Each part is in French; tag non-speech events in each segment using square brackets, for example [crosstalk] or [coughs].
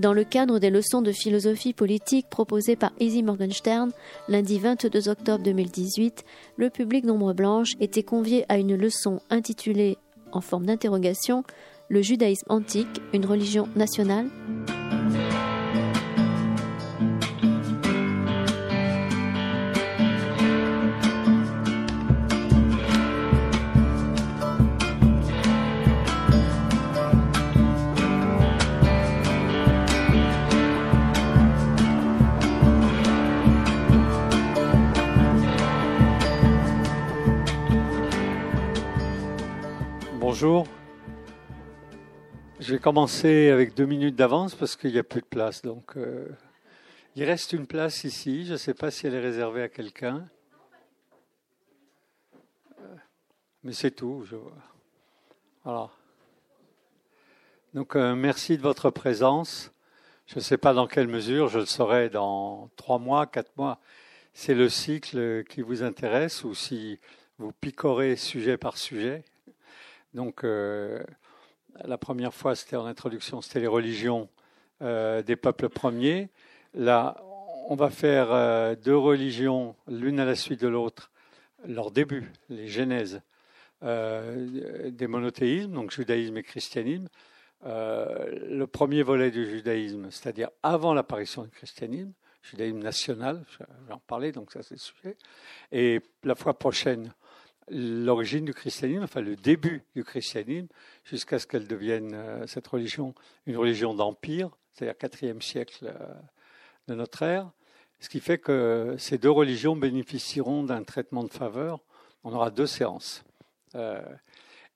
Dans le cadre des leçons de philosophie politique proposées par Izzy Morgenstern, lundi 22 octobre 2018, le public d'ombre blanche était convié à une leçon intitulée, en forme d'interrogation, Le judaïsme antique, une religion nationale Commencer avec deux minutes d'avance parce qu'il n'y a plus de place. Donc, euh, il reste une place ici. Je ne sais pas si elle est réservée à quelqu'un. Euh, mais c'est tout. Voilà. Donc, euh, merci de votre présence. Je ne sais pas dans quelle mesure, je le saurai dans trois mois, quatre mois. C'est le cycle qui vous intéresse ou si vous picorez sujet par sujet. Donc, la première fois, c'était en introduction, c'était les religions euh, des peuples premiers. Là, on va faire euh, deux religions, l'une à la suite de l'autre, leur début, les genèses des monothéismes, donc judaïsme et christianisme. le premier volet du judaïsme, c'est-à-dire avant l'apparition du christianisme, judaïsme national, j'en parlais, donc ça c'est le sujet. Et la fois prochaine, l'origine du christianisme, enfin le début du christianisme, jusqu'à ce qu'elle devienne euh, cette religion une religion d'empire, c'est-à-dire quatrième siècle euh, de notre ère. Ce qui fait que ces deux religions bénéficieront d'un traitement de faveur. On aura deux séances. Euh,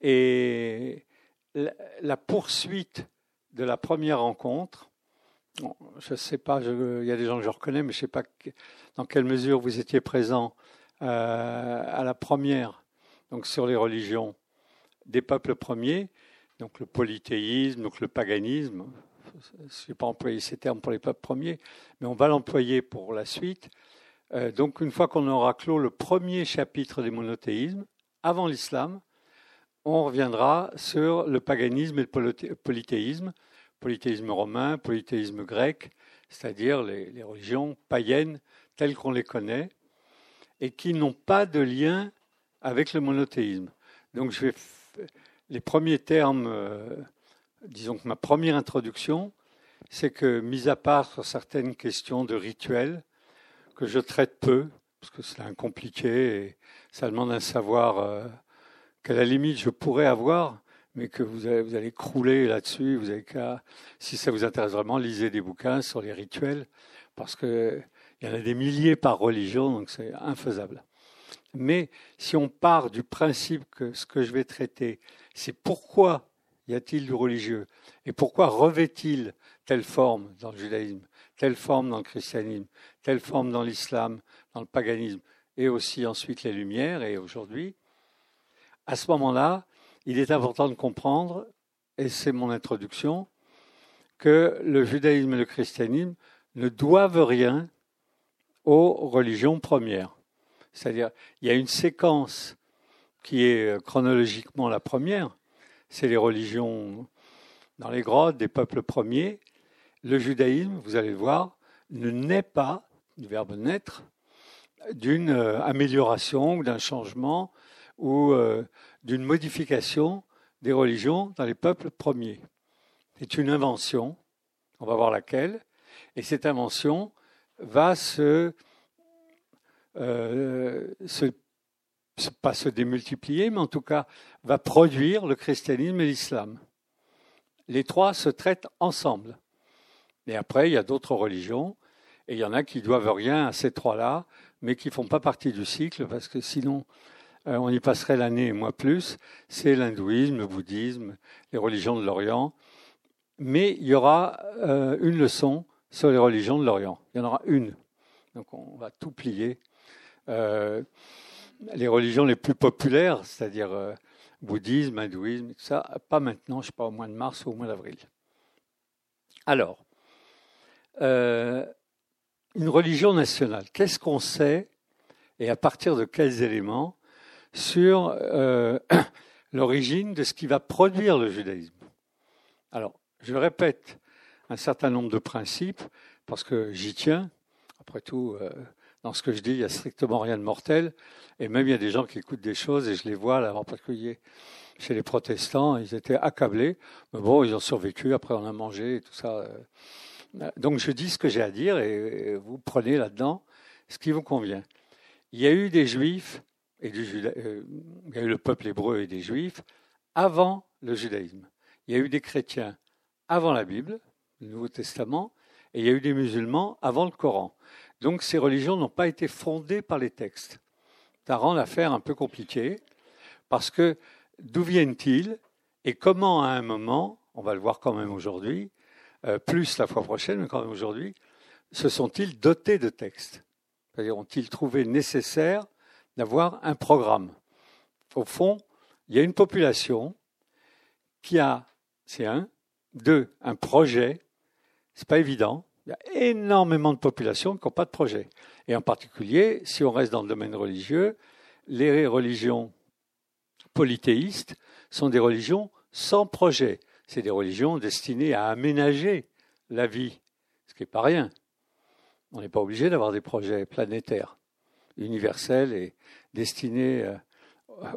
et la poursuite de la première rencontre, je ne sais pas, il y a des gens que je reconnais, mais je ne sais pas dans quelle mesure vous étiez présents à la première donc sur les religions des peuples premiers, donc le polythéisme, donc le paganisme. Je ne vais pas employer ces termes pour les peuples premiers, mais on va l'employer pour la suite. Euh, donc une fois qu'on aura clos le premier chapitre des monothéismes, avant l'islam, on reviendra sur le paganisme et le polythéisme, polythéisme romain, polythéisme grec, c'est-à-dire les religions païennes telles qu'on les connaît, et qui n'ont pas de lien avec le monothéisme. Donc je vais les premiers termes, euh, disons que ma première introduction, c'est que, mis à part sur certaines questions de rituel, que je traite peu, parce que c'est un compliqué ça demande un savoir euh, qu'à la limite je pourrais avoir, mais que vous allez, vous allez crouler là-dessus. Vous avez qu'à, si ça vous intéresse vraiment, lisez des bouquins sur les rituels, parce qu'il y en a des milliers par religion, donc c'est infaisable. Mais si on part du principe que ce que je vais traiter, c'est pourquoi y a-t-il du religieux et pourquoi revêt-il telle forme dans le judaïsme, telle forme dans le christianisme, telle forme dans l'islam, dans le paganisme et aussi ensuite les Lumières et aujourd'hui, à ce moment-là, il est important de comprendre, et c'est mon introduction, que le judaïsme et le christianisme ne doivent rien aux religions premières. C'est-à-dire, il y a une séquence qui est euh, chronologiquement la première, c'est les religions dans les grottes des peuples premiers. Le judaïsme, vous allez voir, ne naît pas, du verbe naître, d'une euh, amélioration ou d'un changement ou euh, d'une modification des religions dans les peuples premiers. C'est une invention, on va voir laquelle, et cette invention va se se, pas se démultiplier, mais en tout cas va produire le christianisme et l'islam. Les trois se traitent ensemble. Et après, il y a d'autres religions, et il y en a qui doivent rien à ces trois-là, mais qui font pas partie du cycle, parce que sinon, euh, on y passerait l'année et moi plus. C'est l'hindouisme, le bouddhisme, les religions de l'Orient. Mais il y aura euh, une leçon sur les religions de l'Orient. Il y en aura une. Donc on va tout plier euh, les religions les plus populaires, c'est-à-dire euh, bouddhisme, hindouisme, pas maintenant, je ne sais pas, au mois de mars ou au mois d'avril. Alors, euh, une religion nationale, qu'est-ce qu'on sait et à partir de quels éléments sur [coughs] l'origine de ce qui va produire le judaïsme? Alors, je répète un certain nombre de principes parce que j'y tiens. Après tout, dans ce que je dis, il n'y a strictement rien de mortel. Et même, il y a des gens qui écoutent des choses et je les vois, là, en particulier chez les protestants, ils étaient accablés. Mais bon, ils ont survécu. Après, on a mangé et tout ça. Donc, je dis ce que j'ai à dire et vous prenez là-dedans ce qui vous convient. Il y a eu des juifs, et du euh, il y a eu le peuple hébreu et des juifs avant le judaïsme. Il y a eu des chrétiens avant la Bible, le Nouveau Testament, et il y a eu des musulmans avant le Coran. Donc ces religions n'ont pas été fondées par les textes. Ça rend l'affaire un peu compliquée, parce que d'où viennent-ils et comment à un moment, on va le voir quand même aujourd'hui, euh, plus la fois prochaine, mais quand même aujourd'hui, se sont-ils dotés de textes? C'est-à-dire ont-ils trouvé nécessaire d'avoir un programme? Au fond, il y a une population qui a, c'est un, deux, un projet. C'est pas évident. Il y a énormément de populations qui n'ont pas de projet. Et en particulier, si on reste dans le domaine religieux, les religions polythéistes sont des religions sans projet. C'est des religions destinées à aménager la vie, ce qui n'est pas rien. On n'est pas obligé d'avoir des projets planétaires, universels et destinés euh,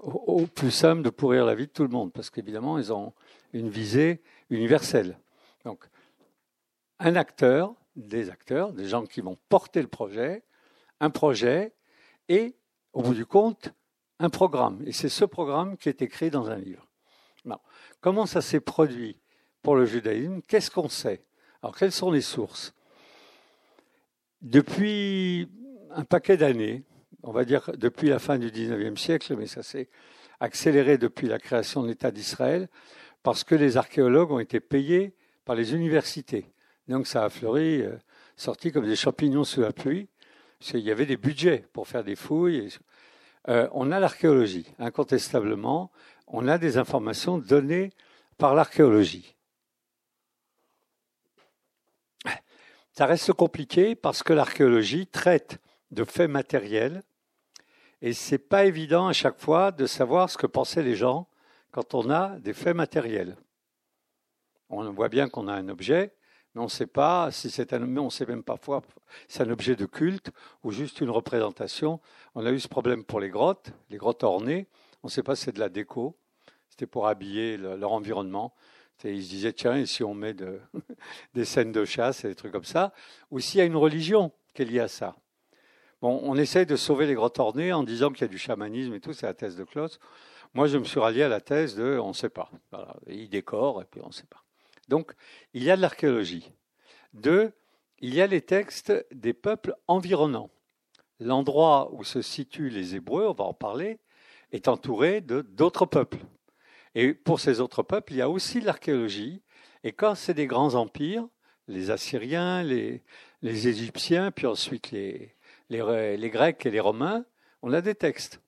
au plus simple de pourrir la vie de tout le monde, parce qu'évidemment, ils ont une visée universelle. Donc, un acteur, des acteurs, des gens qui vont porter le projet, un projet, et au bout du compte, un programme. Et c'est ce programme qui est écrit dans un livre. Comment ça s'est produit pour le judaïsme? Qu'est-ce qu'on sait? Alors, quelles sont les sources? Depuis un paquet d'années, on va dire depuis la fin du XIXe siècle, mais ça s'est accéléré depuis la création de l'État d'Israël, parce que les archéologues ont été payés par les universités. Donc ça a fleuri, euh, sorti comme des champignons sous la pluie. Il y avait des budgets pour faire des fouilles. Euh, on a l'archéologie, incontestablement. On a des informations données par l'archéologie. Ça reste compliqué parce que l'archéologie traite de faits matériels et c'est pas évident à chaque fois de savoir ce que pensaient les gens quand on a des faits matériels. On voit bien qu'on a un objet, on ne sait pas si c'est un, on sait même parfois si c'est un objet de culte ou juste une représentation. On a eu ce problème pour les grottes, les grottes ornées. On ne sait pas si c'est de la déco. C'était pour habiller leur environnement. ils se disaient, tiens, et si on met [laughs] des scènes de chasse et des trucs comme ça, ou s'il y a une religion qui est liée à ça. Bon, on essaye de sauver les grottes ornées en disant qu'il y a du chamanisme et tout, c'est la thèse de Klaus. Moi, je me suis rallié à la thèse de on ne sait pas. Voilà, il décore et puis on ne sait pas. Donc, il y a de l'archéologie. Deux, il y a les textes des peuples environnants. L'endroit où se situent les Hébreux, on va en parler, est entouré de d'autres peuples. Et pour ces autres peuples, il y a aussi l'archéologie. Et quand c'est des grands empires, les Assyriens, les, Égyptiens, puis ensuite les, les, Grecs et les Romains, on a des textes.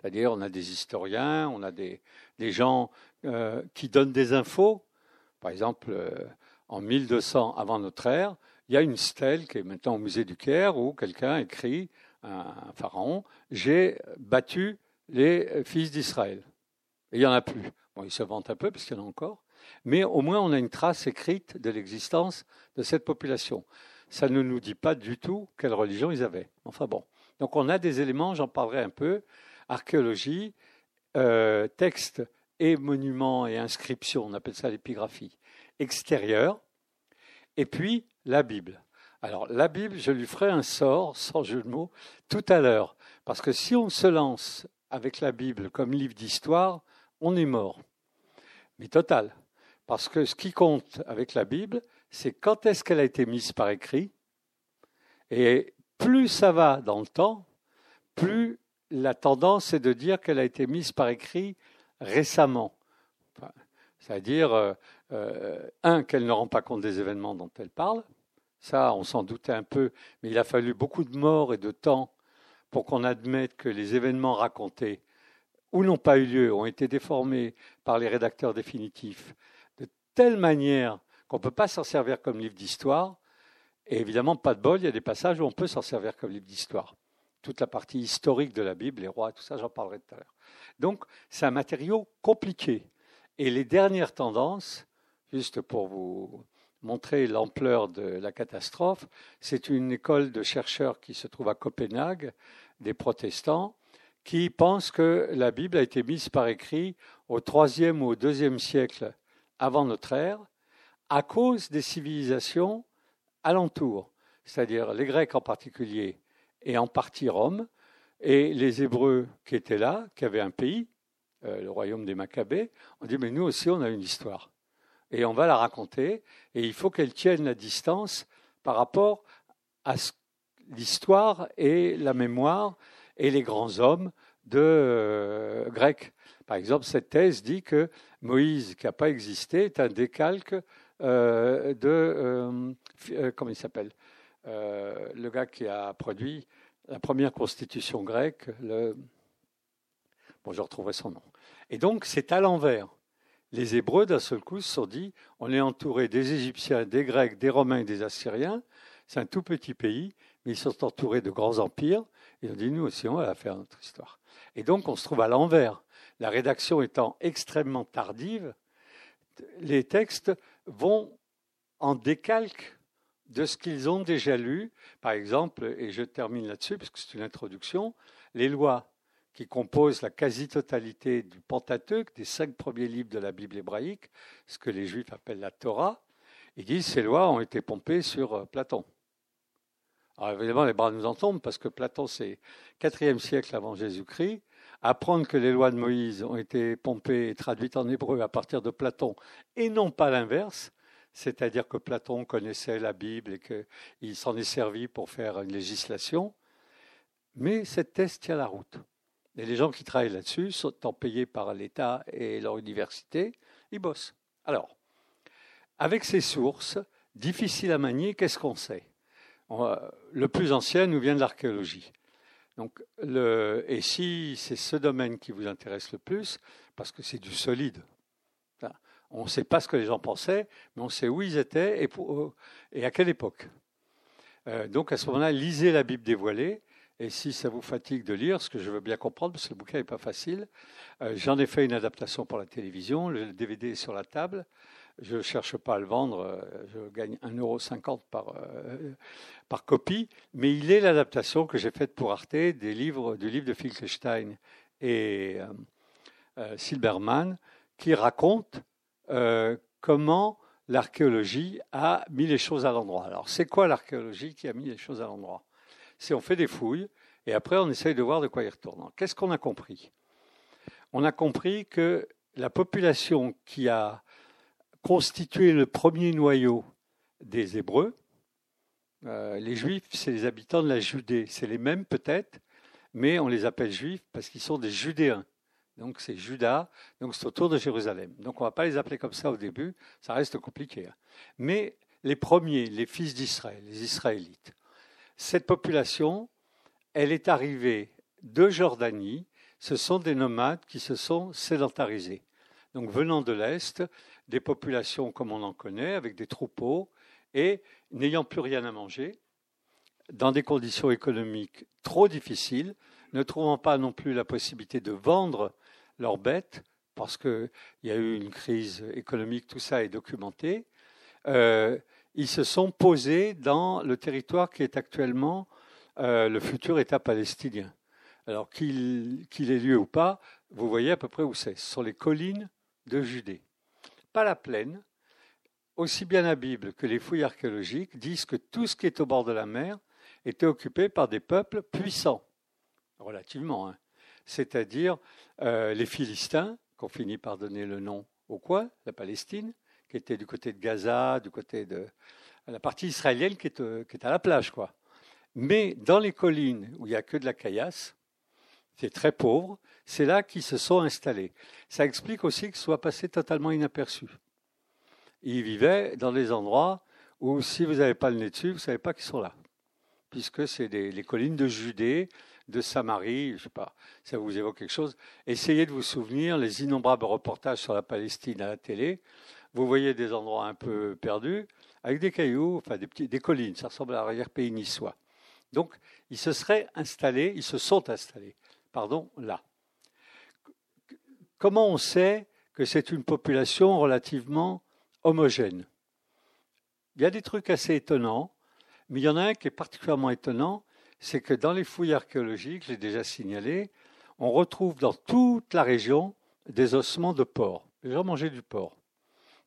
C'est-à-dire, on a des historiens, on a des, gens euh, qui donnent des infos. Par exemple, euh, en 1200 avant notre ère, il y a une stèle qui est maintenant au musée du Caire où quelqu'un écrit, un pharaon, j'ai battu les fils d'Israël. Il n'y en a plus. Bon, il se vante un peu parce qu'il y en a encore. Mais au moins, on a une trace écrite de l'existence de cette population ça ne nous dit pas du tout quelle religion ils avaient. Enfin bon. Donc on a des éléments, j'en parlerai un peu, archéologie, euh, textes et monuments et inscriptions, on appelle ça l'épigraphie, extérieure, et puis la Bible. Alors la Bible, je lui ferai un sort, sans jeu de mots, tout à l'heure, parce que si on se lance avec la Bible comme livre d'histoire, on est mort. Mais total. Parce que ce qui compte avec la Bible, c'est quand est-ce qu'elle a été mise par écrit. Et plus ça va dans le temps, plus la tendance est de dire qu'elle a été mise par écrit récemment. C'est-à-dire, euh, euh, un, qu'elle ne rend pas compte des événements dont elle parle. Ça, on s'en doutait un peu, mais il a fallu beaucoup de morts et de temps pour qu'on admette que les événements racontés ou n'ont pas eu lieu, ont été déformés par les rédacteurs définitifs de telle manière qu'on ne peut pas s'en servir comme livre d'histoire. Et évidemment, pas de bol, il y a des passages où on peut s'en servir comme livre d'histoire. Toute la partie historique de la Bible, les rois, tout ça, j'en parlerai tout à l'heure. Donc, c'est un matériau compliqué. Et les dernières tendances, juste pour vous montrer l'ampleur de la catastrophe, c'est une école de chercheurs qui se trouve à Copenhague, des protestants, qui pensent que la Bible a été mise par écrit au troisième ou au deuxième siècle avant notre ère, à cause des civilisations alentours, c'est-à-dire les Grecs en particulier et en partie Rome, et les Hébreux qui étaient là, qui avaient un pays, euh, le royaume des Maccabées, ont dit mais nous aussi on a une histoire. Et on va la raconter. Et il faut qu'elle tienne la distance par rapport à l'histoire et la mémoire et les grands hommes de euh, grecs. Par exemple, cette thèse dit que Moïse, qui n'a pas existé, est un décalque euh, de comment il s'appelle? Le gars qui a produit la première constitution grecque. Le... Bon, je retrouverai son nom. Et donc, c'est à l'envers. Les Hébreux, d'un seul coup, se sont dit on est entouré des Égyptiens, des Grecs, des Romains et des Assyriens. C'est un tout petit pays, mais ils sont entourés de grands empires. Ils ont dit nous aussi, on va faire notre histoire. Et donc, on se trouve à l'envers. La rédaction étant extrêmement tardive, les textes vont en décalque de ce qu'ils ont déjà lu. Par exemple, et je termine là-dessus, parce que c'est une introduction, les lois qui composent la quasi-totalité du Pentateuque, des cinq premiers livres de la Bible hébraïque, ce que les Juifs appellent la Torah, ils disent ces lois ont été pompées sur euh, Platon. Alors évidemment, les bras nous en tombent parce que Platon, c'est 4e siècle avant Jésus-Christ. Apprendre que les lois de Moïse ont été pompées et traduites en hébreu à partir de Platon et non pas l'inverse, c'est-à-dire que Platon connaissait la Bible et qu'il s'en est servi pour faire une législation. Mais cette thèse tient la route. Et les gens qui travaillent là-dessus, sont payés par l'État et leur université, ils bossent. Alors, avec ces sources, difficiles à manier, qu'est-ce qu'on sait? Le plus ancien nous vient de l'archéologie. Et si c'est ce domaine qui vous intéresse le plus, parce que c'est du solide, on ne sait pas ce que les gens pensaient, mais on sait où ils étaient et, et à quelle époque. Euh, donc à ce moment-là, lisez la Bible dévoilée. Et si ça vous fatigue de lire, ce que je veux bien comprendre, parce que le bouquin n'est pas facile, euh, j'en ai fait une adaptation pour la télévision. Le DVD est sur la table. Je ne cherche pas à le vendre. Euh, je gagne 1,50€ par, par copie. Mais il est l'adaptation que j'ai faite pour Arte des livres, du livre de Finkelstein et Silberman, qui raconte euh, comment l'archéologie a mis les choses à l'endroit. Alors, c'est quoi l'archéologie qui a mis les choses à l'endroit? C'est on fait des fouilles et après on essaye de voir de quoi il retourne. Qu'est-ce qu'on a compris? On a compris que la population qui a constitué le premier noyau des Hébreux, euh, les Juifs, c'est les habitants de la Judée. C'est les mêmes peut-être, mais on les appelle Juifs parce qu'ils sont des Judéens. Donc c'est Judas, donc c'est autour de Jérusalem. Donc on ne va pas les appeler comme ça au début, ça reste compliqué. Hein. Mais les premiers, les fils d'Israël, les Israélites, cette population, elle est arrivée de Jordanie, ce sont des nomades qui se sont sédentarisés. Donc venant de l'Est, des populations comme on en connaît, avec des troupeaux, et n'ayant plus rien à manger, dans des conditions économiques trop difficiles, ne trouvant pas non plus la possibilité de vendre leurs bêtes, parce qu'il y a eu une crise économique, tout ça est documenté, euh, ils se sont posés dans le territoire qui est actuellement euh, le futur État palestinien. Alors qu'il ait lieu ou pas, vous voyez à peu près où c'est. Ce sont les collines de Judée. Pas la plaine. Aussi bien la Bible que les fouilles archéologiques disent que tout ce qui est au bord de la mer était occupé par des peuples puissants, relativement. Hein c'est-à-dire euh, les Philistins, qu'on finit par donner le nom au quoi La Palestine, qui était du côté de Gaza, du côté de la partie israélienne qui est, euh, à la plage, quoi. Mais dans les collines où il n'y a que de la caillasse, c'est très pauvre, c'est là qu'ils se sont installés. Ça explique aussi qu'ils soient passés totalement inaperçus. Ils vivaient dans des endroits où, si vous n'avez pas le nez dessus, vous ne savez pas qu'ils sont là, puisque c'est les collines de Judée, de Samarie, je sais pas, ça vous évoque quelque chose. Essayez de vous souvenir les innombrables reportages sur la Palestine à la télé. Vous voyez des endroits un peu perdus, avec des cailloux, enfin des, petits, collines, ça ressemble à l'arrière-pays niçois. Donc, ils se seraient installés, ils se sont installés, pardon, là. Comment on sait que c'est une population relativement homogène? Il y a des trucs assez étonnants, mais il y en a un qui est particulièrement étonnant, c'est que dans les fouilles archéologiques, j'ai déjà signalé, on retrouve dans toute la région des ossements de porc. Les gens mangeaient du porc.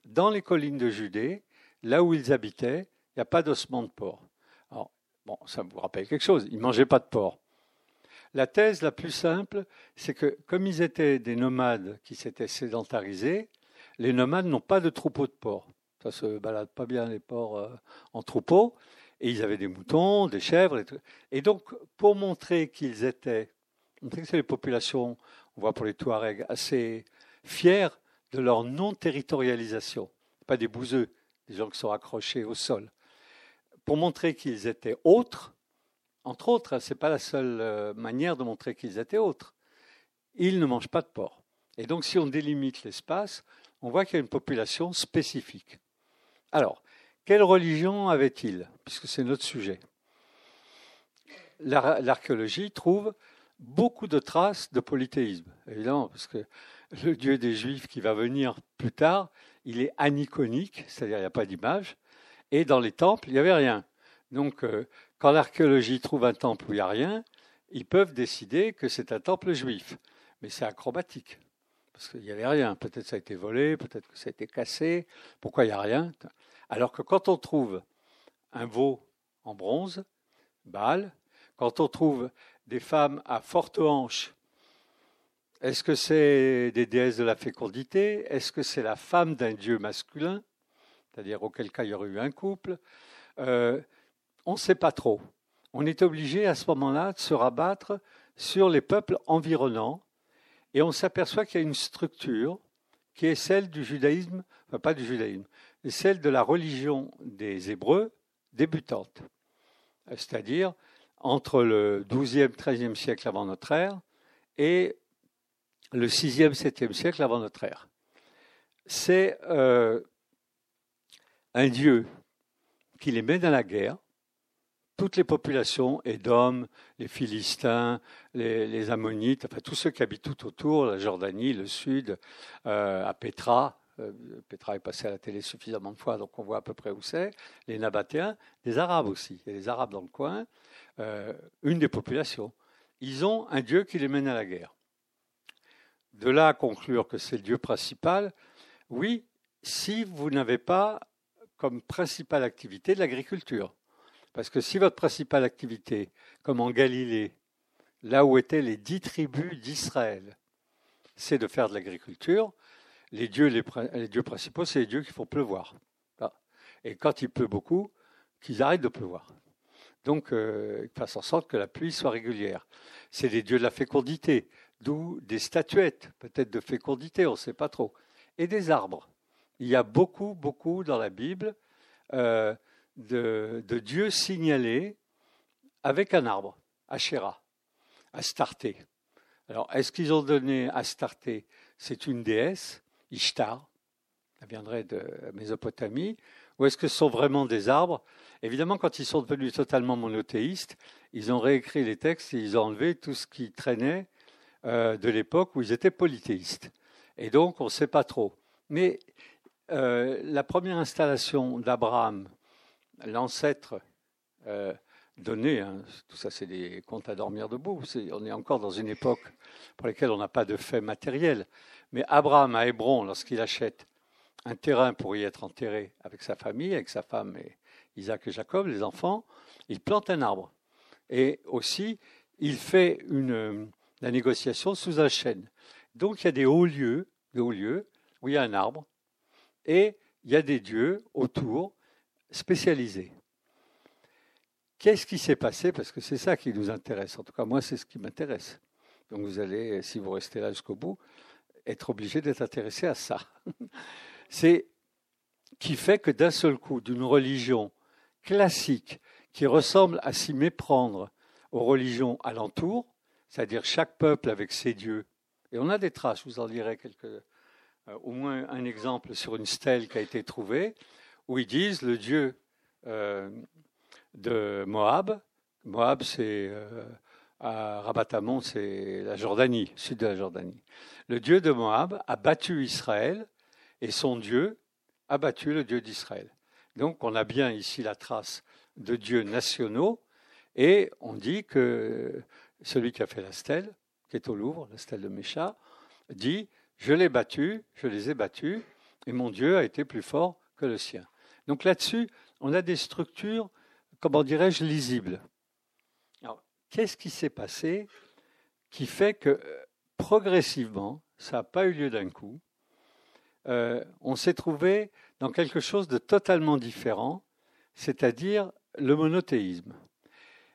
Dans les collines de Judée, là où ils habitaient, il n'y a pas d'ossements de porc. Alors, bon, ça vous rappelle quelque chose, ils ne mangeaient pas de porc. La thèse la plus simple, c'est que comme ils étaient des nomades qui s'étaient sédentarisés, les nomades n'ont pas de troupeau de porcs. Ça se balade pas bien les porcs euh, en troupeau. Et ils avaient des moutons, des chèvres. Et, donc, pour montrer qu'ils étaient, montrer que c'est les populations, on voit pour les Touaregs, assez fiers de leur non-territorialisation. Pas des bouseux, des gens qui sont accrochés au sol. Pour montrer qu'ils étaient autres, entre autres, hein, ce n'est pas la seule euh, manière de montrer qu'ils étaient autres. Ils ne mangent pas de porc. Et donc, si on délimite l'espace, on voit qu'il y a une population spécifique. Alors, quelle religion avait-il? Puisque c'est notre sujet. L'archéologie trouve beaucoup de traces de polythéisme, évidemment, parce que le Dieu des Juifs qui va venir plus tard, il est aniconique, c'est-à-dire il n'y a pas d'image, et dans les temples, il n'y avait rien. Donc, euh, quand l'archéologie trouve un temple où il n'y a rien, ils peuvent décider que c'est un temple juif. Mais c'est acrobatique. Parce qu'il n'y avait rien. Peut-être ça a été volé, peut-être que ça a été cassé. Pourquoi il n'y a rien? Alors que quand on trouve un veau en bronze, Baal, quand on trouve des femmes à forte hanche, est-ce que c'est des déesses de la fécondité? Est-ce que c'est la femme d'un dieu masculin? C'est-à-dire auquel cas il y aurait eu un couple. Euh, on ne sait pas trop. On est obligé à ce moment-là de se rabattre sur les peuples environnants et on s'aperçoit qu'il y a une structure qui est celle du judaïsme, enfin pas du judaïsme, celle de la religion des Hébreux débutante, c'est-à-dire entre le XIIe, XIIIe siècle avant notre ère et le VIe, VIIe siècle avant notre ère. C'est euh, un Dieu qui les met dans la guerre, toutes les populations, Édom, les Philistins, les, Ammonites, enfin tous ceux qui habitent tout autour, la Jordanie, le sud, euh, à Petra. Euh, Petra est passé à la télé suffisamment de fois, donc on voit à peu près où c'est. Les Nabatéens, des Arabes aussi. A des Arabes dans le coin. Euh, une des populations. Ils ont un Dieu qui les mène à la guerre. De là à conclure que c'est le Dieu principal, oui, si vous n'avez pas comme principale activité l'agriculture. Parce que si votre principale activité, comme en Galilée, là où étaient les dix tribus d'Israël, c'est de faire de l'agriculture, les dieux, dieux principaux, c'est les dieux qui font pleuvoir. Ah. Et quand il pleut beaucoup, qu'ils arrêtent de pleuvoir. Donc, euh, ils fassent en sorte que la pluie soit régulière. C'est les dieux de la fécondité, d'où des statuettes, peut-être de fécondité, on ne sait pas trop. Et des arbres. Il y a beaucoup, beaucoup dans la Bible euh, de, Dieu signalé avec un arbre, Asherah, Astarté. Alors, est-ce qu'ils ont donné Astarté? C'est une déesse, Ishtar, elle viendrait de Mésopotamie, ou est-ce que ce sont vraiment des arbres? Évidemment, quand ils sont devenus totalement monothéistes, ils ont réécrit les textes et ils ont enlevé tout ce qui traînait euh, de l'époque où ils étaient polythéistes. Et donc, on ne sait pas trop. Mais euh, la première installation d'Abraham l'ancêtre euh, donné, hein, tout ça c'est des contes à dormir debout, on est encore dans une époque pour laquelle on n'a pas de fait matériel. Mais Abraham à Hébron, lorsqu'il achète un terrain pour y être enterré avec sa famille, avec sa femme et Isaac et Jacob, les enfants, il plante un arbre. Et aussi, il fait la négociation sous un chêne. Donc il y a des hauts lieux, des hauts lieux où il y a un arbre, et il y a des dieux autour spécialisé. Qu'est-ce qui s'est passé? Parce que c'est ça qui nous intéresse. En tout cas, moi, c'est ce qui m'intéresse. Donc vous allez, si vous restez là jusqu'au bout, être obligé d'être intéressé à ça. [laughs] c'est qui fait que d'un seul coup, d'une religion classique qui ressemble à s'y méprendre aux religions alentour, c'est-à-dire chaque peuple avec ses dieux, et on a des traces, je vous en dirai quelques, euh, au moins un exemple sur une stèle qui a été trouvée, où ils disent le dieu euh, de Moab. Moab, c'est euh, à Rabatamon, c'est la Jordanie, sud de la Jordanie. Le dieu de Moab a battu Israël et son dieu abattu le Dieu d'Israël. Donc on a bien ici la trace de dieux nationaux, et on dit que celui qui a fait la stèle, qui est au Louvre, la stèle de Mécha, dit Je l'ai battu, je les ai battus, et mon Dieu a été plus fort que le sien. Donc là-dessus, on a des structures, comment dirais-je, lisibles. Qu'est-ce qui s'est passé qui fait que progressivement, ça n'a pas eu lieu d'un coup, euh, on s'est trouvé dans quelque chose de totalement différent, c'est-à-dire le monothéisme.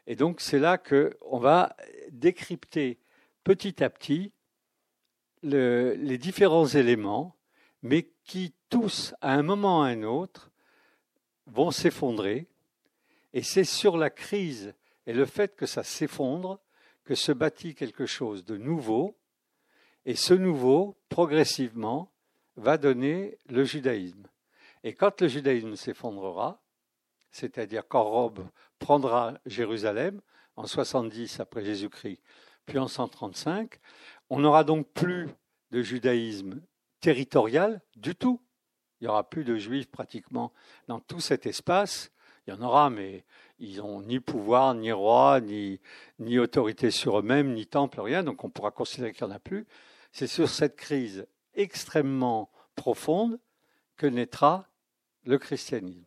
Et donc c'est là qu'on va décrypter petit à petit les différents éléments, mais qui tous, à un moment ou à un autre, vont s'effondrer. Et c'est sur la crise et le fait que ça s'effondre que se bâtit quelque chose de nouveau. Et ce nouveau, progressivement, va donner le judaïsme. Et quand le judaïsme s'effondrera, c'est-à-dire quand Rome prendra Jérusalem en 70 après Jésus-Christ, puis en 135, on n'aura donc plus de judaïsme territorial du tout. Il n'y aura plus de juifs pratiquement dans tout cet espace. Il y en aura, mais ils n'ont ni pouvoir, ni roi, ni, autorité sur eux-mêmes, ni temple, rien. Donc on pourra considérer qu'il n'y en a plus. C'est sur cette crise extrêmement profonde que naîtra le christianisme.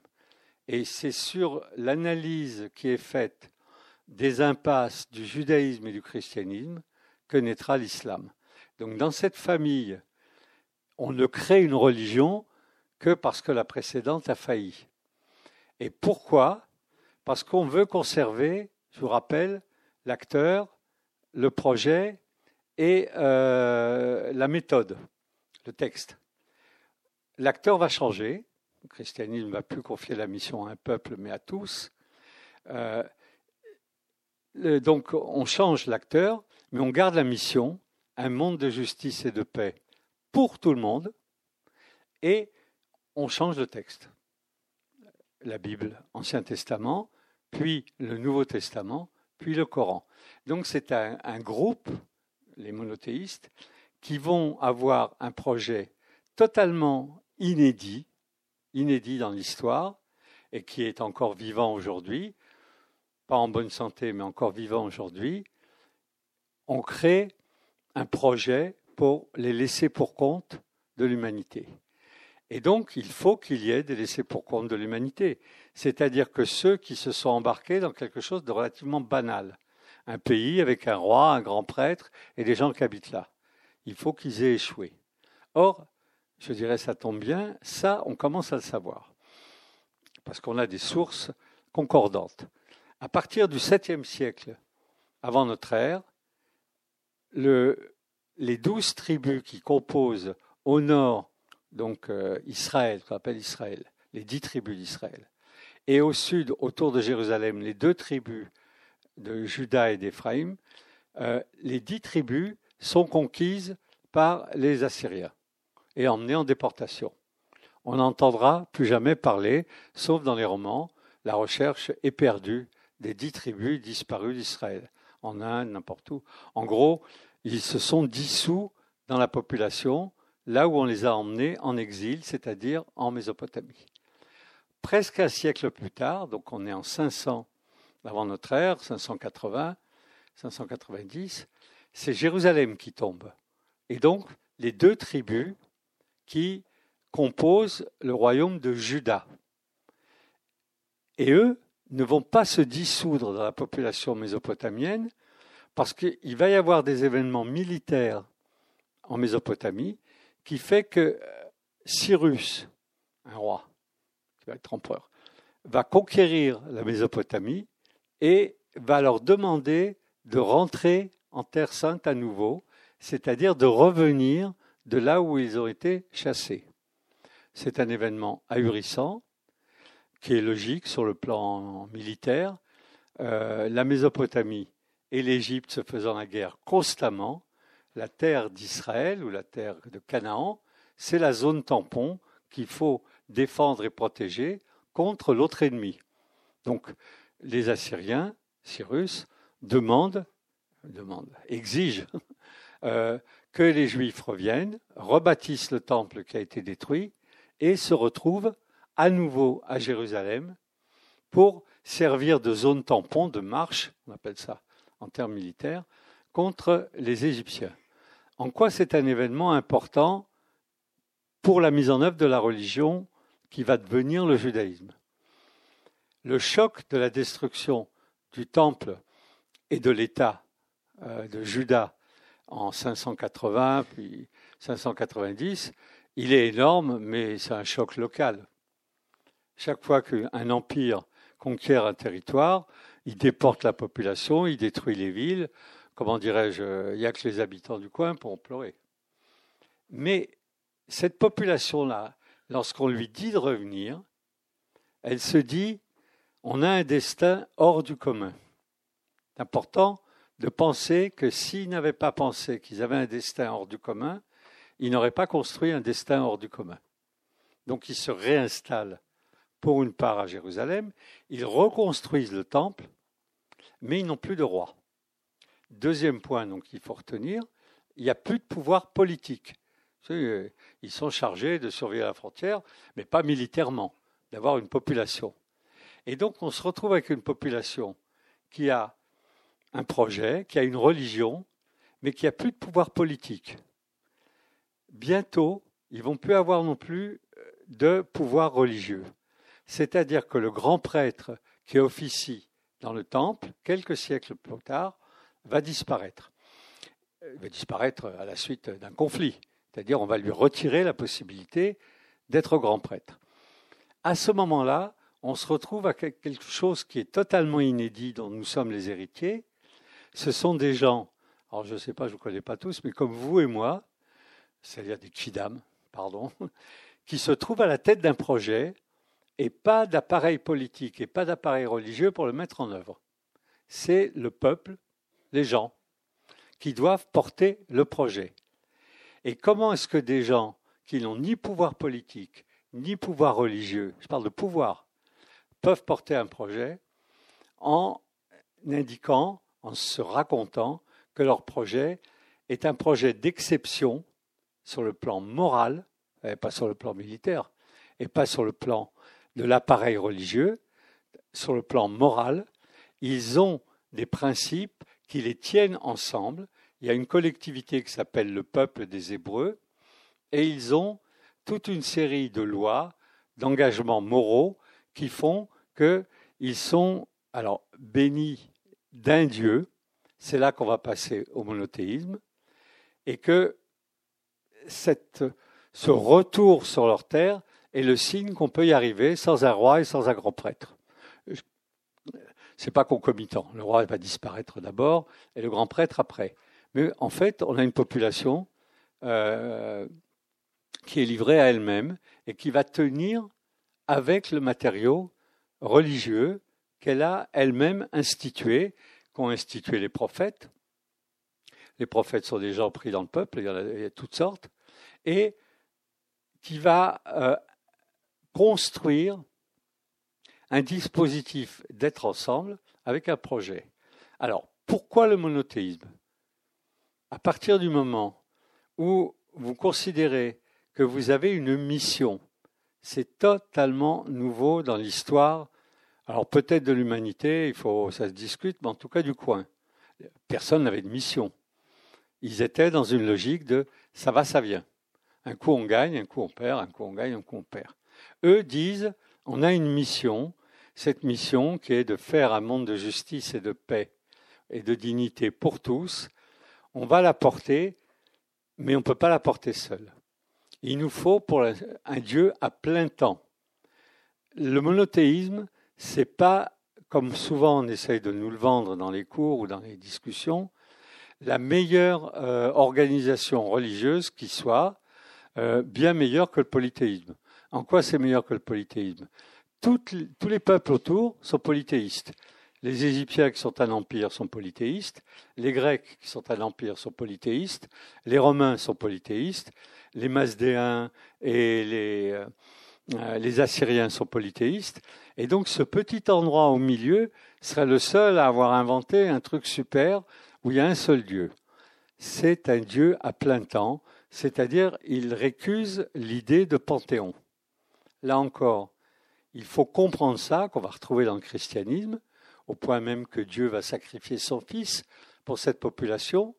Et c'est sur l'analyse qui est faite des impasses du judaïsme et du christianisme que naîtra l'islam. Donc dans cette famille, on ne crée une religion que parce que la précédente a failli. Et pourquoi? Parce qu'on veut conserver, je vous rappelle, l'acteur, le projet et euh, la méthode, le texte. L'acteur va changer, le christianisme ne va plus confier la mission à un peuple, mais à tous. Euh, donc on change l'acteur, mais on garde la mission, un monde de justice et de paix pour tout le monde, et on change le texte. La Bible, Ancien Testament, puis le Nouveau Testament, puis le Coran. Donc c'est un, groupe, les monothéistes, qui vont avoir un projet totalement inédit, inédit dans l'histoire et qui est encore vivant aujourd'hui, pas en bonne santé, mais encore vivant aujourd'hui, on crée un projet pour les laisser pour compte de l'humanité. Et donc, il faut qu'il y ait des laissés pour compte de l'humanité. C'est-à-dire que ceux qui se sont embarqués dans quelque chose de relativement banal, un pays avec un roi, un grand prêtre et des gens qui habitent là, il faut qu'ils aient échoué. Or, je dirais ça tombe bien, ça, on commence à le savoir, parce qu'on a des sources concordantes. À partir du 7e siècle avant notre ère, les douze tribus qui composent au nord donc euh, Israël, qu'on appelle Israël, les dix tribus d'Israël, et au sud, autour de Jérusalem, les deux tribus de Juda et d'Éphraïm, euh, les dix tribus sont conquises par les Assyriens et emmené en déportation. On n'entendra plus jamais parler, sauf dans les romans, la recherche éperdue des dix tribus disparues d'Israël, en Inde, n'importe où. En gros, ils se sont dissous dans la population, là où on les a emmenés en exil, c'est-à-dire en Mésopotamie. Presque un siècle plus tard, donc on est en 500 avant notre ère, 580, 590, c'est Jérusalem qui tombe. Et donc, les deux tribus qui composent le royaume de Juda. Et eux ne vont pas se dissoudre dans la population mésopotamienne parce qu'il va y avoir des événements militaires en Mésopotamie qui fait que euh, Cyrus, un roi, qui va être empereur, va conquérir la Mésopotamie et va leur demander de rentrer en Terre sainte à nouveau, c'est-à-dire de revenir de là où ils ont été chassés. C'est un événement ahurissant, qui est logique sur le plan militaire. Euh, la Mésopotamie et l'Égypte se faisant la guerre constamment, la terre d'Israël ou la terre de Canaan, c'est la zone tampon qu'il faut défendre et protéger contre l'autre ennemi. Donc les Assyriens, Cyrus, demandent, demandent exigent [laughs] euh, que les Juifs reviennent, rebâtissent le temple qui a été détruit et se retrouvent à nouveau à Jérusalem pour servir de zone tampon, de marche, on appelle ça en termes militaires, contre les Égyptiens. En quoi c'est un événement important pour la mise en œuvre de la religion qui va devenir le judaïsme? Le choc de la destruction du temple et de l'État euh, de Juda en 580 puis 590, il est énorme, mais c'est un choc local. Chaque fois qu'un empire conquiert un territoire, il déporte la population, il détruit les villes. Comment dirais-je Il n'y a que les habitants du coin pour pleurer. Mais cette population-là, lorsqu'on lui dit de revenir, elle se dit on a un destin hors du commun. C'est important de penser que s'ils n'avaient pas pensé qu'ils avaient un destin hors du commun, ils n'auraient pas construit un destin hors du commun. Donc ils se réinstallent pour une part à Jérusalem, ils reconstruisent le temple, mais ils n'ont plus de roi. Deuxième point qu'il faut retenir, il n'y a plus de pouvoir politique. Ils sont chargés de surveiller la frontière, mais pas militairement, d'avoir une population. Et donc on se retrouve avec une population qui a un projet, qui a une religion, mais qui a plus de pouvoir politique. Bientôt, ils vont plus avoir non plus de pouvoir religieux. C'est-à-dire que le grand prêtre qui officie dans le temple, quelques siècles plus tard, va disparaître. Il va disparaître à la suite d'un conflit. C'est-à-dire on va lui retirer la possibilité d'être grand prêtre. À ce moment-là, on se retrouve à quelque chose qui est totalement inédit dont nous sommes les héritiers. Ce sont des gens, alors je ne sais pas, je ne connais pas tous, mais comme vous et moi, c'est-à-dire des kidam, pardon, [laughs] qui se trouvent à la tête d'un projet et pas d'appareil politique et pas d'appareil religieux pour le mettre en œuvre. C'est le peuple, les gens, qui doivent porter le projet. Et comment est-ce que des gens qui n'ont ni pouvoir politique, ni pouvoir religieux, je parle de pouvoir, peuvent porter un projet en indiquant, en se racontant que leur projet est un projet d'exception sur le plan moral, et pas sur le plan militaire, et pas sur le plan de l'appareil religieux, sur le plan moral, ils ont des principes qui les tiennent ensemble. Il y a une collectivité qui s'appelle le peuple des Hébreux, et ils ont toute une série de lois, d'engagements moraux qui font qu'ils sont alors bénis d'un Dieu, c'est là qu'on va passer au monothéisme, et que ce retour sur leur terre est le signe qu'on peut y arriver sans un roi et sans un grand prêtre. C'est pas concomitant. Le roi va disparaître d'abord et le grand prêtre après. Mais en fait, on a une population euh, qui est livrée à elle-même et qui va tenir avec le matériau religieux qu'elle a elle-même institué, qu'ont institué les prophètes. Les prophètes sont des gens pris dans le peuple, il y, y a toutes sortes, et qui va euh, construire un dispositif d'être ensemble avec un projet. Alors, pourquoi le monothéisme? À partir du moment où vous considérez que vous avez une mission, c'est totalement nouveau dans l'histoire. Alors peut-être de l'humanité, il faut, ça se discute, mais en tout cas du coin. Personne n'avait de mission. Ils étaient dans une logique de ça va, ça vient. Un coup on gagne, un coup on perd, un coup on gagne, un coup on perd. Eux disent, on a une mission, cette mission qui est de faire un monde de justice et de paix et de dignité pour tous, on va la porter, mais on ne peut pas la porter seul. Il nous faut pour un Dieu à plein temps. Le monothéisme, c'est pas comme souvent on essaye de nous le vendre dans les cours ou dans les discussions, la meilleure euh, organisation religieuse qui soit, euh, bien meilleure que le polythéisme. En quoi c'est meilleur que le polythéisme? Tous les peuples autour sont polythéistes. Les Égyptiens qui sont un empire sont polythéistes, les Grecs qui sont un empire sont polythéistes, les Romains sont polythéistes, les Masdéens et les, euh, les Assyriens sont polythéistes. Et donc ce petit endroit au milieu serait le seul à avoir inventé un truc super où il y a un seul Dieu. C'est un Dieu à plein temps, c'est-à-dire il récuse l'idée de panthéon. là encore, il faut comprendre ça, qu'on va retrouver dans le christianisme, au point même que Dieu va sacrifier son Fils pour cette population.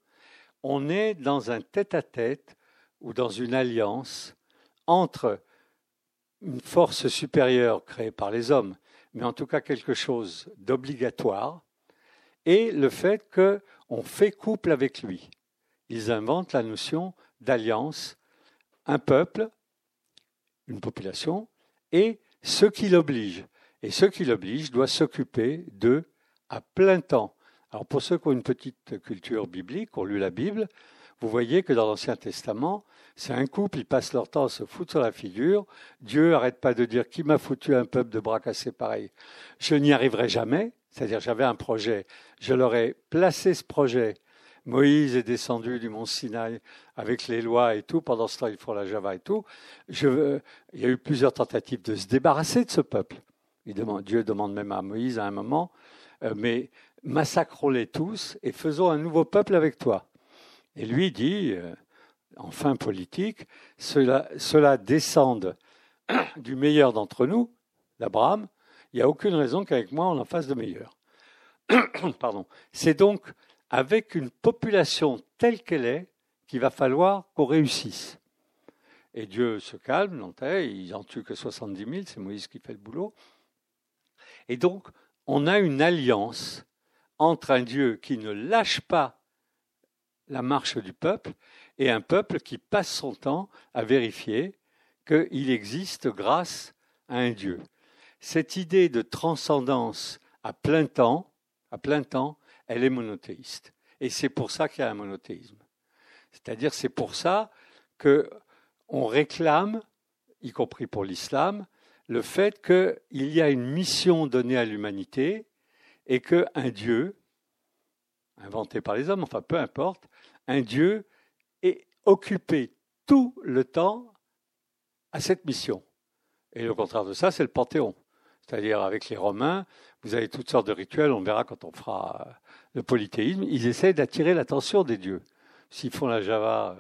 On est dans un tête-à-tête ou dans une alliance entre une force supérieure créée par les hommes, mais en tout cas quelque chose d'obligatoire, et le fait qu'on fait couple avec lui. Ils inventent la notion d'alliance, un peuple, une population, et ce qui l'oblige. Et ce qui l'oblige doit s'occuper d'eux à plein temps. Alors pour ceux qui ont une petite culture biblique, qui ont lu la Bible, vous voyez que dans l'Ancien Testament, c'est un couple, ils passent leur temps à se foutre sur la figure. Dieu n'arrête pas de dire qui m'a foutu un peuple de bras cassés pareil? Je n'y arriverai jamais. C'est-à-dire, j'avais un projet, je leur ai placé ce projet. Moïse est descendu du mont Sinaï avec les lois et tout. Pendant ce temps, ils font la Java et tout. Il y a eu plusieurs tentatives de se débarrasser de ce peuple. Dieu demande même à Moïse à un moment, euh, mais massacrons-les tous et faisons un nouveau peuple avec toi. Et lui dit, euh, en fin politique, cela, cela descende [clears throat] du meilleur d'entre nous, d'Abraham, il n'y a aucune raison qu'avec moi on en fasse de meilleur. [clears throat] Pardon. C'est donc avec une population telle qu'elle est qu'il va falloir qu'on réussisse. Et Dieu se calme, Nantais, il n'en tue que 70 000, c'est Moïse qui fait le boulot. Et donc, on a une alliance entre un Dieu qui ne lâche pas la marche du peuple et un peuple qui passe son temps à vérifier qu'il existe grâce à un Dieu. Cette idée de transcendance à plein temps, à plein temps, elle est monothéiste. Et c'est pour ça qu'il y a un monothéisme. C'est-à-dire, c'est pour ça que on réclame, y compris pour l'islam, le fait qu'il y a une mission donnée à l'humanité et qu'un Dieu, inventé par les hommes, enfin peu importe, un Dieu est occupé tout le temps à cette mission. Et le contraire de ça, c'est le panthéon. C'est-à-dire avec les Romains, vous avez toutes sortes de rituels, on verra quand on fera le polythéisme, ils essaient d'attirer l'attention des dieux. S'ils font la Java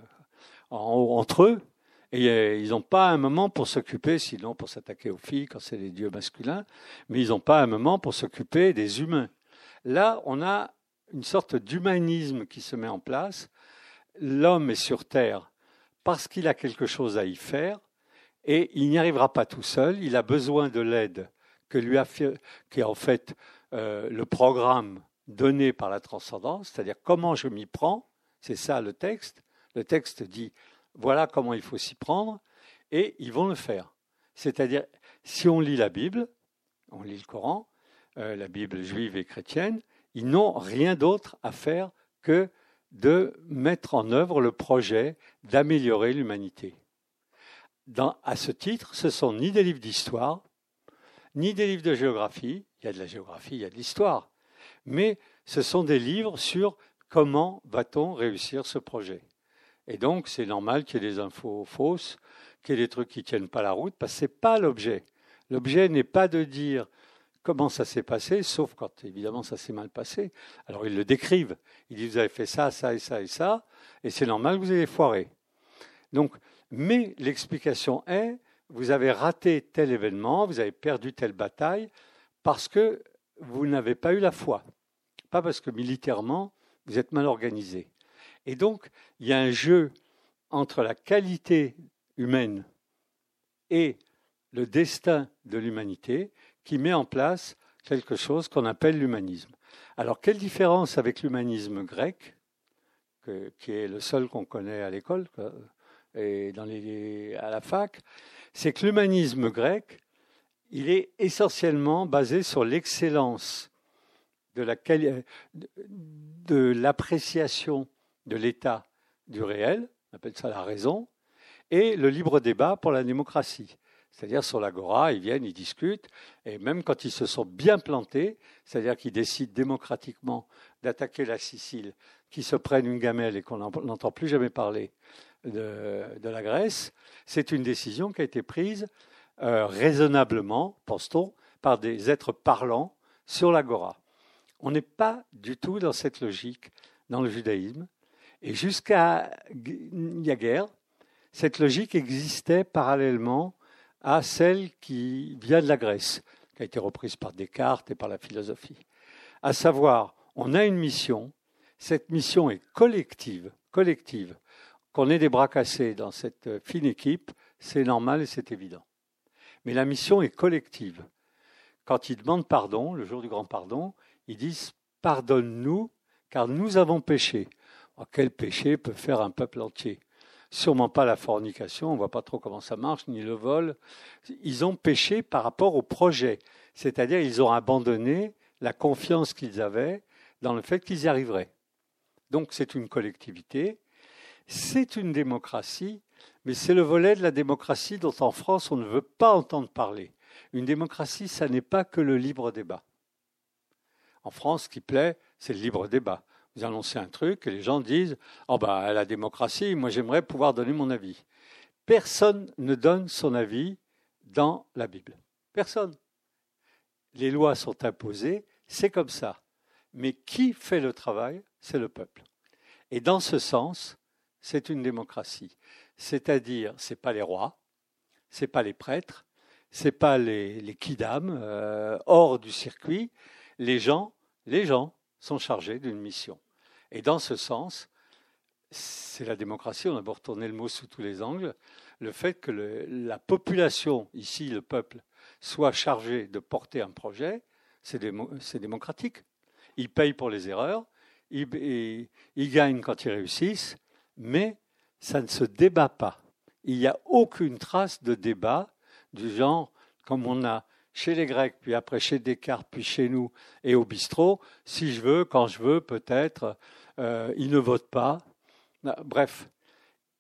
entre eux, et ils n'ont pas un moment pour s'occuper, sinon pour s'attaquer aux filles quand c'est les dieux masculins, mais ils n'ont pas un moment pour s'occuper des humains. Là, on a une sorte d'humanisme qui se met en place. L'homme est sur Terre parce qu'il a quelque chose à y faire, et il n'y arrivera pas tout seul, il a besoin de l'aide que lui a fait, qui est en fait euh, le programme donné par la transcendance, c'est-à-dire comment je m'y prends, c'est ça le texte. Le texte dit voilà comment il faut s'y prendre, et ils vont le faire. C'est-à-dire, si on lit la Bible, on lit le Coran, euh, la Bible juive et chrétienne, ils n'ont rien d'autre à faire que de mettre en œuvre le projet d'améliorer l'humanité. à ce titre, ce sont ni des livres d'histoire, ni des livres de géographie, il y a de la géographie, il y a de l'histoire, mais ce sont des livres sur comment va-t-on réussir ce projet. Et donc, c'est normal qu'il y ait des infos fausses, qu'il y ait des trucs qui ne tiennent pas la route, parce que ce n'est pas l'objet. L'objet n'est pas de dire comment ça s'est passé, sauf quand évidemment ça s'est mal passé. Alors ils le décrivent. Ils disent vous avez fait ça, ça et ça et ça, et c'est normal que vous ayez foiré. Donc, mais l'explication est vous avez raté tel événement, vous avez perdu telle bataille, parce que vous n'avez pas eu la foi. Pas parce que militairement, vous êtes mal organisé. Et donc, il y a un jeu entre la qualité humaine et le destin de l'humanité qui met en place quelque chose qu'on appelle l'humanisme. Alors, quelle différence avec l'humanisme grec, qui est le seul qu'on connaît à l'école et à la fac, c'est que l'humanisme grec, il est essentiellement basé sur l'excellence de l'appréciation de l'état du réel, on appelle ça la raison, et le libre débat pour la démocratie. C'est-à-dire sur l'agora, ils viennent, ils discutent, et même quand ils se sont bien plantés, c'est-à-dire qu'ils décident démocratiquement d'attaquer la Sicile, qu'ils se prennent une gamelle et qu'on n'entend plus jamais parler de, la Grèce, c'est une décision qui a été prise euh, raisonnablement, pense-t-on, par des êtres parlants sur l'agora. On n'est pas du tout dans cette logique dans le judaïsme. Et jusqu'à il y a guerre, cette logique existait parallèlement à celle qui vient de la Grèce, qui a été reprise par Descartes et par la philosophie. À savoir, on a une mission, cette mission est collective, collective. Qu'on ait des bras cassés dans cette fine équipe, c'est normal et c'est évident. Mais la mission est collective. Quand ils demandent pardon, le jour du grand pardon, ils disent Pardonne-nous, car nous avons péché. quel péché peut faire un peuple entier? Sûrement pas la fornication, on ne voit pas trop comment ça marche, ni le vol. Ils ont péché par rapport au projet, c'est-à-dire ils ont abandonné la confiance qu'ils avaient dans le fait qu'ils y arriveraient. Donc c'est une collectivité, c'est une démocratie, mais c'est le volet de la démocratie dont en France on ne veut pas entendre parler. Une démocratie, ça n'est pas que le libre débat. En France, ce qui plaît, c'est le libre débat vous annoncez un truc et les gens disent Oh, bah, la démocratie, moi j'aimerais pouvoir donner mon avis. Personne ne donne son avis dans la Bible. Personne. Les lois sont imposées, c'est comme ça. Mais qui fait le travail? C'est le peuple. Et dans ce sens, c'est une démocratie. C'est-à-dire, ce n'est pas les rois, ce n'est pas les prêtres, ce n'est pas les, les kidam euh, hors du circuit. Les gens, les gens sont chargés d'une mission. Et dans ce sens, c'est la démocratie, on a beau retourner le mot sous tous les angles, le fait que la population, ici le peuple, soit chargé de porter un projet, c'est démocratique. Ils payent pour les erreurs, ils gagnent quand ils réussissent, mais ça ne se débat pas. Il n'y a aucune trace de débat du genre comme on a chez les Grecs, puis après chez Descartes, puis chez nous et au bistrot, si je veux, quand je veux, peut-être, euh, ils ne votent pas. Ah, bref,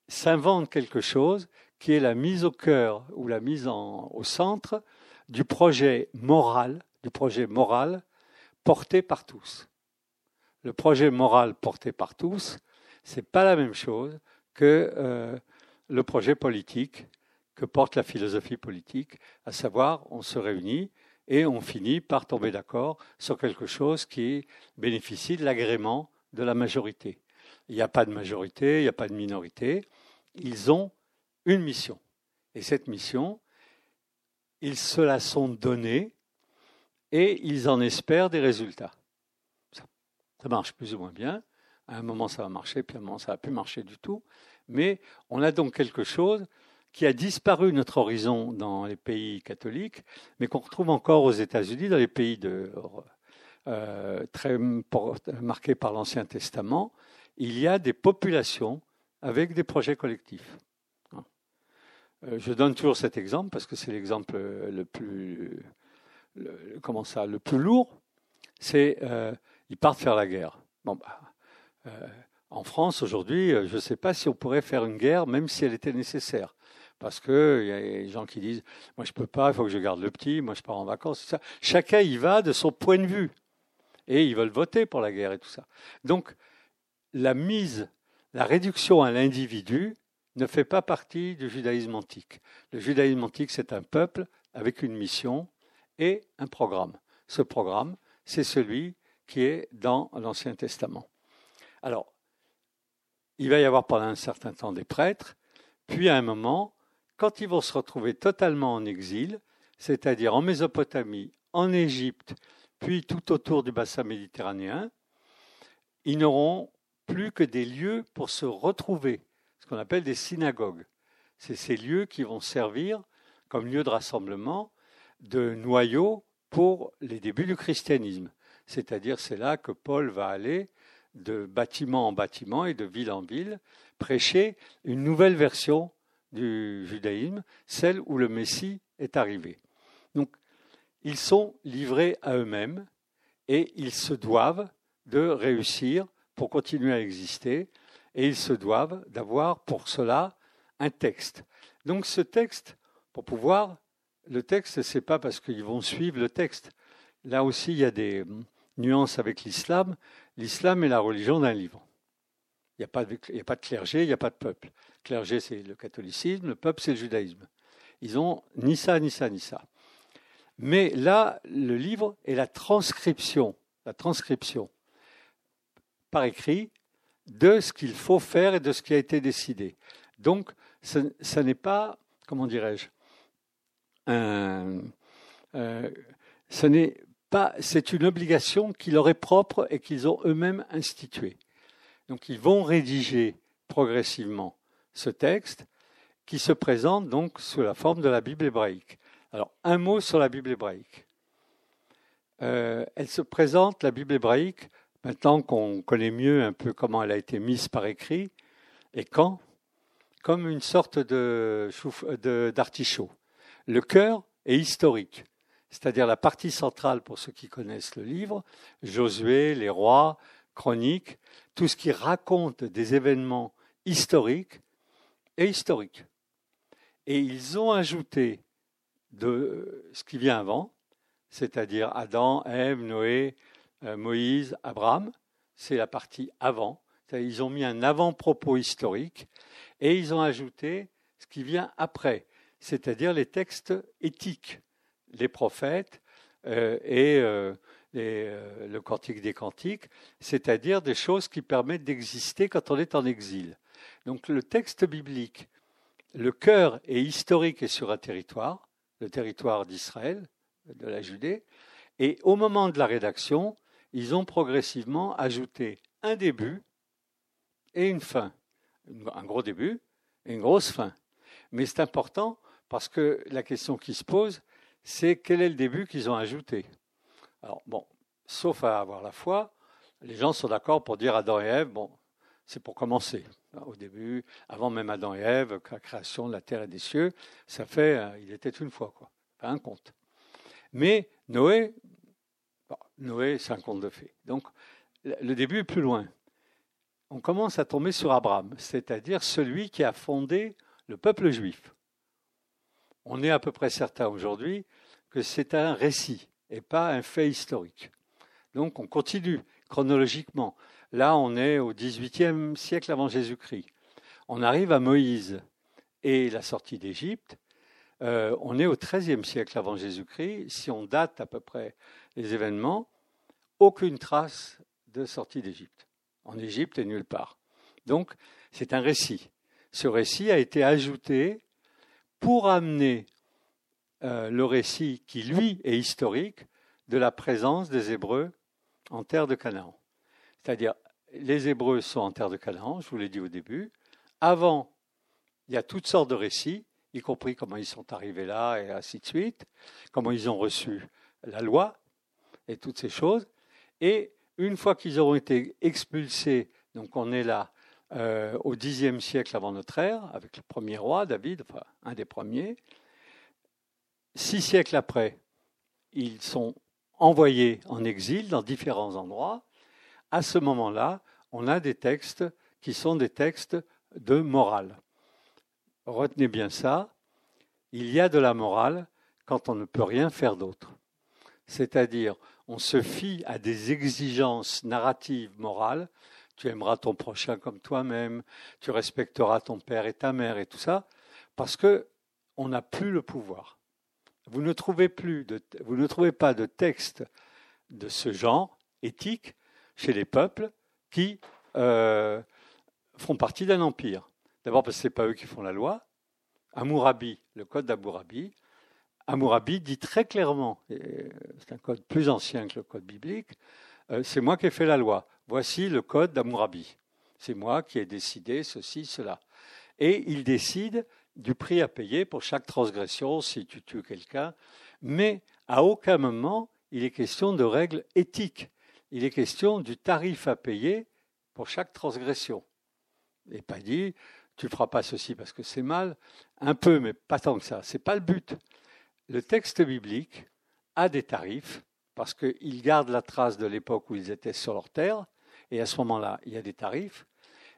s'invente quelque chose qui est la mise au cœur ou la mise au centre du projet moral, du projet moral porté par tous. Le projet moral porté par tous, c'est pas la même chose que euh, le projet politique que porte la philosophie politique, à savoir on se réunit et on finit par tomber d'accord sur quelque chose qui bénéficie de l'agrément de la majorité. Il n'y a pas de majorité, il n'y a pas de minorité. Ils ont une mission. Et cette mission, ils se la sont donnée et ils en espèrent des résultats. Ça, marche plus ou moins bien. À un moment, ça va marcher, puis à un moment, ça va plus marcher du tout. Mais on a donc quelque chose qui a disparu notre horizon dans les pays catholiques, mais qu'on retrouve encore aux États-Unis, dans les pays de, euh, très marqué par l'Ancien Testament, il y a des populations avec des projets collectifs. Euh, je donne toujours cet exemple parce que c'est l'exemple le plus, comment ça, le plus lourd. C'est euh, ils partent faire la guerre. Bon, bah, en France aujourd'hui, je ne sais pas si on pourrait faire une guerre, même si elle était nécessaire parce qu'il y a des gens qui disent Moi, je ne peux pas, il faut que je garde le petit, moi, je pars en vacances. Ça. Chacun y va de son point de vue et ils veulent voter pour la guerre et tout ça. Donc, la mise, la réduction à l'individu ne fait pas partie du judaïsme antique. Le judaïsme antique, c'est un peuple avec une mission et un programme. Ce programme, c'est celui qui est dans l'Ancien Testament. Alors, il va y avoir pendant un certain temps des prêtres, puis à un moment, quand ils vont se retrouver totalement en exil, c'est-à-dire en Mésopotamie, en Égypte, puis tout autour du bassin méditerranéen, ils n'auront plus que des lieux pour se retrouver, ce qu'on appelle des synagogues. C'est ces lieux qui vont servir comme lieu de rassemblement, de noyau pour les débuts du christianisme. C'est-à-dire c'est là que Paul va aller de bâtiment en bâtiment et de ville en ville prêcher une nouvelle version du judaïsme, celle où le Messie est arrivé. Donc ils sont livrés à eux-mêmes et ils se doivent de réussir pour continuer à exister et ils se doivent d'avoir pour cela un texte. Donc ce texte, pour pouvoir, le texte, ce n'est pas parce qu'ils vont suivre le texte. Là aussi, il y a des nuances avec l'islam. L'islam est la religion d'un livre. Il n'y a, pas de, clergé, il n'y a pas de peuple. Le clergé, c'est le catholicisme, le peuple, c'est le judaïsme. Ils ont ni ça, ni ça, ni ça. Mais là, le livre est la transcription, la transcription par écrit de ce qu'il faut faire et de ce qui a été décidé. Donc, ce, n'est pas, comment dirais-je, un, euh, ce n'est pas, c'est une obligation qui leur est propre et qu'ils ont eux-mêmes instituée. Donc ils vont rédiger progressivement ce texte qui se présente donc sous la forme de la Bible hébraïque. Alors un mot sur la Bible hébraïque. Euh, elle se présente, la Bible hébraïque, maintenant qu'on connaît mieux un peu comment elle a été mise par écrit et quand, comme une sorte de, d'artichaut. Le cœur est historique, c'est-à-dire la partie centrale pour ceux qui connaissent le livre, Josué, les rois, chroniques, tout ce qui raconte des événements historiques est historique. Et ils ont ajouté de ce qui vient avant, c'est-à-dire Adam, Ève, Noé, euh, Moïse, Abraham, c'est la partie avant. Ils ont mis un avant-propos historique et ils ont ajouté ce qui vient après, c'est-à-dire les textes éthiques, les prophètes euh, et euh, le Cantique des Cantiques, c'est-à-dire des choses qui permettent d'exister quand on est en exil. Donc le texte biblique, le cœur est historique et sur un territoire, le territoire d'Israël, de la Judée, et au moment de la rédaction, ils ont progressivement ajouté un début et une fin. Un gros début et une grosse fin. Mais c'est important parce que la question qui se pose, c'est quel est le début qu'ils ont ajouté? Alors, bon, sauf à avoir la foi, les gens sont d'accord pour dire Adam et Ève, bon, c'est pour commencer. Au début, avant même Adam et Ève, la création de la terre et des cieux, ça fait, euh, il était une fois, quoi. Pas un conte. Mais Noé, Noé, c'est un conte de fées. Donc, le début est plus loin. On commence à tomber sur Abraham, c'est-à-dire celui qui a fondé le peuple juif. On est à peu près certain aujourd'hui que c'est un récit et pas un fait historique. Donc on continue chronologiquement. Là, on est au XVIIIe siècle avant Jésus-Christ. On arrive à Moïse et la sortie d'Égypte. Euh, on est au XIIIe siècle avant Jésus-Christ. Si on date à peu près les événements, aucune trace de sortie d'Égypte. En Égypte et nulle part. Donc, c'est un récit. Ce récit a été ajouté pour amener euh, le récit qui, lui, est historique de la présence des Hébreux en terre de Canaan. C'est-à-dire, les Hébreux sont en terre de Canaan, je vous l'ai dit au début. Avant, il y a toutes sortes de récits, y compris comment ils sont arrivés là et ainsi de suite, comment ils ont reçu la loi et toutes ces choses. Et une fois qu'ils auront été expulsés, donc on est là euh, au Xe siècle avant notre ère, avec le premier roi, David, enfin un des premiers, six siècles après, ils sont envoyés en exil dans différents endroits. À ce moment-là, on a des textes qui sont des textes de morale. Retenez bien ça, il y a de la morale quand on ne peut rien faire d'autre. C'est-à-dire, on se fie à des exigences narratives morales. Tu aimeras ton prochain comme toi-même, tu respecteras ton père et ta mère et tout ça, parce que on n'a plus le pouvoir. Vous ne trouvez plus vous ne trouvez pas de texte de ce genre éthique chez les peuples qui euh, font partie d'un empire. D'abord parce que ce n'est pas eux qui font la loi. Amourabi, le code d'Amourabi, Amourabi dit très clairement, c'est un code plus ancien que le code biblique, euh, c'est moi qui ai fait la loi. Voici le code d'Amourabi. C'est moi qui ai décidé ceci, cela. Et il décide du prix à payer pour chaque transgression si tu tues quelqu'un, mais à aucun moment il est question de règles éthiques. Il est question du tarif à payer pour chaque transgression. Et pas dit, tu ne feras pas ceci parce que c'est mal, un peu, mais pas tant que ça. Ce n'est pas le but le texte biblique a des tarifs parce qu'il garde la trace de l'époque où ils étaient sur leur terre, et à ce moment-là, il y a des tarifs.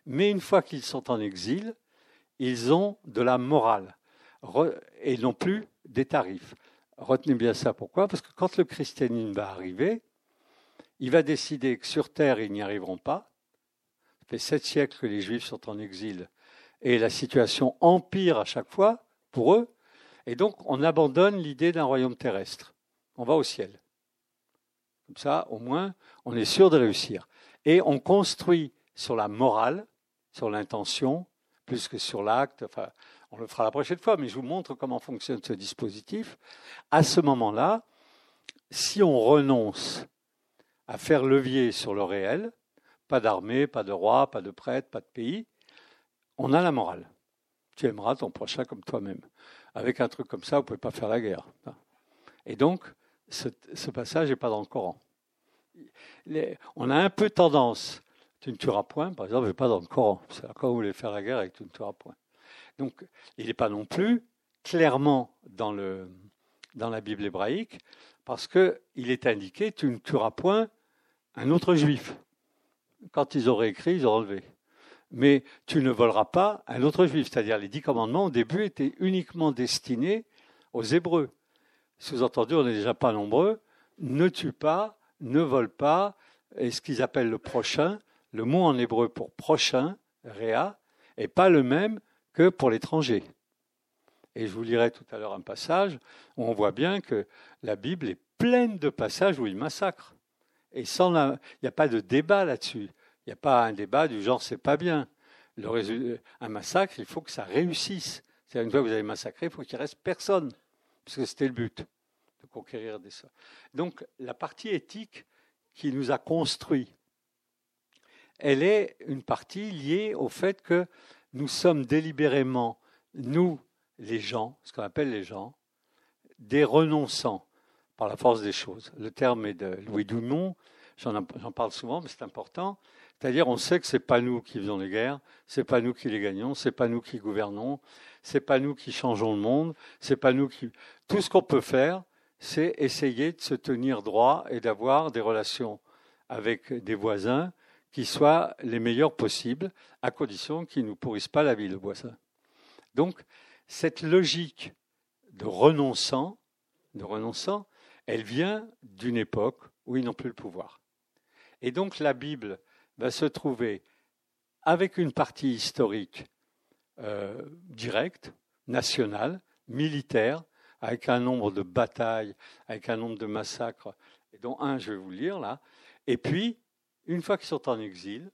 Mais une fois qu'ils sont en exil, ils ont de la morale et non plus des tarifs. Retenez bien ça. Pourquoi? Parce que quand le christianisme va arriver, il va décider que sur terre, ils n'y arriveront pas. Ça fait sept siècles que les Juifs sont en exil et la situation empire à chaque fois pour eux. Et donc, on abandonne l'idée d'un royaume terrestre. On va au ciel. Comme ça, au moins, on est sûr de réussir. Et on construit sur la morale, sur l'intention, plus que sur l'acte. Enfin, on le fera la prochaine fois, mais je vous montre comment fonctionne ce dispositif. À ce moment-là, si on renonce à faire levier sur le réel, pas d'armée, pas de roi, pas de prêtre, pas de pays, on a la morale. Tu aimeras ton prochain comme toi-même. Avec un truc comme ça, vous ne pouvez pas faire la guerre. Et donc, ce, passage n'est pas dans le Coran. on a un peu tendance, tu ne tueras point, par exemple, n'est pas dans le Coran. C'est quand vous voulez faire la guerre avec tu ne tueras point. Donc, il n'est pas non plus clairement dans la Bible hébraïque, parce qu'il est indiqué tu ne tueras point un autre juif. Quand ils auraient écrit, ils auraient enlevé. Mais tu ne voleras pas un autre juif. C'est-à-dire les dix commandements, au début, étaient uniquement destinés aux Hébreux. Sous-entendu, on n'est déjà pas nombreux. Ne tue pas, ne vole pas. Et ce qu'ils appellent le prochain, le mot en hébreu pour prochain, réa, n'est pas le même que pour l'étranger. Et je vous lirai tout à l'heure un passage où on voit bien que la Bible est pleine de passages où il massacre. Et il n'y a pas de débat là-dessus. Il n'y a pas un débat du genre c'est pas bien. Un massacre, il faut que ça réussisse. C'est une fois que vous avez massacré, il faut qu'il reste personne, parce que c'était le but de conquérir des sols. Donc la partie éthique qui nous a construit, elle est une partie liée au fait que nous sommes délibérément, nous, les gens, ce qu'on appelle les gens, des renonçants par la force des choses. Le terme est de Louis Dumont, j'en parle souvent, mais c'est important. C'est-à-dire, on sait que c'est pas nous qui faisons les guerres, c'est pas nous qui les gagnons, c'est pas nous qui gouvernons, c'est pas nous qui changeons le monde, c'est pas nous qui. Tout ce qu'on peut faire, c'est essayer de se tenir droit et d'avoir des relations avec des voisins qui soient les meilleures possibles, à condition qu'ils ne pourrissent pas la vie, le voisin. Donc, cette logique de renonçant, de renonçant, elle vient d'une époque où ils n'ont plus le pouvoir. Et donc la Bible va se trouver avec une partie historique euh, directe, nationale, militaire, avec un nombre de batailles, avec un nombre de massacres, dont un, je vais vous le lire là. Et puis, une fois qu'ils sont en exil,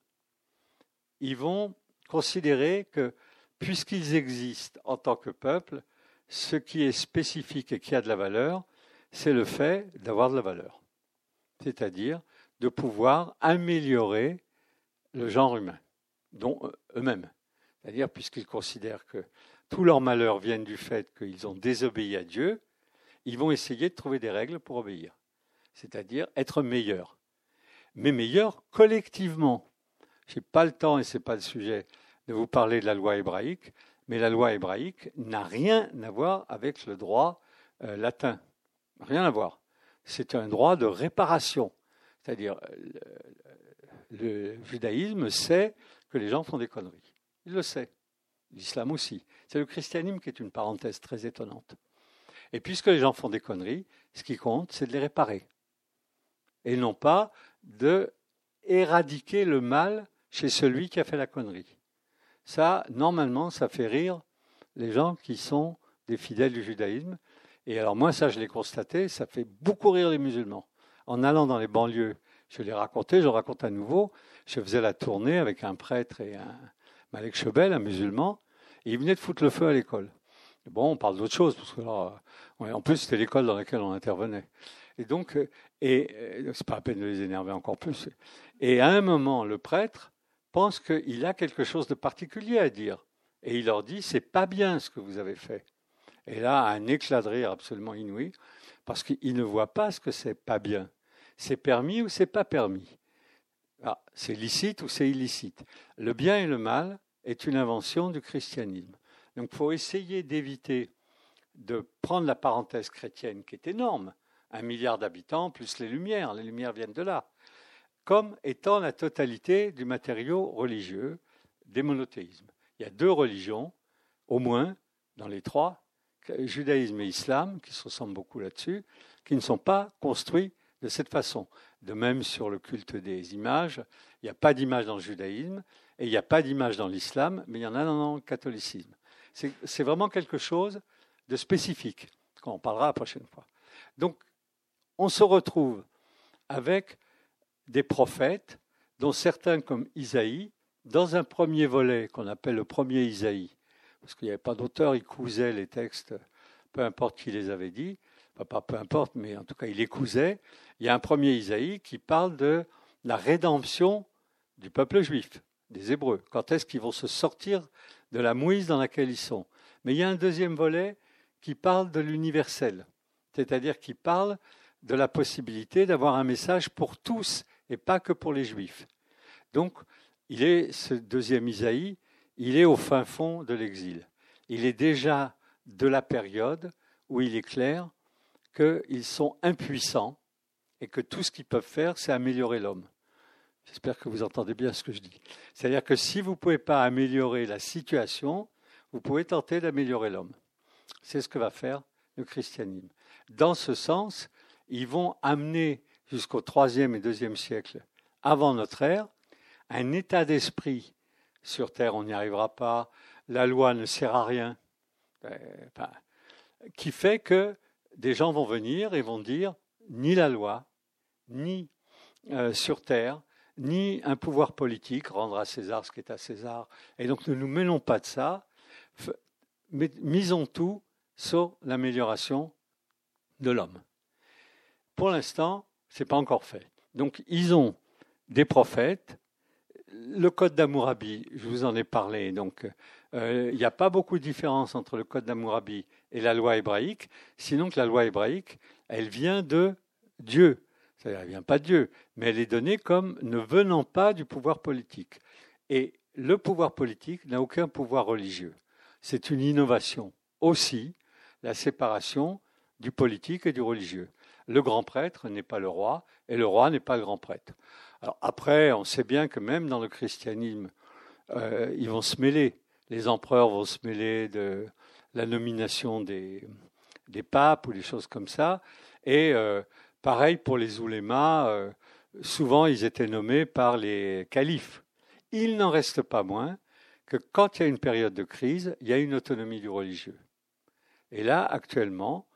ils vont considérer que, puisqu'ils existent en tant que peuple, ce qui est spécifique et qui a de la valeur, c'est le fait d'avoir de la valeur. C'est-à-dire de pouvoir améliorer le genre humain, dont euh, eux-mêmes. C'est-à-dire, puisqu'ils considèrent que tous leurs malheurs viennent du fait qu'ils ont désobéi à Dieu, ils vont essayer de trouver des règles pour obéir. C'est-à-dire être meilleurs. Mais meilleurs collectivement. Je n'ai pas le temps, et ce n'est pas le sujet, de vous parler de la loi hébraïque, mais la loi hébraïque n'a rien à voir avec le droit euh, latin. Rien à voir. C'est un droit de réparation. C'est-à-dire, le judaïsme sait que les gens font des conneries. Il le sait. L'islam aussi. C'est le christianisme qui est une parenthèse très étonnante. Et puisque les gens font des conneries, ce qui compte, c'est de les réparer. Et non pas de éradiquer le mal chez celui qui a fait la connerie. Ça, normalement, ça fait rire les gens qui sont des fidèles du judaïsme. Et alors moi, ça, je l'ai constaté, ça fait beaucoup rire les musulmans. En allant dans les banlieues je l'ai raconté, je raconte à nouveau. Je faisais la tournée avec un prêtre et un Malek Chebel, un musulman, et il venait de foutre le feu à l'école. Bon, on parle d'autre chose, parce que là, en plus, c'était l'école dans laquelle on intervenait. Et donc, euh, euh, c'est pas la peine de les énerver encore plus. Et à un moment, le prêtre pense qu'il a quelque chose de particulier à dire. Et il leur dit, c'est pas bien ce que vous avez fait. Et là, un éclat de rire absolument inouï, parce qu'il ne voit pas ce que c'est pas bien c'est permis ou c'est pas permis? Ah, c'est licite ou c'est illicite? Le bien et le mal est une invention du christianisme. Donc il faut essayer d'éviter de prendre la parenthèse chrétienne qui est énorme, un milliard d'habitants plus les lumières, les lumières viennent de là, comme étant la totalité du matériau religieux des monothéismes. Il y a deux religions, au moins, dans les trois, judaïsme et islam, qui se ressemblent beaucoup là-dessus, qui ne sont pas construits de cette façon. De même sur le culte des images, il n'y a pas d'image dans le judaïsme et il n'y a pas d'image dans l'islam, mais il y en a dans le catholicisme. C'est vraiment quelque chose de spécifique, qu'on parlera la prochaine fois. Donc, on se retrouve avec des prophètes, dont certains comme Isaïe, dans un premier volet qu'on appelle le premier Isaïe, parce qu'il n'y avait pas d'auteur, il cousait les textes, peu importe qui les avait dit, pas peu importe, mais en tout cas il les cousait. Il y a un premier Isaïe qui parle de la rédemption du peuple juif, des Hébreux. Quand est-ce qu'ils vont se sortir de la mouise dans laquelle ils sont? Mais il y a un deuxième volet qui parle de l'universel, c'est-à-dire qui parle de la possibilité d'avoir un message pour tous et pas que pour les Juifs. Donc, il est, ce deuxième Isaïe, il est au fin fond de l'exil. Il est déjà de la période où il est clair qu'ils sont impuissants et que tout ce qu'ils peuvent faire, c'est améliorer l'homme. J'espère que vous entendez bien ce que je dis. C'est-à-dire que si vous ne pouvez pas améliorer la situation, vous pouvez tenter d'améliorer l'homme. C'est ce que va faire le christianisme. Dans ce sens, ils vont amener jusqu'au troisième et deuxième siècle avant notre ère un état d'esprit sur Terre, on n'y arrivera pas, la loi ne sert à rien, euh, qui fait que des gens vont venir et vont dire ni la loi, ni euh, sur Terre, ni un pouvoir politique, rendre à César ce qui est à César. Et donc ne nous mêlons pas de ça, misons tout sur l'amélioration de l'homme. Pour l'instant, ce n'est pas encore fait. Donc ils ont des prophètes. Le code d'Amourabi, je vous en ai parlé, donc euh, il n'y a pas beaucoup de différence entre le code d'Amourabi et la loi hébraïque, sinon que la loi hébraïque, elle vient de Dieu. Elle ne vient pas de Dieu, mais elle est donnée comme ne venant pas du pouvoir politique. Et le pouvoir politique n'a aucun pouvoir religieux. C'est une innovation aussi, la séparation du politique et du religieux. Le grand prêtre n'est pas le roi et le roi n'est pas le grand prêtre. Alors après, on sait bien que même dans le christianisme, euh, ils vont se mêler. Les empereurs vont se mêler de la nomination des, papes ou des choses comme ça. Et euh, pareil pour les oulémas, euh, souvent ils étaient nommés par les califes. Il n'en reste pas moins que quand il y a une période de crise, il y a une autonomie du religieux. Et là, actuellement,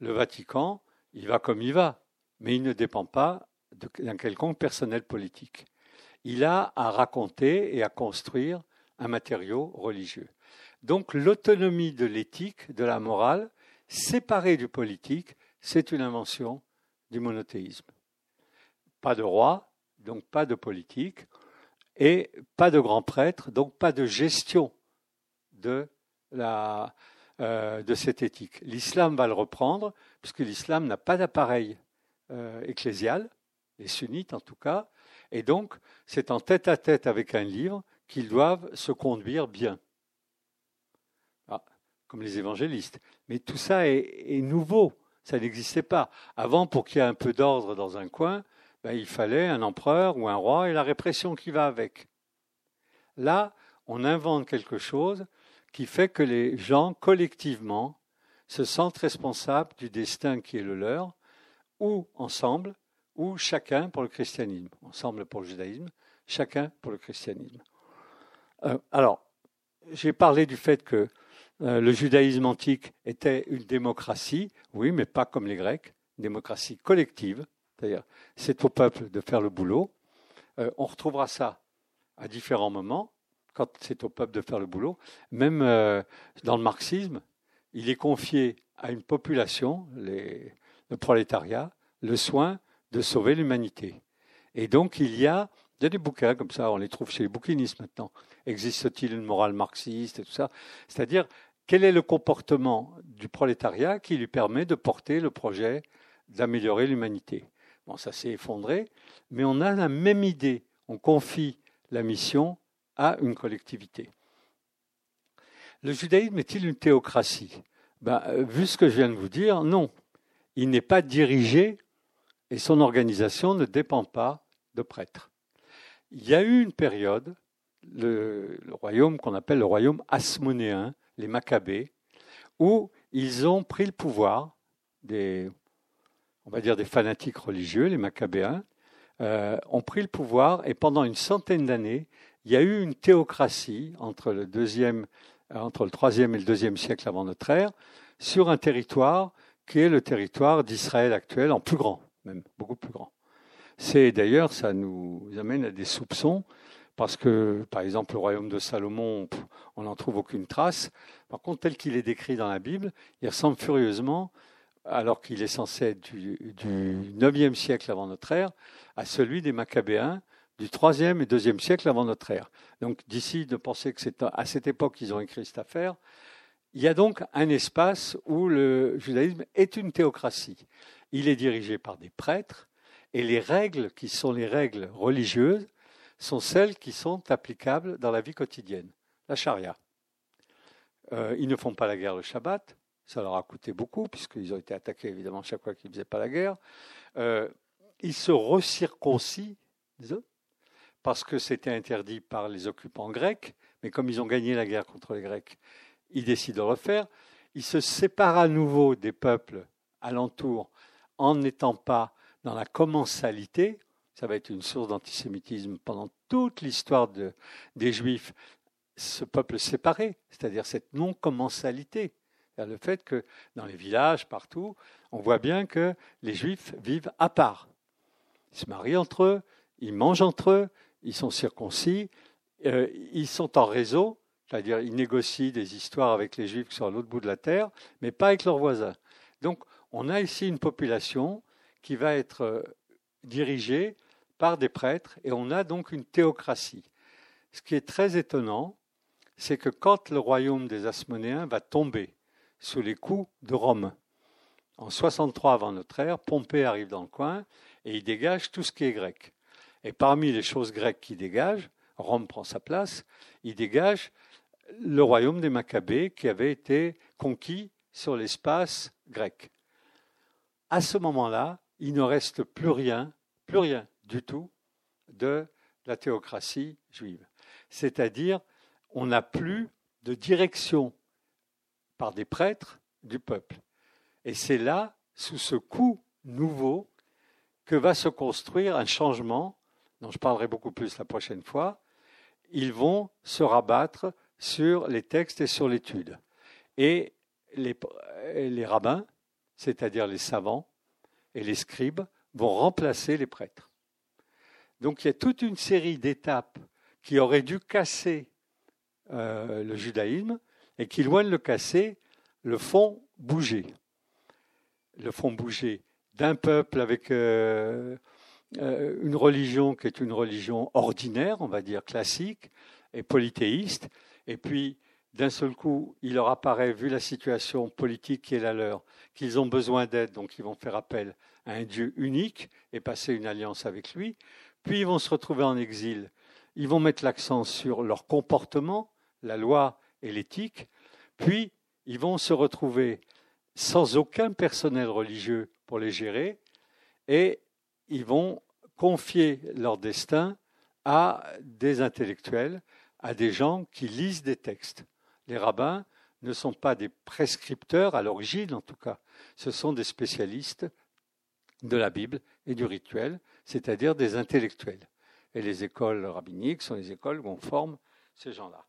le Vatican, il va comme il va, mais il ne dépend pas d'un quelconque personnel politique. Il a à raconter et à construire un matériau religieux. Donc l'autonomie de l'éthique, de la morale, séparée du politique, c'est une invention du monothéisme. Pas de roi, donc pas de politique, et pas de grand prêtre, donc pas de gestion de la, euh, de cette éthique. L'islam va le reprendre, puisque l'islam n'a pas d'appareil euh, ecclésial, les sunnites en tout cas, et donc c'est en tête à tête avec un livre qu'ils doivent se conduire bien, ah, comme les évangélistes. Mais tout ça est, nouveau, ça n'existait pas. Avant, pour qu'il y ait un peu d'ordre dans un coin, ben, il fallait un empereur ou un roi et la répression qui va avec. Là, on invente quelque chose qui fait que les gens, collectivement, se sentent responsables du destin qui est le leur, ou ensemble, ou chacun pour le christianisme. Ensemble pour le judaïsme, chacun pour le christianisme. Euh, alors, j'ai parlé du fait que euh, le judaïsme antique était une démocratie, oui, mais pas comme les Grecs, une démocratie collective, c'est-à-dire c'est au peuple de faire le boulot. Euh, on retrouvera ça à différents moments quand c'est au peuple de faire le boulot. Même euh, dans le marxisme, il est confié à une population, le prolétariat, le soin de sauver l'humanité. Et donc il y a, il y a des bouquins comme ça, on les trouve chez les bouquinistes maintenant. Existe-t-il une morale marxiste et tout ça? C'est-à-dire, quel est le comportement du prolétariat qui lui permet de porter le projet d'améliorer l'humanité? Bon, ça s'est effondré, mais on a la même idée. On confie la mission à une collectivité. Le judaïsme est-il une théocratie? Ben, euh, Vu ce que je viens de vous dire, non. Il n'est pas dirigé et son organisation ne dépend pas de prêtres. Il y a eu une période, le, royaume qu'on appelle le royaume asmonéen, les Maccabées, où ils ont pris le pouvoir on va dire des fanatiques religieux, les Maccabéens, euh, ont pris le pouvoir et pendant une centaine d'années, il y a eu une théocratie entre le, troisième et le deuxième siècle avant notre ère sur un territoire qui est le territoire d'Israël actuel, en plus grand, même beaucoup plus grand. C'est d'ailleurs, ça nous amène à des soupçons, parce que, par exemple, le royaume de Salomon, on n'en trouve aucune trace. Par contre, tel qu'il est décrit dans la Bible, il ressemble furieusement, alors qu'il est censé être du, du 9e siècle avant notre ère, à celui des Maccabéens du 3e et 2e siècle avant notre ère. Donc d'ici de penser que c'est à cette époque qu'ils ont écrit cette affaire, il y a donc un espace où le judaïsme est une théocratie. Il est dirigé par des prêtres et les règles qui sont les règles religieuses sont celles qui sont applicables dans la vie quotidienne. La charia. Euh, ils ne font pas la guerre le Shabbat, ça leur a coûté beaucoup, puisqu'ils ont été attaqués évidemment chaque fois qu'ils ne faisaient pas la guerre. Euh, ils se recirconcient, parce que c'était interdit par les occupants grecs, mais comme ils ont gagné la guerre contre les Grecs, ils décident de refaire. Ils se séparent à nouveau des peuples alentours en n'étant pas dans la commensalité, ça va être une source d'antisémitisme pendant toute l'histoire de, des Juifs, ce peuple séparé, c'est-à-dire cette non-commensalité. Le fait que dans les villages, partout, on voit bien que les Juifs vivent à part. Ils se marient entre eux, ils mangent entre eux, ils sont circoncis, euh, ils sont en réseau, c'est-à-dire ils négocient des histoires avec les Juifs qui sont à l'autre bout de la terre, mais pas avec leurs voisins. Donc on a ici une population qui va être euh, dirigée par des prêtres, et on a donc une théocratie. Ce qui est très étonnant, c'est que quand le royaume des Asmonéens va tomber sous les coups de Rome, en 63 avant notre ère, Pompée arrive dans le coin et il dégage tout ce qui est grec. Et parmi les choses grecques qu'il dégage, Rome prend sa place, il dégage le royaume des Maccabées qui avait été conquis sur l'espace grec. À ce moment-là, il ne reste plus rien, plus rien du tout de la théocratie juive. C'est-à-dire, on n'a plus de direction par des prêtres du peuple. Et c'est là, sous ce coup nouveau, que va se construire un changement, dont je parlerai beaucoup plus la prochaine fois. Ils vont se rabattre sur les textes et sur l'étude. Et les, rabbins, c'est-à-dire les savants et les scribes, vont remplacer les prêtres. Donc il y a toute une série d'étapes qui auraient dû casser euh, le judaïsme et qui, loin de le casser, le font bouger. Le font bouger d'un peuple avec euh, euh, une religion qui est une religion ordinaire, on va dire classique, et polythéiste, et puis d'un seul coup, il leur apparaît, vu la situation politique qui est la leur, qu'ils ont besoin d'aide, donc ils vont faire appel à un Dieu unique et passer une alliance avec lui. Puis ils vont se retrouver en exil. Ils vont mettre l'accent sur leur comportement, la loi et l'éthique. Puis ils vont se retrouver sans aucun personnel religieux pour les gérer et ils vont confier leur destin à des intellectuels, à des gens qui lisent des textes. Les rabbins ne sont pas des prescripteurs, à l'origine en tout cas, ce sont des spécialistes de la Bible et du rituel, c'est-à-dire des intellectuels. Et les écoles rabbiniques sont les écoles où on forme ces gens-là.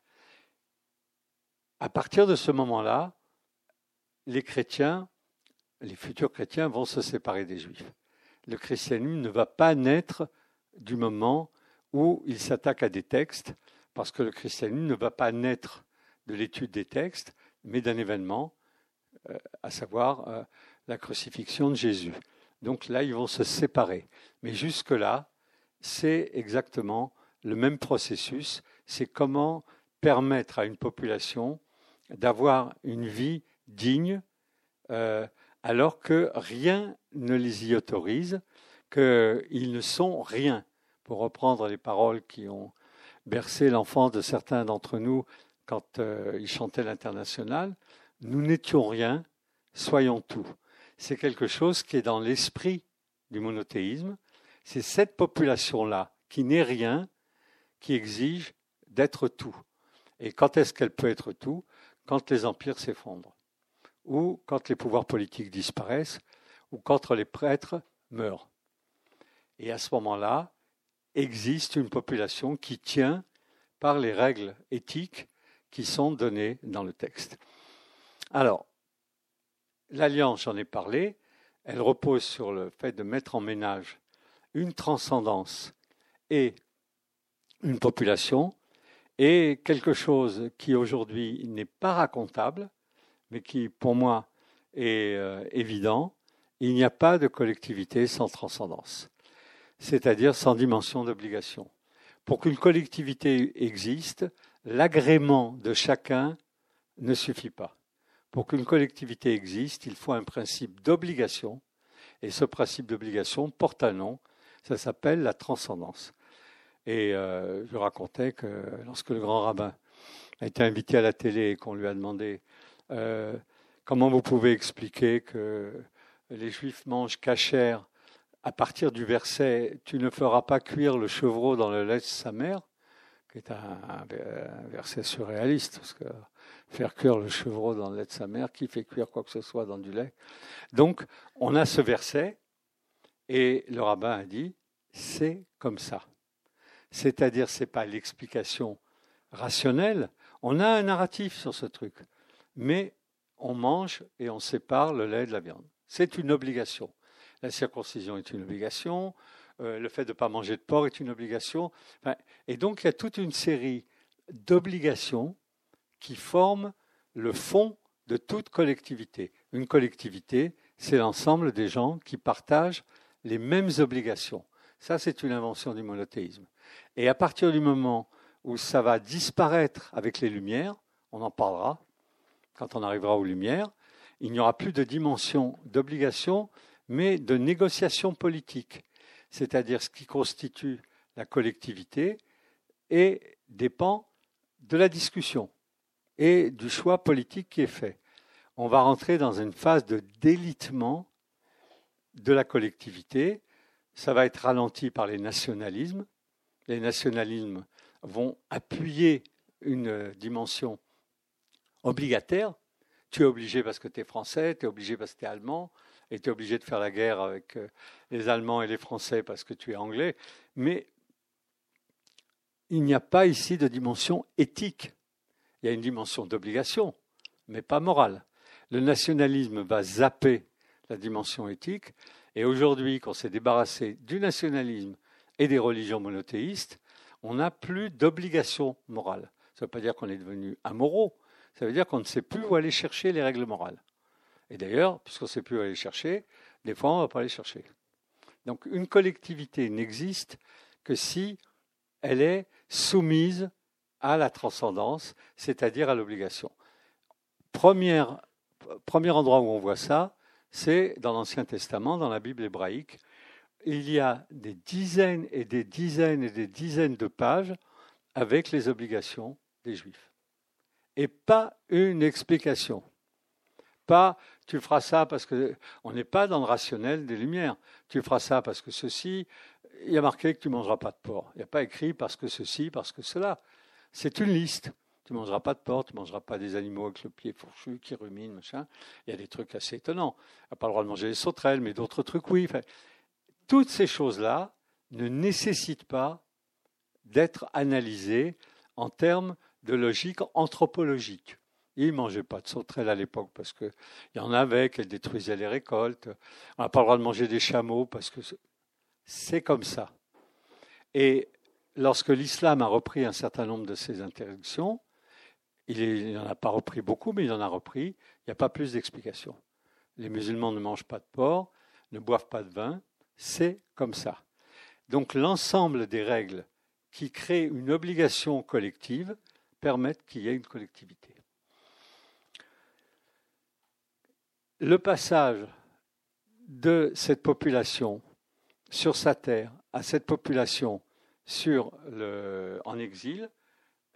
À partir de ce moment-là, les chrétiens, les futurs chrétiens vont se séparer des juifs. Le christianisme ne va pas naître du moment où il s'attaque à des textes, parce que le christianisme ne va pas naître de l'étude des textes, mais d'un événement, euh, à savoir euh, la crucifixion de Jésus. Donc là, ils vont se séparer. Mais jusque-là, c'est exactement le même processus. C'est comment permettre à une population d'avoir une vie digne euh, alors que rien ne les y autorise, qu'ils ne sont rien. Pour reprendre les paroles qui ont bercé l'enfance de certains d'entre nous quand euh, ils chantaient l'international, nous n'étions rien, soyons tout c'est quelque chose qui est dans l'esprit du monothéisme. C'est cette population-là qui n'est rien, qui exige d'être tout. Et quand est-ce qu'elle peut être tout? Quand les empires s'effondrent, ou quand les pouvoirs politiques disparaissent, ou quand les prêtres meurent. Et à ce moment-là, existe une population qui tient par les règles éthiques qui sont données dans le texte. Alors, L'alliance, j'en ai parlé, elle repose sur le fait de mettre en ménage une transcendance et une population et quelque chose qui aujourd'hui n'est pas racontable, mais qui pour moi est euh, évident, il n'y a pas de collectivité sans transcendance, c'est-à-dire sans dimension d'obligation. Pour qu'une collectivité existe, l'agrément de chacun ne suffit pas. Pour qu'une collectivité existe, il faut un principe d'obligation, et ce principe d'obligation porte un nom, ça s'appelle la transcendance. Et euh, je racontais que lorsque le grand rabbin a été invité à la télé et qu'on lui a demandé euh, comment vous pouvez expliquer que les Juifs mangent cachère à partir du verset Tu ne feras pas cuire le chevreau dans le lait de sa mère, qui est un, verset surréaliste, parce que faire cuire le chevreau dans le lait de sa mère, qui fait cuire quoi que ce soit dans du lait? Donc, on a ce verset, et le rabbin a dit C'est comme ça. C'est-à-dire, ce n'est pas l'explication rationnelle. On a un narratif sur ce truc, mais on mange et on sépare le lait de la viande. C'est une obligation. La circoncision est une obligation, euh, le fait de ne pas manger de porc est une obligation. et donc il y a toute une série d'obligations qui forment le fond de toute collectivité. Une collectivité, c'est l'ensemble des gens qui partagent les mêmes obligations. Ça, c'est une invention du monothéisme. Et à partir du moment où ça va disparaître avec les Lumières, on en parlera quand on arrivera aux Lumières, il n'y aura plus de dimension d'obligation, mais de négociation politique, c'est-à-dire ce qui constitue la collectivité et dépend de la discussion et du choix politique qui est fait. On va rentrer dans une phase de délitement de la collectivité. Ça va être ralenti par les nationalismes. Les nationalismes vont appuyer une dimension obligataire. Tu es obligé parce que tu es français, tu es obligé parce que tu es allemand, et tu es obligé de faire la guerre avec euh, les Allemands et les Français parce que tu es anglais. Mais il n'y a pas ici de dimension éthique. Il y a une dimension d'obligation, mais pas morale. Le nationalisme va zapper la dimension éthique. Et aujourd'hui, qu'on s'est débarrassé du nationalisme et des religions monothéistes, on n'a plus d'obligation morale. Ça ne veut pas dire qu'on est devenu amoraux, ça veut dire qu'on ne sait plus où aller chercher les règles morales. Et d'ailleurs, puisqu'on ne sait plus où aller chercher, des fois on ne va pas aller chercher. Donc une collectivité n'existe que si elle est soumise à la transcendance, c'est-à-dire à, l'obligation. Premier, premier endroit où on voit ça, c'est dans l'Ancien Testament, dans la Bible hébraïque. Il y a des dizaines et des dizaines et des dizaines de pages avec les obligations des Juifs. Et pas une explication. Pas tu feras ça parce que on n'est pas dans le rationnel des lumières. Tu feras ça parce que ceci, il y a marqué que tu ne mangeras pas de porc. Il n'y a pas écrit parce que ceci, parce que cela. C'est une liste. Tu ne mangeras pas de porc, tu ne mangeras pas des animaux avec le pied fourchu qui ruminent, machin. Il y a des trucs assez étonnants. Tu n'as pas le droit de manger les sauterelles, mais d'autres trucs, oui. toutes ces choses-là ne nécessitent pas d'être analysées en termes de logique anthropologique. Ils ne mangeaient pas de sauterelles à l'époque parce qu'il y en avait qui détruisaient les récoltes. On n'a pas le droit de manger des chameaux parce que c'est comme ça. Et lorsque l'islam a repris un certain nombre de ces interdictions, il n'en a pas repris beaucoup, mais il en a repris, il n'y a pas plus d'explications. Les musulmans ne mangent pas de porc, ne boivent pas de vin, c'est comme ça. Donc l'ensemble des règles qui créent une obligation collective permettent qu'il y ait une collectivité. le passage de cette population sur sa terre à cette population en exil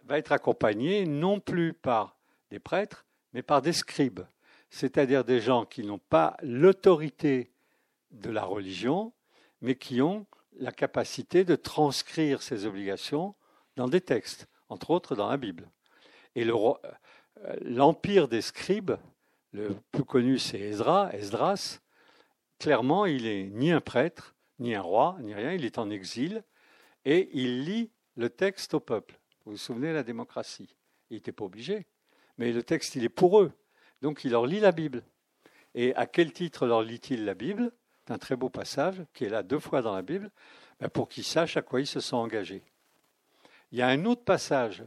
va être accompagné non plus par des prêtres, mais par des scribes, c'est-à-dire des gens qui n'ont pas l'autorité de la religion, mais qui ont la capacité de transcrire ces obligations dans des textes, entre autres dans la Bible. Et euh, l'empire des scribes le plus connu, c'est Esdras. Esdras, clairement, il est ni un prêtre, ni un roi, ni rien. Il est en exil et il lit le texte au peuple. Vous vous souvenez de la démocratie Il n'était pas obligé, mais le texte, il est pour eux. Donc, il leur lit la Bible. Et à quel titre leur lit-il la Bible? C'est un très beau passage qui est là deux fois dans la Bible, ben, pour qu'ils sachent à quoi ils se sont engagés. Il y a un autre passage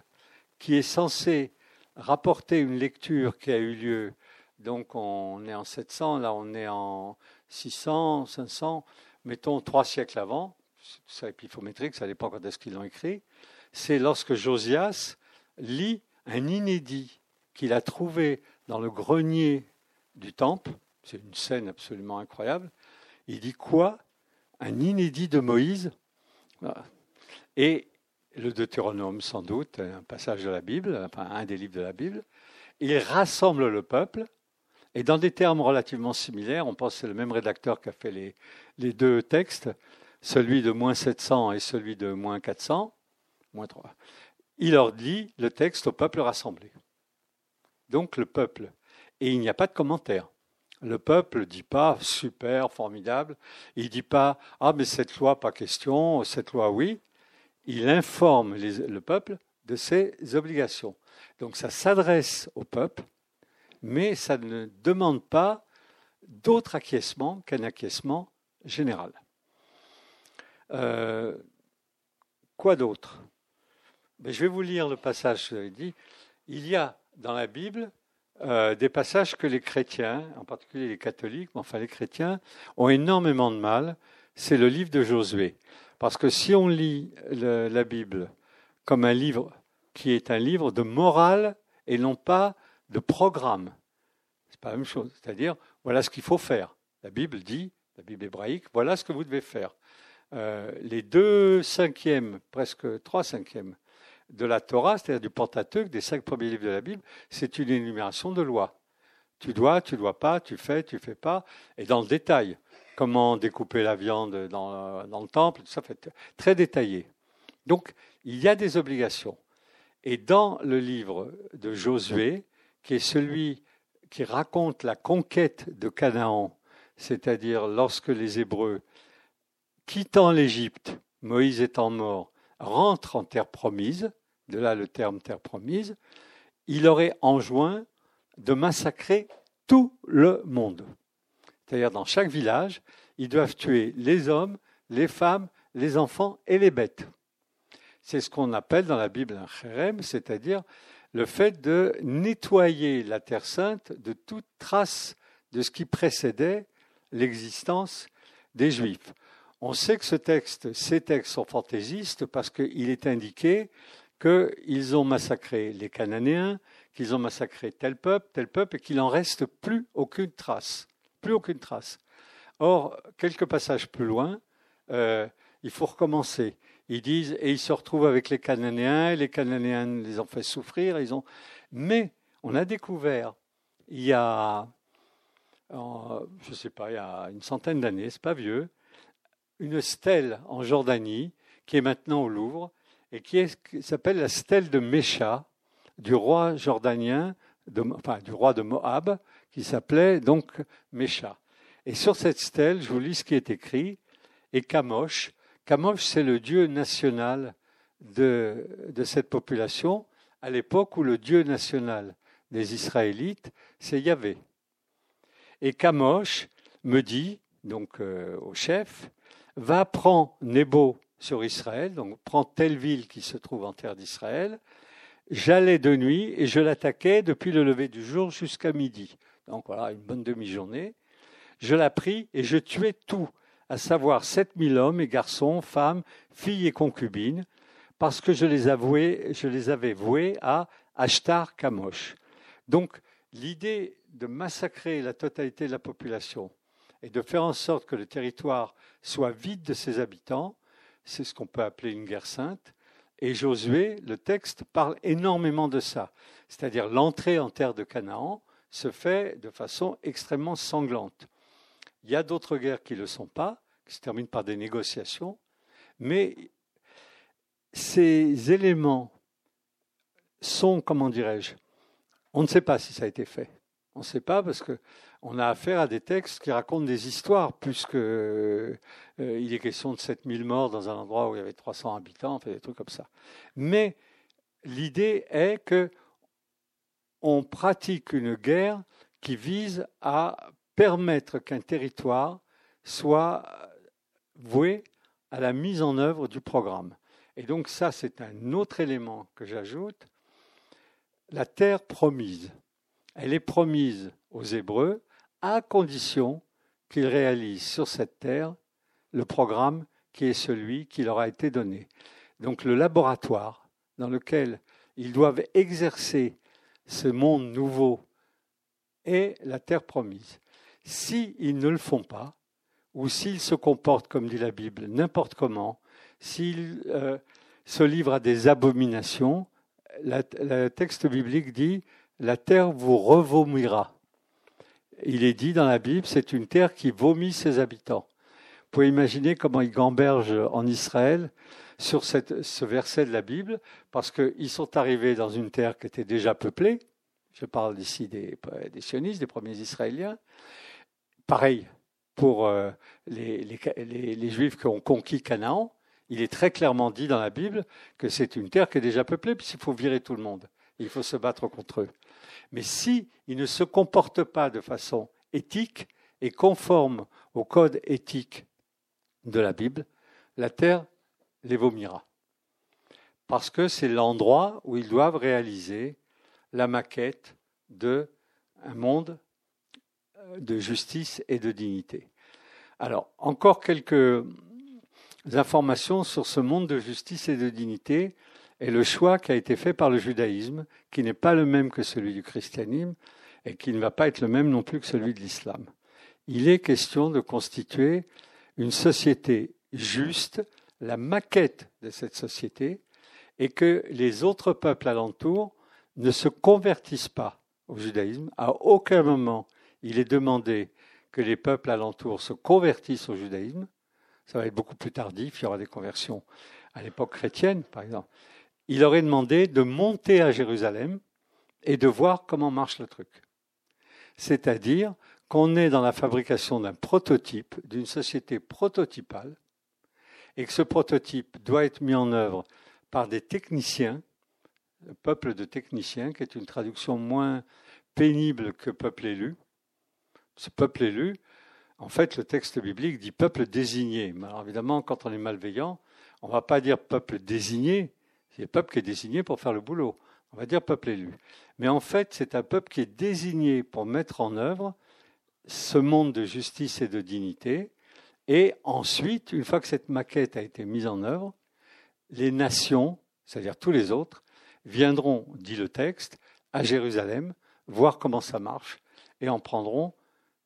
qui est censé rapporter une lecture qui a eu lieu. Donc on est en 700, là on est en 600, 500, mettons trois siècles avant. C'est épiphométrique, ça dépend quand est-ce qu'ils l'ont écrit. C'est lorsque Josias lit un inédit qu'il a trouvé dans le grenier du temple. C'est une scène absolument incroyable. Il dit quoi? Un inédit de Moïse. Et le Deutéronome, sans doute, un passage de la Bible, enfin un des livres de la Bible. Il rassemble le peuple. Et dans des termes relativement similaires, on pense que c'est le même rédacteur qui a fait les, deux textes, celui de moins 700 et celui de moins 400, moins 3. Il leur dit le texte au peuple rassemblé. Donc le peuple. Et il n'y a pas de commentaire. Le peuple ne dit pas super, formidable. Il ne dit pas ah mais cette loi pas question, cette loi oui. Il informe le peuple de ses obligations. Donc ça s'adresse au peuple, mais ça ne demande pas d'autre acquiescement qu'un acquiescement général. Euh, quoi d'autre? Ben, Je vais vous lire le passage que dit. Il y a dans la Bible euh, des passages que les chrétiens, en particulier les catholiques, mais enfin les chrétiens, ont énormément de mal. C'est le livre de Josué. Parce que si on lit la Bible comme un livre qui est un livre de morale et non pas de programme, c'est pas la même chose. C'est-à-dire, voilà ce qu'il faut faire. La Bible dit, la Bible hébraïque, voilà ce que vous devez faire. Euh, les deux cinquièmes, presque trois cinquièmes de la Torah, c'est-à-dire du Pentateuque, des cinq premiers livres de la Bible, c'est une énumération de lois. Tu dois, tu dois pas, tu fais, tu fais pas, et dans le détail. Comment découper la viande dans, le temple, tout ça fait très détaillé. Donc, il y a des obligations. Et dans le livre de Josué, qui est celui qui raconte la conquête de Canaan, c'est-à-dire lorsque les Hébreux, quittant l'Égypte, Moïse étant mort, rentre en terre promise, de là le terme terre promise, il aurait enjoint de massacrer tout le monde. C'est-à-dire dans chaque village, ils doivent tuer les hommes, les femmes, les enfants et les bêtes. C'est ce qu'on appelle dans la Bible un chérem, c'est-à-dire le fait de nettoyer la Terre sainte de toute trace de ce qui précédait l'existence des Juifs. On sait que ce texte, ces textes sont fantaisistes parce qu'il est indiqué qu'ils ont massacré les Cananéens, qu'ils ont massacré tel peuple, tel peuple, et qu'il n'en reste plus aucune trace. Plus aucune trace. Or, quelques passages plus loin, euh, il faut recommencer. Ils disent, et ils se retrouvent avec les Cananéens, et les Cananéens les ont fait souffrir. Ils ont... Mais on a découvert, il y a, je ne sais pas, il y a une centaine d'années, c'est pas vieux, une stèle en Jordanie qui est maintenant au Louvre et qui, s'appelle la stèle de Mécha du roi jordanien, enfin du roi de Moab, qui s'appelait donc Mécha. Et sur cette stèle, je vous lis ce qui est écrit, et Kamosh. Kamosh, c'est le dieu national de, de cette population, à l'époque où le dieu national des Israélites, c'est Yahvé. Et Kamosh me dit, donc euh, au chef, va prendre Nebo sur Israël, donc prends telle ville qui se trouve en terre d'Israël. J'allais de nuit et je l'attaquais depuis le lever du jour jusqu'à midi. Donc voilà, une bonne demi-journée. Je la pris et je tuais tout, à savoir 7000 hommes et garçons, femmes, filles et concubines, parce que je les, avais voués à Ashtar Kamosh. Donc l'idée de massacrer la totalité de la population et de faire en sorte que le territoire soit vide de ses habitants, c'est ce qu'on peut appeler une guerre sainte. Et Josué, le texte, parle énormément de ça. C'est-à-dire l'entrée en terre de Canaan se fait de façon extrêmement sanglante. Il y a d'autres guerres qui ne le sont pas, qui se terminent par des négociations, mais ces éléments sont, comment dirais-je, on ne sait pas si ça a été fait. On ne sait pas parce qu'on a affaire à des textes qui racontent des histoires, puisqu'il euh, est question de 7000 morts dans un endroit où il y avait 300 habitants, des trucs comme ça. Mais l'idée est que on pratique une guerre qui vise à permettre qu'un territoire soit voué à la mise en œuvre du programme. Et donc ça, c'est un autre élément que j'ajoute. La terre promise. Elle est promise aux Hébreux à condition qu'ils réalisent sur cette terre le programme qui est celui qui leur a été donné. Donc le laboratoire dans lequel ils doivent exercer ce monde nouveau est la terre promise. S'ils ne le font pas, ou s'ils se comportent, comme dit la Bible, n'importe comment, s'ils euh, se livrent à des abominations, le texte biblique dit la terre vous revomira. Il est dit dans la Bible, c'est une terre qui vomit ses habitants. Vous pouvez imaginer comment ils gambergent en Israël sur ce verset de la Bible, parce qu'ils sont arrivés dans une terre qui était déjà peuplée. Je parle ici des, sionistes, des premiers Israéliens. Pareil pour euh, les Juifs qui ont conquis Canaan. Il est très clairement dit dans la Bible que c'est une terre qui est déjà peuplée, puisqu'il faut virer tout le monde. Il faut se battre contre eux. Mais s'ils ne se comportent pas de façon éthique et conforme au code éthique de la Bible, la terre les vomira. Parce que c'est l'endroit où ils doivent réaliser la maquette de un monde de justice et de dignité. Alors, encore quelques informations sur ce monde de justice et de dignité et le choix qui a été fait par le judaïsme, qui n'est pas le même que celui du christianisme et qui ne va pas être le même non plus que celui de l'islam. Il est question de constituer une société juste, la maquette de cette société, et que les autres peuples alentours ne se convertissent pas au judaïsme. À aucun moment il est demandé que les peuples alentours se convertissent au judaïsme. Ça va être beaucoup plus tardif, il y aura des conversions à l'époque chrétienne, par exemple. Il aurait demandé de monter à Jérusalem et de voir comment marche le truc. C'est-à-dire qu'on est dans la fabrication d'un prototype, d'une société prototypale, et que ce prototype doit être mis en œuvre par des techniciens, le peuple de techniciens, qui est une traduction moins pénible que peuple élu, ce peuple élu, en fait, le texte biblique dit peuple désigné. Alors évidemment, quand on est malveillant, on ne va pas dire peuple désigné, c'est le peuple qui est désigné pour faire le boulot. On va dire peuple élu. Mais en fait, c'est un peuple qui est désigné pour mettre en œuvre ce monde de justice et de dignité. Et ensuite, une fois que cette maquette a été mise en œuvre, les nations, c'est-à-dire tous les autres, viendront, dit le texte, à Jérusalem, voir comment ça marche, et en prendront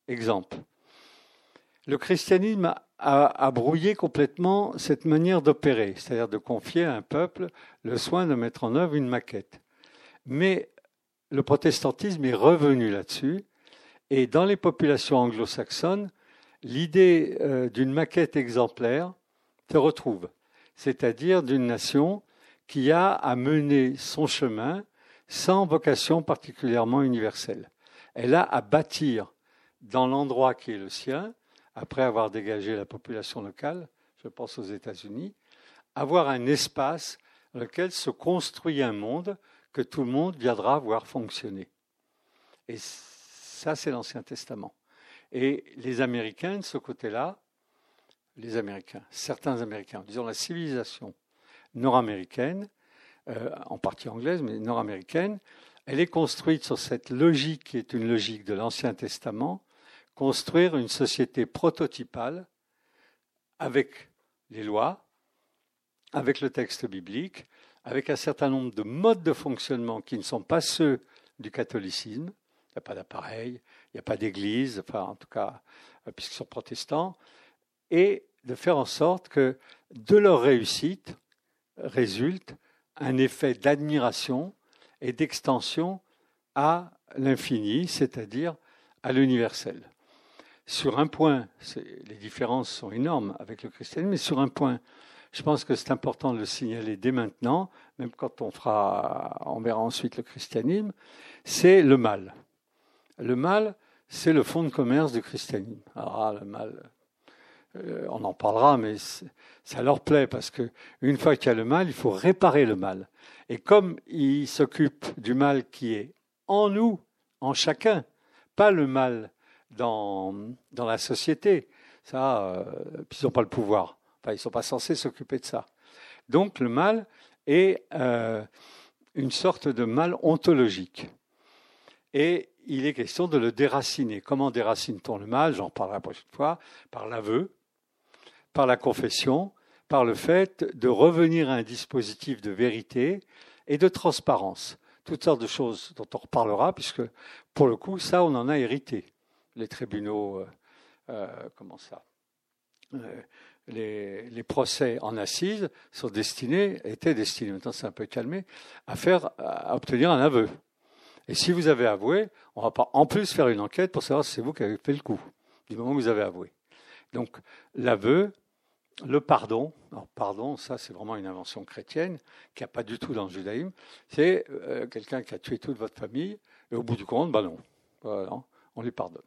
exemple. Le christianisme a, brouillé complètement cette manière d'opérer, c'est-à-dire de confier à un peuple le soin de mettre en œuvre une maquette. Mais le protestantisme est revenu là-dessus, et dans les populations anglo-saxonnes, l'idée euh, d'une maquette exemplaire se retrouve, c'est-à-dire d'une nation qui a à mener son chemin sans vocation particulièrement universelle. Elle a à bâtir dans l'endroit qui est le sien, après avoir dégagé la population locale, je pense aux États-Unis, avoir un espace dans lequel se construit un monde que tout le monde viendra voir fonctionner. Et ça, c'est l'Ancien Testament. Et les Américains, de ce côté-là, les Américains, certains Américains, disons la civilisation nord-américaine, euh, en partie anglaise, mais nord-américaine, elle est construite sur cette logique qui est une logique de l'Ancien Testament, construire une société prototypale avec les lois, avec le texte biblique, avec un certain nombre de modes de fonctionnement qui ne sont pas ceux du catholicisme. Il n'y a pas d'appareil, il n'y a pas d'église, enfin en tout cas, euh, puisqu'ils sont protestants, et de faire en sorte que de leur réussite résulte un effet d'admiration et d'extension à l'infini, c'est-à-dire à l'universel. Sur un point, les différences sont énormes avec le christianisme, mais sur un point, je pense que c'est important de le signaler dès maintenant, même quand on fera, on verra ensuite le christianisme, c'est le mal. Le mal, c'est le fond de commerce du christianisme. Alors, ah, le mal, euh, on en parlera, mais ça leur plaît parce que une fois qu'il y a le mal, il faut réparer le mal. Et comme il s'occupe du mal qui est en nous, en chacun, pas le mal dans, la société. Ça, euh, ils n'ont pas le pouvoir. Enfin, ils ne sont pas censés s'occuper de ça. Donc le mal est euh, une sorte de mal ontologique. Et il est question de le déraciner. Comment déracine-t-on le mal? J'en parlerai la prochaine fois. Par l'aveu, par la confession, par le fait de revenir à un dispositif de vérité et de transparence. Toutes sortes de choses dont on reparlera, puisque pour le coup, ça, on en a hérité. Les tribunaux, euh, euh, comment ça euh, les, procès en assises sont destinés, étaient destinés, maintenant c'est un peu calmé, à faire, à obtenir un aveu. Et si vous avez avoué, on ne va pas en plus faire une enquête pour savoir si c'est vous qui avez fait le coup, du moment que vous avez avoué. Donc l'aveu, le pardon, alors pardon, ça c'est vraiment une invention chrétienne qui n'y a pas du tout dans le judaïsme, c'est quelqu'un qui a tué toute votre famille, et au bout du compte, ben non, voilà, on lui pardonne.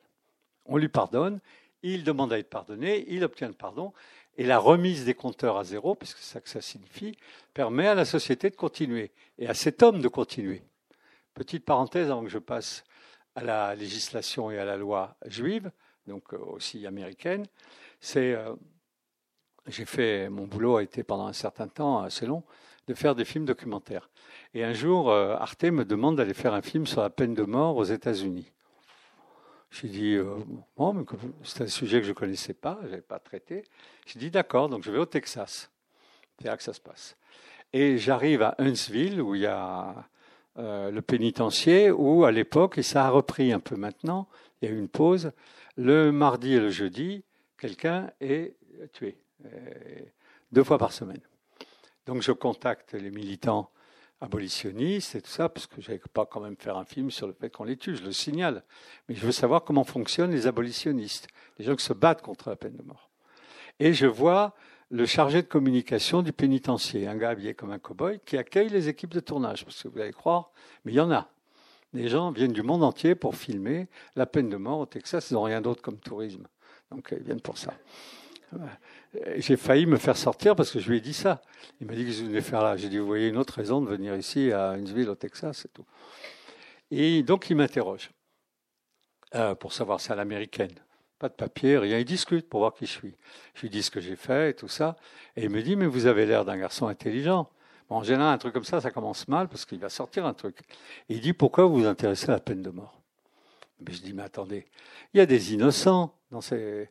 On lui pardonne, il demande à être pardonné, il obtient le pardon, et la remise des compteurs à zéro, puisque c'est ça que ça signifie, permet à la société de continuer, et à cet homme de continuer. Petite parenthèse avant que je passe à la législation et à la loi juive, donc euh, aussi américaine, c'est euh, j'ai fait, mon boulot a été pendant un certain temps assez long, de faire des films documentaires. Et un jour, euh, Arte me demande d'aller faire un film sur la peine de mort aux États-Unis. J'ai dit, euh, bon, c'est un sujet que je ne connaissais pas, je n'avais pas traité. J'ai dit, d'accord, donc je vais au Texas. C'est là que ça se passe. Et j'arrive à Huntsville, où il y a euh, le pénitencier, où à l'époque, et ça a repris un peu maintenant, il y a eu une pause, le mardi et le jeudi, quelqu'un est tué. Euh, deux fois par semaine. Donc je contacte les militants abolitionnistes et tout ça, parce que je n'allais pas quand même faire un film sur le fait qu'on les tue, je le signale. Mais je veux savoir comment fonctionnent les abolitionnistes, les gens qui se battent contre la peine de mort. Et je vois le chargé de communication du pénitencier, un gars habillé comme un cow-boy, qui accueille les équipes de tournage, parce que vous allez croire, mais il y en a. Les gens viennent du monde entier pour filmer la peine de mort au Texas, ils n'ont rien d'autre comme tourisme. Donc ils viennent pour ça. J'ai failli me faire sortir parce que je lui ai dit ça. Il m'a dit que je venais faire là. J'ai dit, vous voyez une autre raison de venir ici à Huntsville, au Texas, et tout. Et donc il m'interroge euh, pour savoir si à l'américaine. Pas de papier, rien. Il discute pour voir qui je suis. Je lui dis ce que j'ai fait et tout ça. Et il me dit, mais vous avez l'air d'un garçon intelligent. En général, un truc comme ça, ça commence mal parce qu'il va sortir un truc. Et il dit, pourquoi vous vous intéressez à la peine de mort? Mais Je dis, mais attendez, il y a des innocents dans ces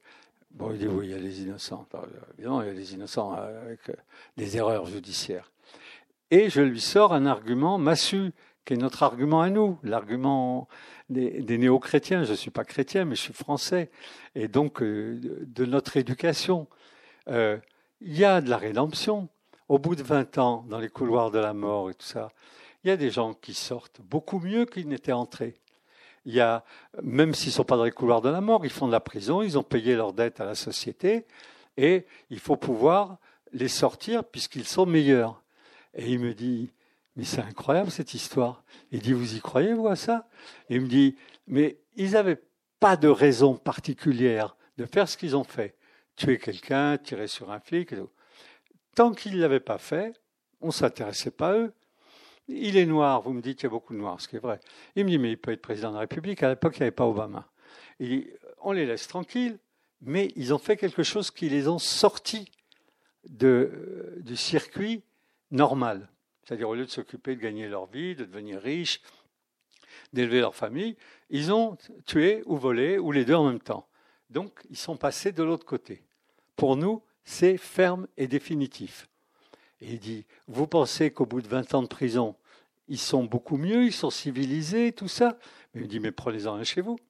Bon, il dit oui, il y a des innocents. évidemment, il y a des innocents euh, avec euh, des erreurs judiciaires. Et je lui sors un argument massu, qui est notre argument à nous, l'argument des, néo-chrétiens. Je ne suis pas chrétien, mais je suis français. Et donc, euh, de notre éducation. il y a de la rédemption. Au bout de 20 ans, dans les couloirs de la mort et tout ça, il y a des gens qui sortent beaucoup mieux qu'ils n'étaient entrés. Même s'ils ne sont pas dans les couloirs de la mort, ils font de la prison, ils ont payé leurs dettes à la société, et il faut pouvoir les sortir puisqu'ils sont meilleurs. Et il me dit, mais c'est incroyable cette histoire. Il dit, vous y croyez, vous, à ça? Et il me dit, mais ils n'avaient pas de raison particulière de faire ce qu'ils ont fait. Tuer quelqu'un, tirer sur un flic. Tant qu'ils ne l'avaient pas fait, on ne s'intéressait pas à eux. Il est noir, vous me dites qu'il y a beaucoup de noirs, ce qui est vrai. Il me dit, mais il peut être président de la République. À l'époque, il n'y avait pas Obama. Il dit, on les laisse tranquilles, mais ils ont fait quelque chose qui les ont sortis de, du circuit normal. C'est-à-dire, au lieu de s'occuper de gagner leur vie, de devenir riches, d'élever leur famille, ils ont tué ou volé, ou les deux en même temps. Donc, ils sont passés de l'autre côté. Pour nous, c'est ferme et définitif. Et il dit, vous pensez qu'au bout de 20 ans de prison, ils sont beaucoup mieux, ils sont civilisés, tout ça? Mais il me dit, mais prenez-en un chez vous.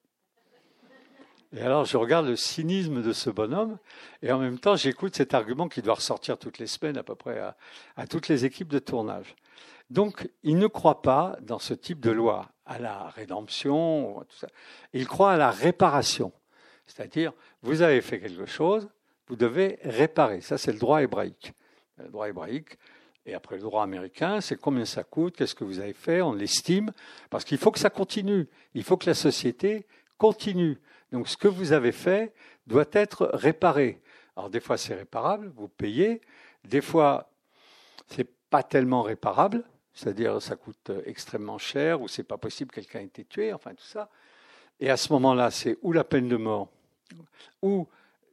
Et alors je regarde le cynisme de ce bonhomme, et en même temps j'écoute cet argument qui doit ressortir toutes les semaines à peu près à, toutes les équipes de tournage. Donc il ne croit pas dans ce type de loi à la rédemption, il croit à la réparation. C'est-à-dire, vous avez fait quelque chose, vous devez réparer. Ça, c'est le droit hébraïque le droit hébraïque. Et après le droit américain, c'est combien ça coûte, qu'est-ce que vous avez fait, on l'estime, parce qu'il faut que ça continue, il faut que la société continue. Donc ce que vous avez fait doit être réparé. Alors des fois c'est réparable, vous payez, des fois c'est pas tellement réparable, c'est-à-dire ça coûte extrêmement cher ou c'est pas possible, quelqu'un a été tué, enfin tout ça. Et à ce moment-là, c'est ou la peine de mort, ou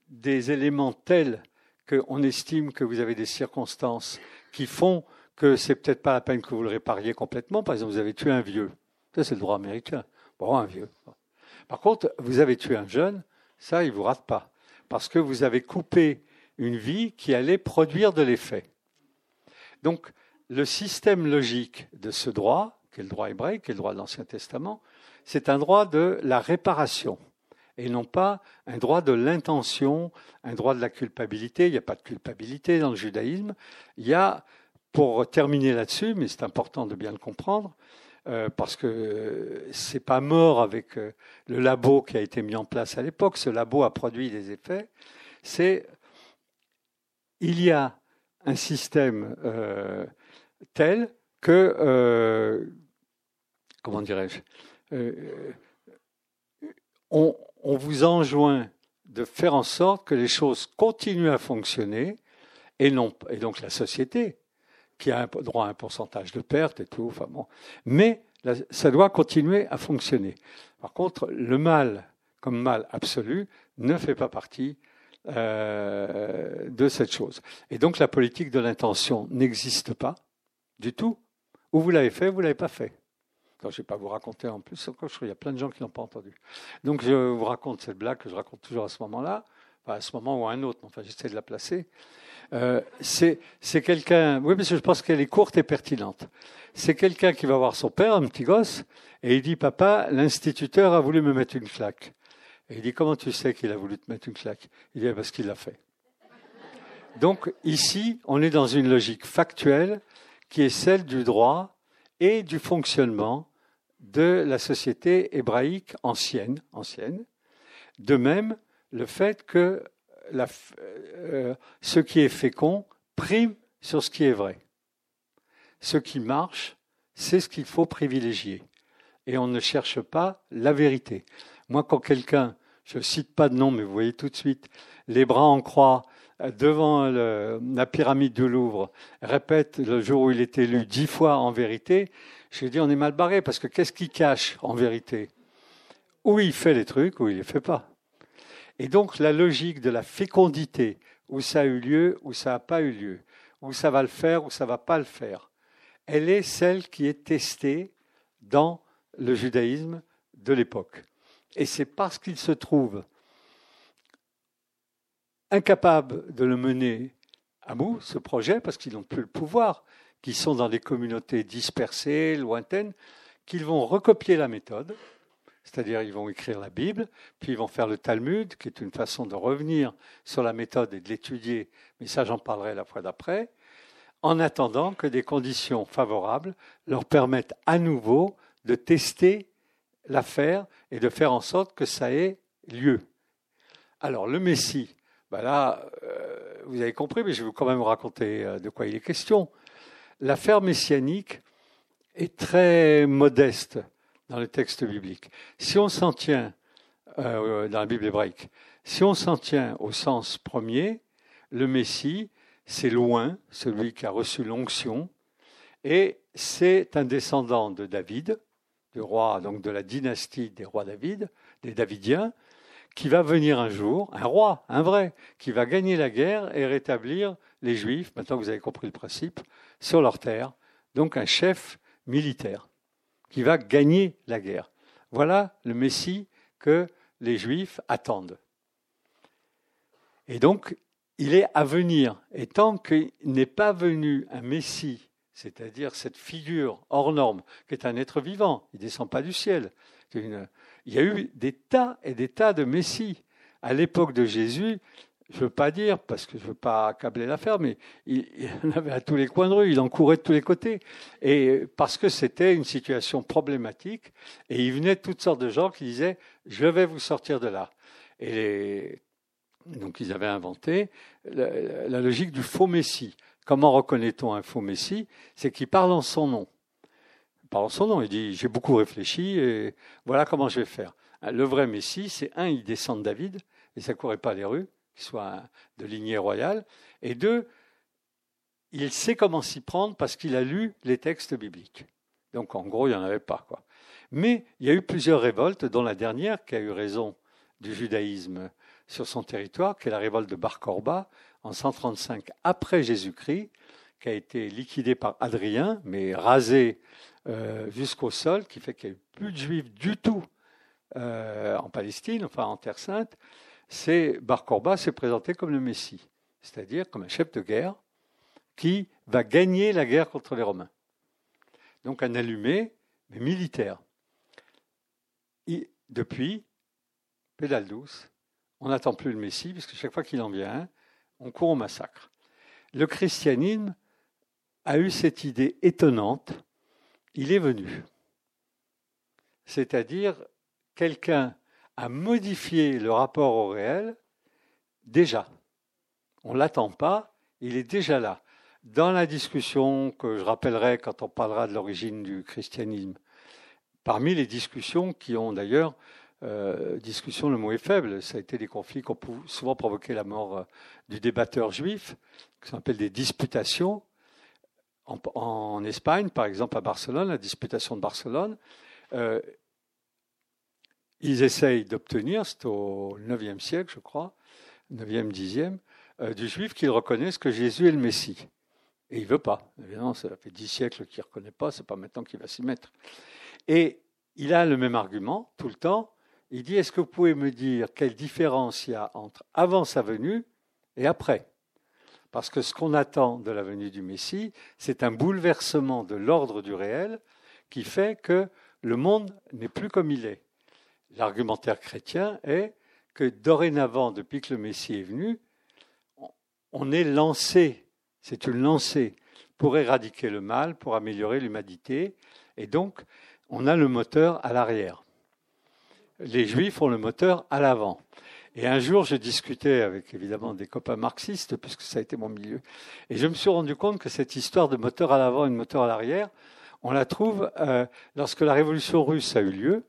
des éléments tels qu'on estime que vous avez des circonstances qui font que c'est peut-être pas la peine que vous le répariez complètement. Par exemple, vous avez tué un vieux. Ça, c'est le droit américain. Bon, un vieux. Par contre, vous avez tué un jeune, ça, il vous rate pas. Parce que vous avez coupé une vie qui allait produire de l'effet. Donc, le système logique de ce droit, qui est le droit hébraïque, qui est le droit de l'Ancien Testament, c'est un droit de la réparation et non pas un droit de l'intention, un droit de la culpabilité. Il n'y a pas de culpabilité dans le judaïsme. Il y a, pour terminer là-dessus, mais c'est important de bien le comprendre, euh, parce que c'est pas mort avec euh, le labo qui a été mis en place à l'époque. Ce labo a produit des effets. C'est il y a un système euh, tel que comment dirais-je on, on vous enjoint de faire en sorte que les choses continuent à fonctionner et, non, et donc la société, qui a un droit à un pourcentage de perte et tout, enfin bon, mais ça doit continuer à fonctionner. Par contre, le mal, comme mal absolu, ne fait pas partie euh, de cette chose. Et donc la politique de l'intention n'existe pas du tout. Ou vous l'avez fait, ou vous l'avez pas fait je ne vais pas vous raconter en plus, il y a plein de gens qui n'ont pas entendu. Donc je vous raconte cette blague que je raconte toujours à ce moment-là, à ce moment ou à un autre, enfin j'essaie de la placer. Euh, c'est quelqu'un, oui, mais je pense qu'elle est courte et pertinente. C'est quelqu'un qui va voir son père, un petit gosse, et il dit Papa, l'instituteur a voulu me mettre une claque. Et il dit Comment tu sais qu'il a voulu te mettre une claque? Il dit Parce qu'il l'a fait. Donc ici, on est dans une logique factuelle qui est celle du droit et du fonctionnement de la société hébraïque ancienne. ancienne. De même, le fait que euh, ce qui est fécond prime sur ce qui est vrai. Ce qui marche, c'est ce qu'il faut privilégier. Et on ne cherche pas la vérité. Moi, quand quelqu'un, je ne cite pas de nom, mais vous voyez tout de suite, les bras en croix devant la pyramide du Louvre, répète le jour où il est élu dix fois en vérité, je dis, on est mal barré, parce que qu'est-ce qu'il cache en vérité? Où il fait les trucs, ou il ne les fait pas. Et donc la logique de la fécondité, où ça a eu lieu, où ça n'a pas eu lieu, où ça va le faire, où ça va pas le faire, elle est celle qui est testée dans le judaïsme de l'époque. Et c'est parce qu'il se trouve incapable de le mener à bout, ce projet, parce qu'ils n'ont plus le pouvoir, qui sont dans des communautés dispersées, lointaines, qu'ils vont recopier la méthode, c'est-à-dire ils vont écrire la Bible, puis ils vont faire le Talmud, qui est une façon de revenir sur la méthode et de l'étudier, mais ça j'en parlerai la fois d'après, en attendant que des conditions favorables leur permettent à nouveau de tester l'affaire et de faire en sorte que ça ait lieu. Alors le Messie, ben là, euh, vous avez compris, mais je vais vous quand même raconter euh, de quoi il est question l'affaire messianique est très modeste dans le texte biblique. Si on s'en tient, euh, dans la Bible hébraïque, si on s'en tient au sens premier, le Messie, c'est loin, celui qui a reçu l'onction, et c'est un descendant de David, du roi, donc de la dynastie des rois David, des Davidiens, qui va venir un jour, un roi, un vrai, qui va gagner la guerre et rétablir les Juifs, maintenant que vous avez compris le principe, sur leur terre, donc un chef militaire qui va gagner la guerre. Voilà le Messie que les Juifs attendent. Et donc, il est à venir. Et tant qu'il n'est pas venu un Messie, c'est-à-dire cette figure hors norme, qui est un être vivant, il ne descend pas du ciel. Il y a eu des tas et des tas de Messies. À l'époque de Jésus, je ne veux pas dire, parce que je ne veux pas accabler l'affaire, mais il, en avait à tous les coins de rue, il en courait de tous les côtés. Et parce que c'était une situation problématique, et il venait toutes sortes de gens qui disaient Je vais vous sortir de là. Et donc ils avaient inventé la, la logique du faux messie. Comment reconnaît-on un faux messie? C'est qu'il parle en son nom. Parle son nom, il dit J'ai beaucoup réfléchi, et voilà comment je vais faire. Le vrai messie, c'est un, il descend de David, et ça ne courait pas les rues soit de lignée royale, et deux, il sait comment s'y prendre parce qu'il a lu les textes bibliques. Donc en gros, il n'y en avait pas. Quoi. Mais il y a eu plusieurs révoltes, dont la dernière qui a eu raison du judaïsme sur son territoire, qui est la révolte de Bar Korba en 135 après Jésus-Christ, qui a été liquidé par Adrien, mais rasé euh, jusqu'au sol, qui fait qu'il n'y a plus de juifs du tout euh, en Palestine, enfin en Terre Sainte, c'est Bar Korba s'est présenté comme le Messie, c'est-à-dire comme un chef de guerre qui va gagner la guerre contre les Romains. Donc un allumé, mais militaire. depuis, pédale douce, on n'attend plus le Messie, puisque chaque fois qu'il en vient on court au massacre. Le christianisme a eu cette idée étonnante, il est venu. C'est-à-dire, quelqu'un a modifié le rapport au réel déjà. On ne l'attend pas, il est déjà là. Dans la discussion que je rappellerai quand on parlera de l'origine du christianisme, parmi les discussions qui ont d'ailleurs euh, discussion, le mot est faible. Ça a été des conflits qui ont souvent provoqué la mort euh, du débatteur juif, qui s'appelle des disputations. En, Espagne, par exemple, à Barcelone, la disputation de Barcelone, euh, ils essayent d'obtenir, c'est au IXe siècle, je crois, 9e, 10e, du juif qu'ils reconnaissent que Jésus est le Messie. Et il ne veut pas. Évidemment, ça fait dix siècles qu'il ne reconnaît pas, ce n'est pas maintenant qu'il va s'y mettre. Et il a le même argument tout le temps. Il dit, est-ce que vous pouvez me dire quelle différence il y a entre avant sa venue et après? Parce que ce qu'on attend de la venue du Messie, c'est un bouleversement de l'ordre du réel qui fait que le monde n'est plus comme il est. L'argumentaire chrétien est que dorénavant, depuis que le Messie est venu, on est lancé, c'est une lancée pour éradiquer le mal, pour améliorer l'humanité, et donc on a le moteur à l'arrière les Juifs ont le moteur à l'avant. Et un jour, j'ai discuté avec évidemment des copains marxistes, puisque ça a été mon milieu, et je me suis rendu compte que cette histoire de moteur à l'avant et de moteur à l'arrière, on la trouve euh, lorsque la révolution russe a eu lieu.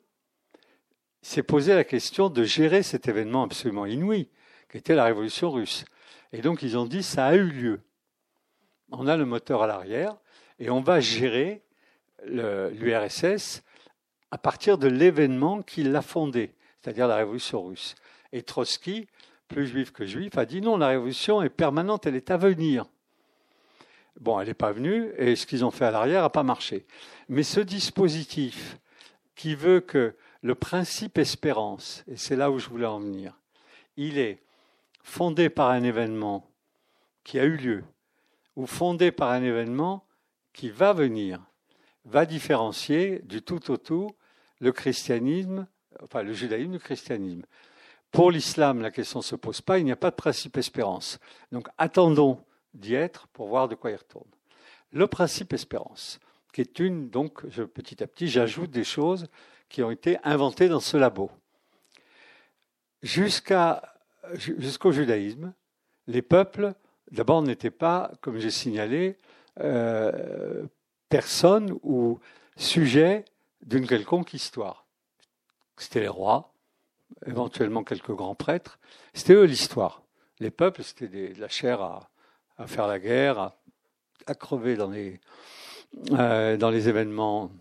s'est posé la question de gérer cet événement absolument inouï, qui était la révolution russe. Et donc ils ont dit ça a eu lieu. On a le moteur à l'arrière et on va gérer l'URSS à partir de l'événement qui l'a fondé, c'est-à-dire la révolution russe. Et Trotsky, plus juif que juif, a dit non, la révolution est permanente, elle est à venir. Bon, elle n'est pas venue, et ce qu'ils ont fait à l'arrière n'a pas marché. Mais ce dispositif qui veut que le principe espérance, et c'est là où je voulais en venir, il est fondé par un événement qui a eu lieu, ou fondé par un événement qui va venir, va différencier du tout au tout le christianisme, enfin le judaïsme, le christianisme. Pour l'islam, la question ne se pose pas, il n'y a pas de principe espérance. Donc attendons d'y être pour voir de quoi il retourne. Le principe espérance, qui est une, donc petit à petit, j'ajoute des choses qui ont été inventées dans ce labo. Jusqu'au judaïsme, les peuples, d'abord, n'étaient pas, comme j'ai signalé, euh, personnes ou sujets d'une quelconque histoire. C'était les rois, éventuellement quelques grands prêtres. C'était eux l'histoire. Les peuples, c'était de la chair à, faire la guerre, à, crever dans les, euh, événements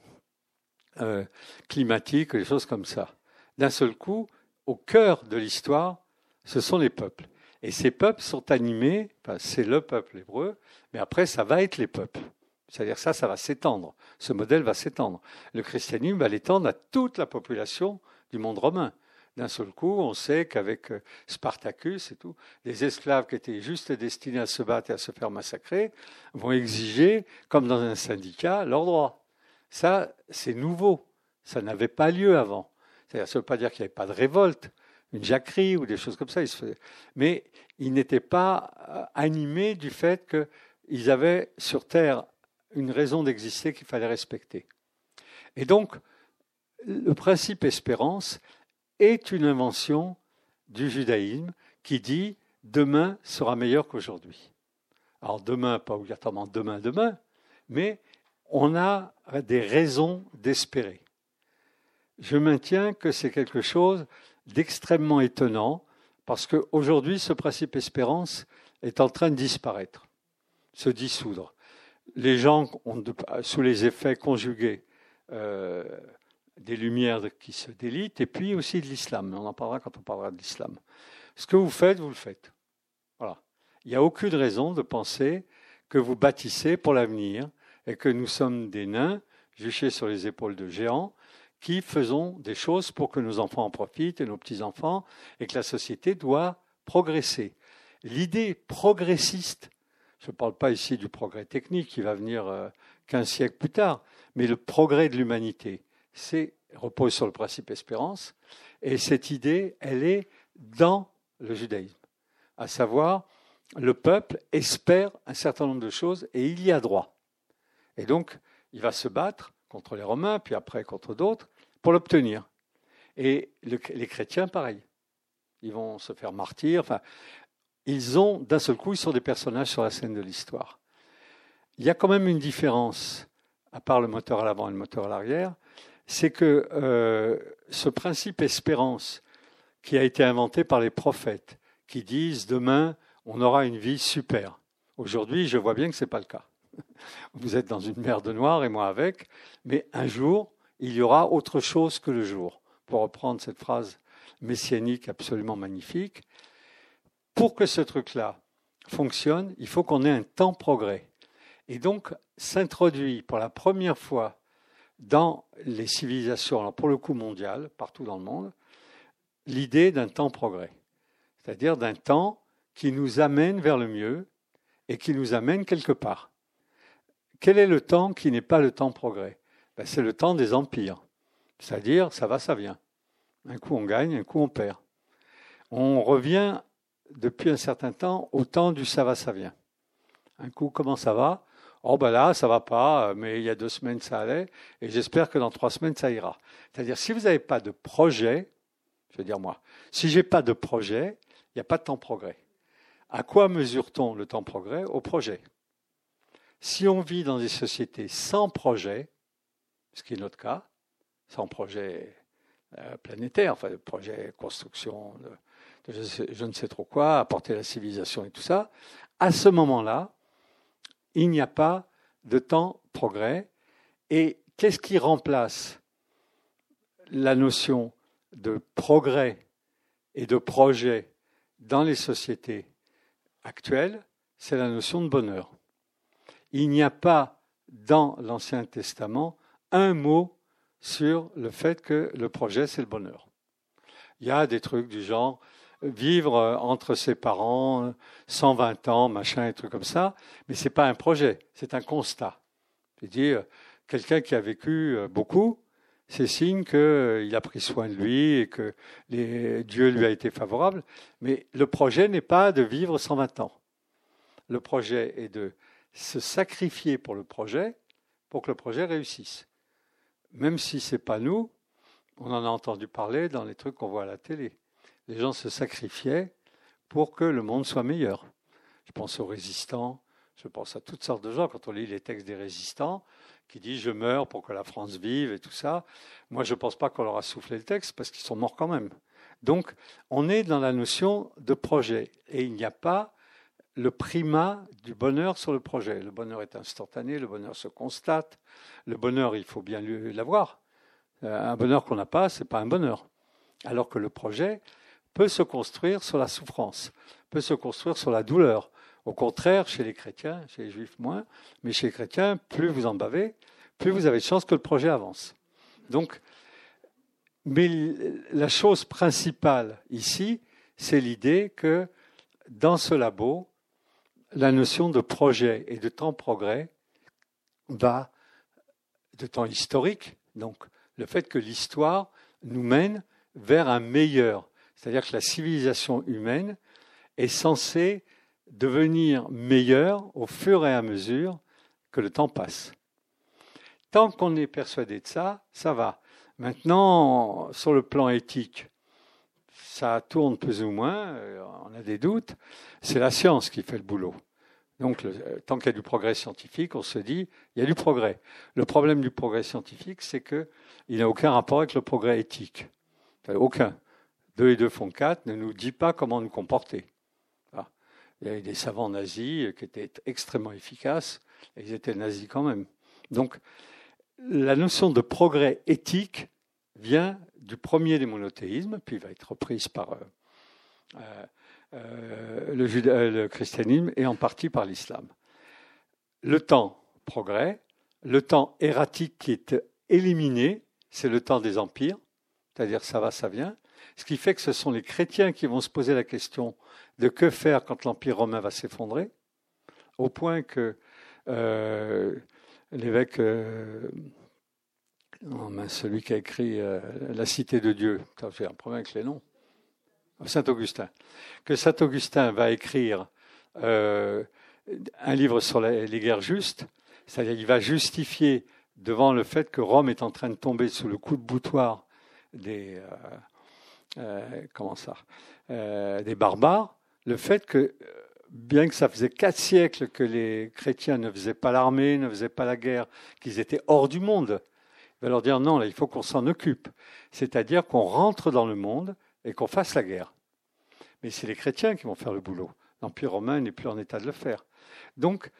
euh, climatiques, des choses comme ça. D'un seul coup, au cœur de l'histoire, ce sont les peuples. Et ces peuples sont animés, c'est le peuple hébreu, mais après, ça va être les peuples. C'est-à-dire ça, ça va s'étendre. Ce modèle va s'étendre. Le christianisme va l'étendre à toute la population du monde romain. D'un seul coup, on sait qu'avec euh, Spartacus et tout, les esclaves qui étaient juste destinés à se battre et à se faire massacrer vont exiger, comme dans un syndicat, leurs droits. Ça, c'est nouveau. Ça n'avait pas lieu avant. Ça ne veut pas dire qu'il n'y avait pas de révolte, une jacquerie ou des choses comme ça. Mais ils n'étaient pas euh, animés du fait qu'ils avaient sur Terre une raison d'exister qu'il fallait respecter. Et donc, le principe espérance est une invention du judaïsme qui dit demain sera meilleur qu'aujourd'hui. Alors demain, pas obligatoirement demain, demain, mais on a des raisons d'espérer. Je maintiens que c'est quelque chose d'extrêmement étonnant parce qu'aujourd'hui, ce principe espérance est en train de disparaître, se dissoudre les gens ont, sous les effets conjugués euh, des lumières qui se délitent, et puis aussi de l'islam. On en parlera quand on parlera de l'islam. Ce que vous faites, vous le faites. Voilà. il n'y a aucune raison de penser que vous bâtissez pour l'avenir et que nous sommes des nains juchés sur les épaules de géants qui faisons des choses pour que nos enfants en profitent et nos petits-enfants et que la société doit progresser. L'idée progressiste, je ne parle pas ici du progrès technique qui va venir euh, qu'un siècle plus tard, mais le progrès de l'humanité, repose sur le principe espérance et cette idée, elle est dans le judaïsme, à savoir le peuple espère un certain nombre de choses et il y a droit. Et donc, il va se battre contre les Romains, puis après contre d'autres, pour l'obtenir. Et les chrétiens, pareil. Ils vont se faire martyrs. Enfin, ils ont, d'un seul coup, ils sont des personnages sur la scène de l'histoire. Il y a quand même une différence, à part le moteur à l'avant et le moteur à l'arrière, c'est que euh, ce principe espérance qui a été inventé par les prophètes, qui disent demain on aura une vie super. Aujourd'hui, je vois bien que ce n'est pas le cas. [laughs] Vous êtes dans une mer de noir et moi avec, mais un jour, il y aura autre chose que le jour. Pour reprendre cette phrase messianique absolument magnifique, pour que ce truc-là fonctionne, il faut qu'on ait un temps progrès. Et donc, s'introduit pour la première fois dans les civilisations, pour le coup mondial, partout dans le monde, l'idée d'un temps progrès. C'est-à-dire d'un temps qui nous amène vers le mieux et qui nous amène quelque part. Quel est le temps qui n'est pas le temps progrès? Ben, C'est le temps des empires. C'est-à-dire, ça va, ça vient. Un coup on gagne, un coup on perd. On revient depuis un certain temps au temps du ça va, ça vient. Un coup, comment ça va? Oh ben là, ça va pas, mais il y a deux semaines ça allait, et j'espère que dans trois semaines ça ira. C'est-à-dire, si vous n'avez pas de projet, je veux dire moi, si j'ai pas de projet, il n'y a pas de temps progrès. À quoi mesure-t-on le temps progrès Au projet? Si on vit dans des sociétés sans projet, ce qui est notre cas, sans projet euh, planétaire, enfin, projet construction, de, je, ne sais trop quoi, apporter la civilisation et tout ça, à ce moment-là, il n'y a pas de temps progrès. Et qu'est-ce qui remplace la notion de progrès et de projet dans les sociétés actuelles? C'est la notion de bonheur. Il n'y a pas dans l'Ancien Testament un mot sur le fait que le projet, c'est le bonheur. Il y a des trucs du genre vivre entre ses parents 120 ans, machin, et trucs comme ça, mais ce n'est pas un projet, c'est un constat. C'est-à-dire, quelqu'un qui a vécu beaucoup, c'est signe qu'il a pris soin de lui et que Dieu lui a été favorable, mais le projet n'est pas de vivre 120 ans. Le projet est de se sacrifier pour le projet pour que le projet réussisse. Même si ce n'est pas nous, on en a entendu parler dans les trucs qu'on voit à la télé. Les gens se sacrifiaient pour que le monde soit meilleur. Je pense aux résistants, je pense à toutes sortes de gens. Quand on lit les textes des résistants, qui disent je meurs pour que la France vive et tout ça, moi je ne pense pas qu'on leur a soufflé le texte parce qu'ils sont morts quand même. Donc on est dans la notion de projet et il n'y a pas le primat du bonheur sur le projet. Le bonheur est instantané, le bonheur se constate. Le bonheur, il faut bien l'avoir. Euh, un bonheur qu'on n'a pas, ce n'est pas un bonheur. Alors que le projet peut se construire sur la souffrance, peut se construire sur la douleur. Au contraire, chez les chrétiens, chez les juifs moins, mais chez les chrétiens, plus vous en bavez, plus vous avez de chance que le projet avance. Donc, mais la chose principale ici, c'est l'idée que dans ce labo, la notion de projet et de temps progrès va de temps historique, donc le fait que l'histoire nous mène vers un meilleur, c'est-à-dire que la civilisation humaine est censée devenir meilleure au fur et à mesure que le temps passe. Tant qu'on est persuadé de ça, ça va. Maintenant, sur le plan éthique, ça tourne plus ou moins, euh, on a des doutes, c'est la science qui fait le boulot. Donc, euh, tant qu'il y a du progrès scientifique, on se dit, il y a du progrès. Le problème du progrès scientifique, c'est qu'il n'a aucun rapport avec le progrès éthique. aucun. Deux et deux font quatre ne nous dit pas comment nous comporter. Ah. Il y avait des savants nazis qui étaient extrêmement efficaces, ils étaient nazis quand même. Donc, la notion de progrès éthique vient du premier des monothéismes, puis va être reprise par euh, euh, le, le christianisme et en partie par l'islam. Le temps progrès, le temps erratique qui est éliminé, c'est le temps des empires, c'est-à-dire ça va, ça vient, ce qui fait que ce sont les chrétiens qui vont se poser la question de que faire quand l'Empire romain va s'effondrer, au point que euh, l'évêque, euh, celui qui a écrit euh, La Cité de Dieu, j'ai un problème avec les noms, Saint Augustin, que Saint Augustin va écrire un livre sur les guerres justes, c'est-à-dire qu'il va justifier devant le fait que Rome est en train de tomber sous le coup de boutoir des, comment ça, des barbares, le fait que, bien que ça faisait quatre siècles que les chrétiens ne faisaient pas l'armée, ne faisaient pas la guerre, qu'ils étaient hors du monde, il va leur dire non, là, il faut qu'on s'en occupe. C'est-à-dire qu'on rentre dans le monde et qu'on fasse la guerre. Mais c'est les chrétiens qui vont faire le boulot. L'Empire romain n'est plus en état de le faire. Donc,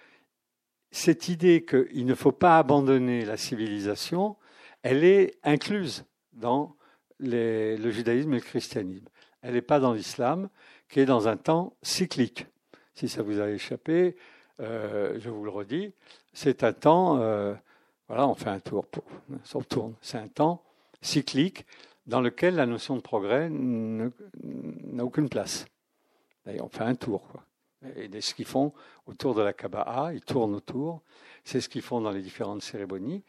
cette idée qu'il ne faut pas abandonner la civilisation, elle est incluse dans le judaïsme et le christianisme. Elle n'est pas dans l'islam qui est dans un temps cyclique. Si ça vous a échappé, euh, je vous le redis, c'est un temps, euh, voilà, on fait un tour, on tourne, c'est un temps cyclique dans lequel la notion de progrès n'a aucune place. on fait un tour, quoi. Ce qu'ils font autour de la Kaba'a, ils tournent autour, c'est ce qu'ils font dans les différentes cérémonies.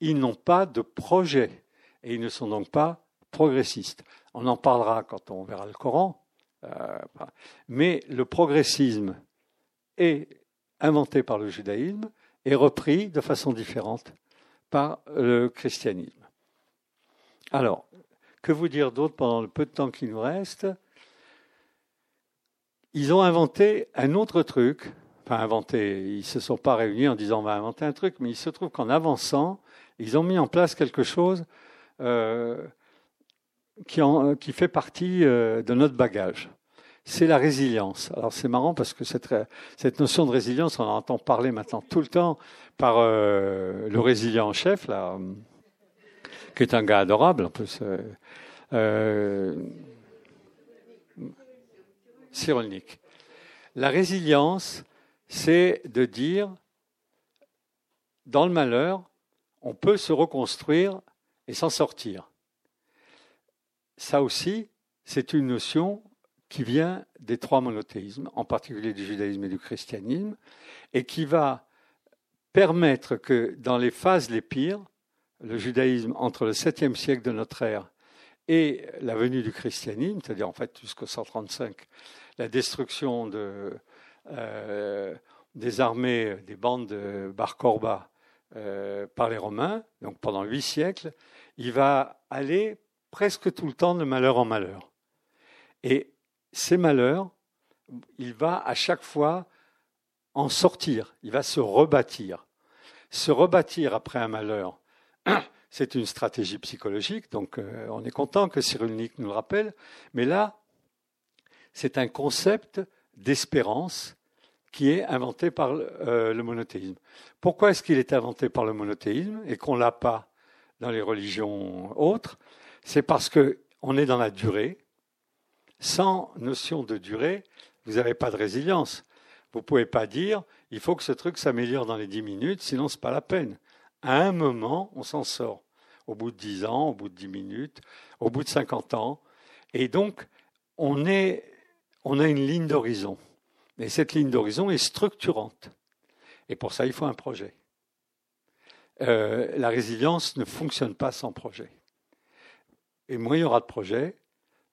Ils n'ont pas de projet et ils ne sont donc pas progressistes. On en parlera quand on verra le Coran, euh, mais le progressisme est inventé par le judaïsme et repris de façon différente par le christianisme. Alors, que vous dire d'autre pendant le peu de temps qui nous reste? Ils ont inventé un autre truc, enfin inventé, ils ne se sont pas réunis en disant on va inventer un truc, mais il se trouve qu'en avançant, ils ont mis en place quelque chose euh, qui, qui, fait partie euh, de notre bagage c'est la résilience. Alors c'est marrant parce que cette, cette, notion de résilience, on en entend parler maintenant tout le temps par euh, le résilient en chef, là, qui est un gars adorable en plus. Euh, euh. La résilience, c'est de dire, dans le malheur, on peut se reconstruire et s'en sortir. Ça aussi, c'est une notion qui vient des trois monothéismes, en particulier du judaïsme et du christianisme, et qui va permettre que dans les phases les pires, le judaïsme entre le 7e siècle de notre ère et la venue du christianisme, c'est-à-dire en fait jusqu'au 135, la destruction de, euh, des armées, des bandes de Bar Korba euh, par les Romains, donc pendant huit siècles, il va aller presque tout le temps de malheur en malheur. Et ces malheurs, il va à chaque fois en sortir, il va se rebâtir. Se rebâtir après un malheur, [clears throat] c'est une stratégie psychologique, donc euh, on est content que Cyrulnik nous le rappelle, mais là, c'est un concept d'espérance qui est inventé par euh, le monothéisme. Pourquoi est-ce qu'il est inventé par le monothéisme et qu'on ne l'a pas dans les religions autres? C'est parce qu'on est dans la durée, sans notion de durée, vous n'avez pas de résilience. Vous ne pouvez pas dire il faut que ce truc s'améliore dans les 10 minutes, sinon ce n'est pas la peine. À un moment, on s'en sort. Au bout de 10 ans, au bout de 10 minutes, au bout de 50 ans. Et donc, on, a une ligne d'horizon. Et cette ligne d'horizon est structurante. Et pour ça, il faut un projet. Euh, la résilience ne fonctionne pas sans projet. Et moins il y aura de projets,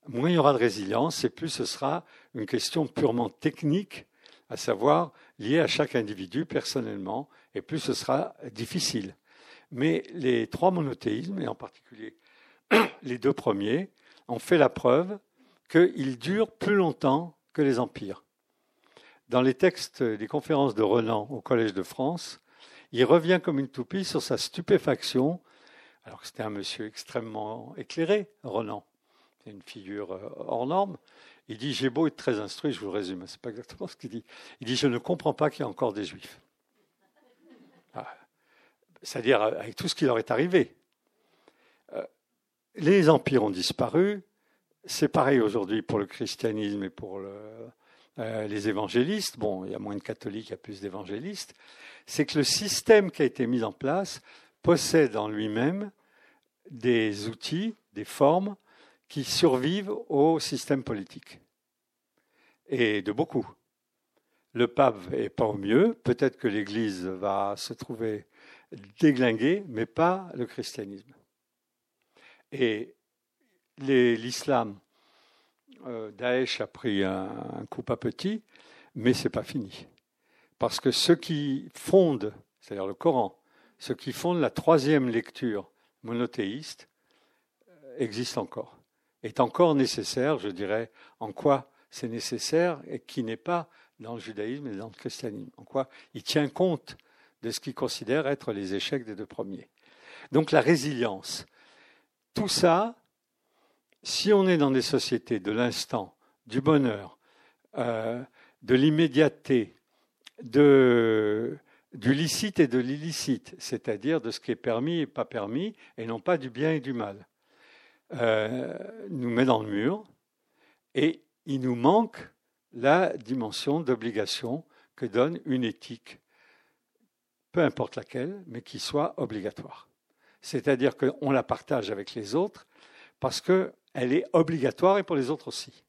moins il y aura de résilience et plus ce sera une question purement technique, à savoir liée à chaque individu personnellement, et plus ce sera difficile. Mais les trois monothéismes, et en particulier [clears throat] les deux premiers, ont fait la preuve qu'ils durent plus longtemps que les empires. Dans les textes des conférences de Renan au Collège de France, il revient comme une toupie sur sa stupéfaction, alors que c'était un monsieur extrêmement éclairé, Renan, c'est une figure euh, hors norme. Il dit J'ai beau être très instruit, je vous le résume, c'est pas exactement ce qu'il dit. Il dit Je ne comprends pas qu'il y ait encore des juifs. Ah. C'est-à-dire euh, avec tout ce qui leur est arrivé. Euh, les empires ont disparu, c'est pareil aujourd'hui pour le christianisme et pour les évangélistes. Bon, il y a moins de catholiques, il y a plus d'évangélistes. C'est que le système qui a été mis en place possède en lui-même des outils, des formes qui survivent au système politique. Et de beaucoup. Le pape n'est pas au mieux. Peut-être que l'Église va se trouver déglinguée, mais pas le christianisme. Et l'islam, euh, Daesh a pris un, coup pas petit, mais c'est pas fini. Parce que ceux qui fondent, c'est-à-dire le Coran, ceux qui fondent la troisième lecture monothéiste, euh, existent encore. Est encore nécessaire, je dirais, en quoi c'est nécessaire et qui n'est pas dans le judaïsme et dans le christianisme. En quoi il tient compte de ce qu'il considère être les échecs des deux premiers. Donc la résilience. Tout ça, si on est dans des sociétés de l'instant, du bonheur, euh, de l'immédiateté, de, du licite et de l'illicite, c'est-à-dire de ce qui est permis et pas permis, et non pas du bien et du mal, euh, nous met dans le mur, et il nous manque la dimension d'obligation que donne une éthique, peu importe laquelle, mais qui soit obligatoire. C'est-à-dire qu'on la partage avec les autres parce que elle est obligatoire et pour les autres aussi.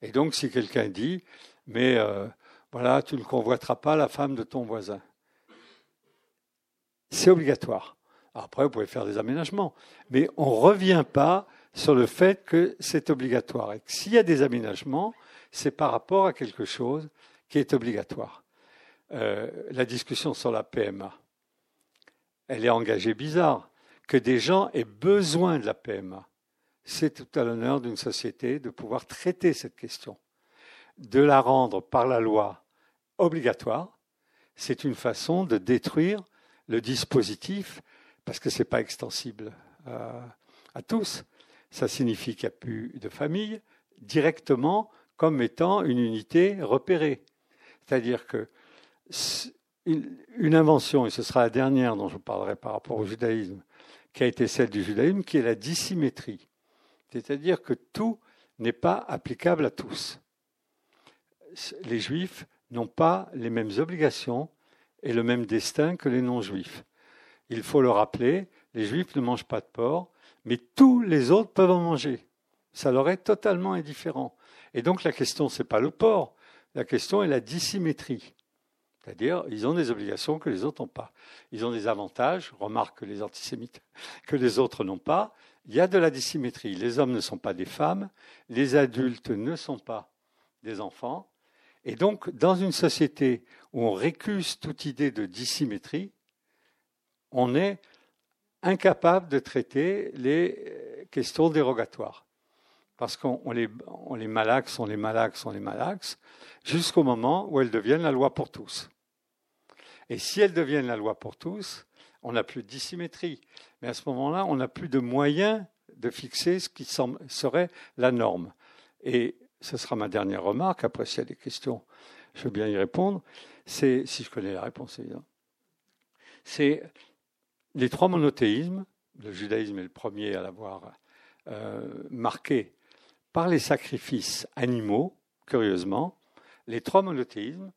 Et donc, si quelqu'un dit, mais euh, voilà, tu ne convoiteras pas la femme de ton voisin, c'est obligatoire. Après, vous pouvez faire des aménagements, mais on ne revient pas sur le fait que c'est obligatoire. Et s'il y a des aménagements, c'est par rapport à quelque chose qui est obligatoire. Euh, la discussion sur la PMA, elle est engagée bizarre. Que des gens aient besoin de la PMA, c'est tout à l'honneur d'une société de pouvoir traiter cette question. De la rendre par la loi obligatoire, c'est une façon de détruire le dispositif parce que ce n'est pas extensible à, tous. Ça signifie qu'il n'y a plus de famille directement comme étant une unité repérée. C'est-à-dire que une invention, et ce sera la dernière dont je parlerai par rapport au judaïsme, qui a été celle du judaïsme, qui est la dissymétrie. C'est-à-dire que tout n'est pas applicable à tous. Les juifs n'ont pas les mêmes obligations et le même destin que les non-juifs. Il faut le rappeler, les juifs ne mangent pas de porc, mais tous les autres peuvent en manger. Ça leur est totalement indifférent. Et donc la question, ce n'est pas le porc, la question est la dissymétrie. C'est-à-dire, ils ont des obligations que les autres n'ont pas. Ils ont des avantages, remarque que les antisémites, que les autres n'ont pas, il y a de la dissymétrie. Les hommes ne sont pas des femmes, les adultes ne sont pas des enfants. Et donc, dans une société où on récuse toute idée de dissymétrie, on est incapable de traiter les questions dérogatoires. Parce qu'on les, on les malaxe, on les malaxe, on les malaxe, jusqu'au moment où elles deviennent la loi pour tous. Et si elles deviennent la loi pour tous, on n'a plus de dissymétrie. Mais à ce moment-là, on n'a plus de moyens de fixer ce qui serait la norme. Et ce sera ma dernière remarque. Après, s'il y a des questions, je veux bien y répondre. C'est, si je connais la réponse, évidemment. C'est les trois monothéismes. Le judaïsme est le premier à l'avoir euh, marqué par les sacrifices animaux, curieusement. Les trois monothéismes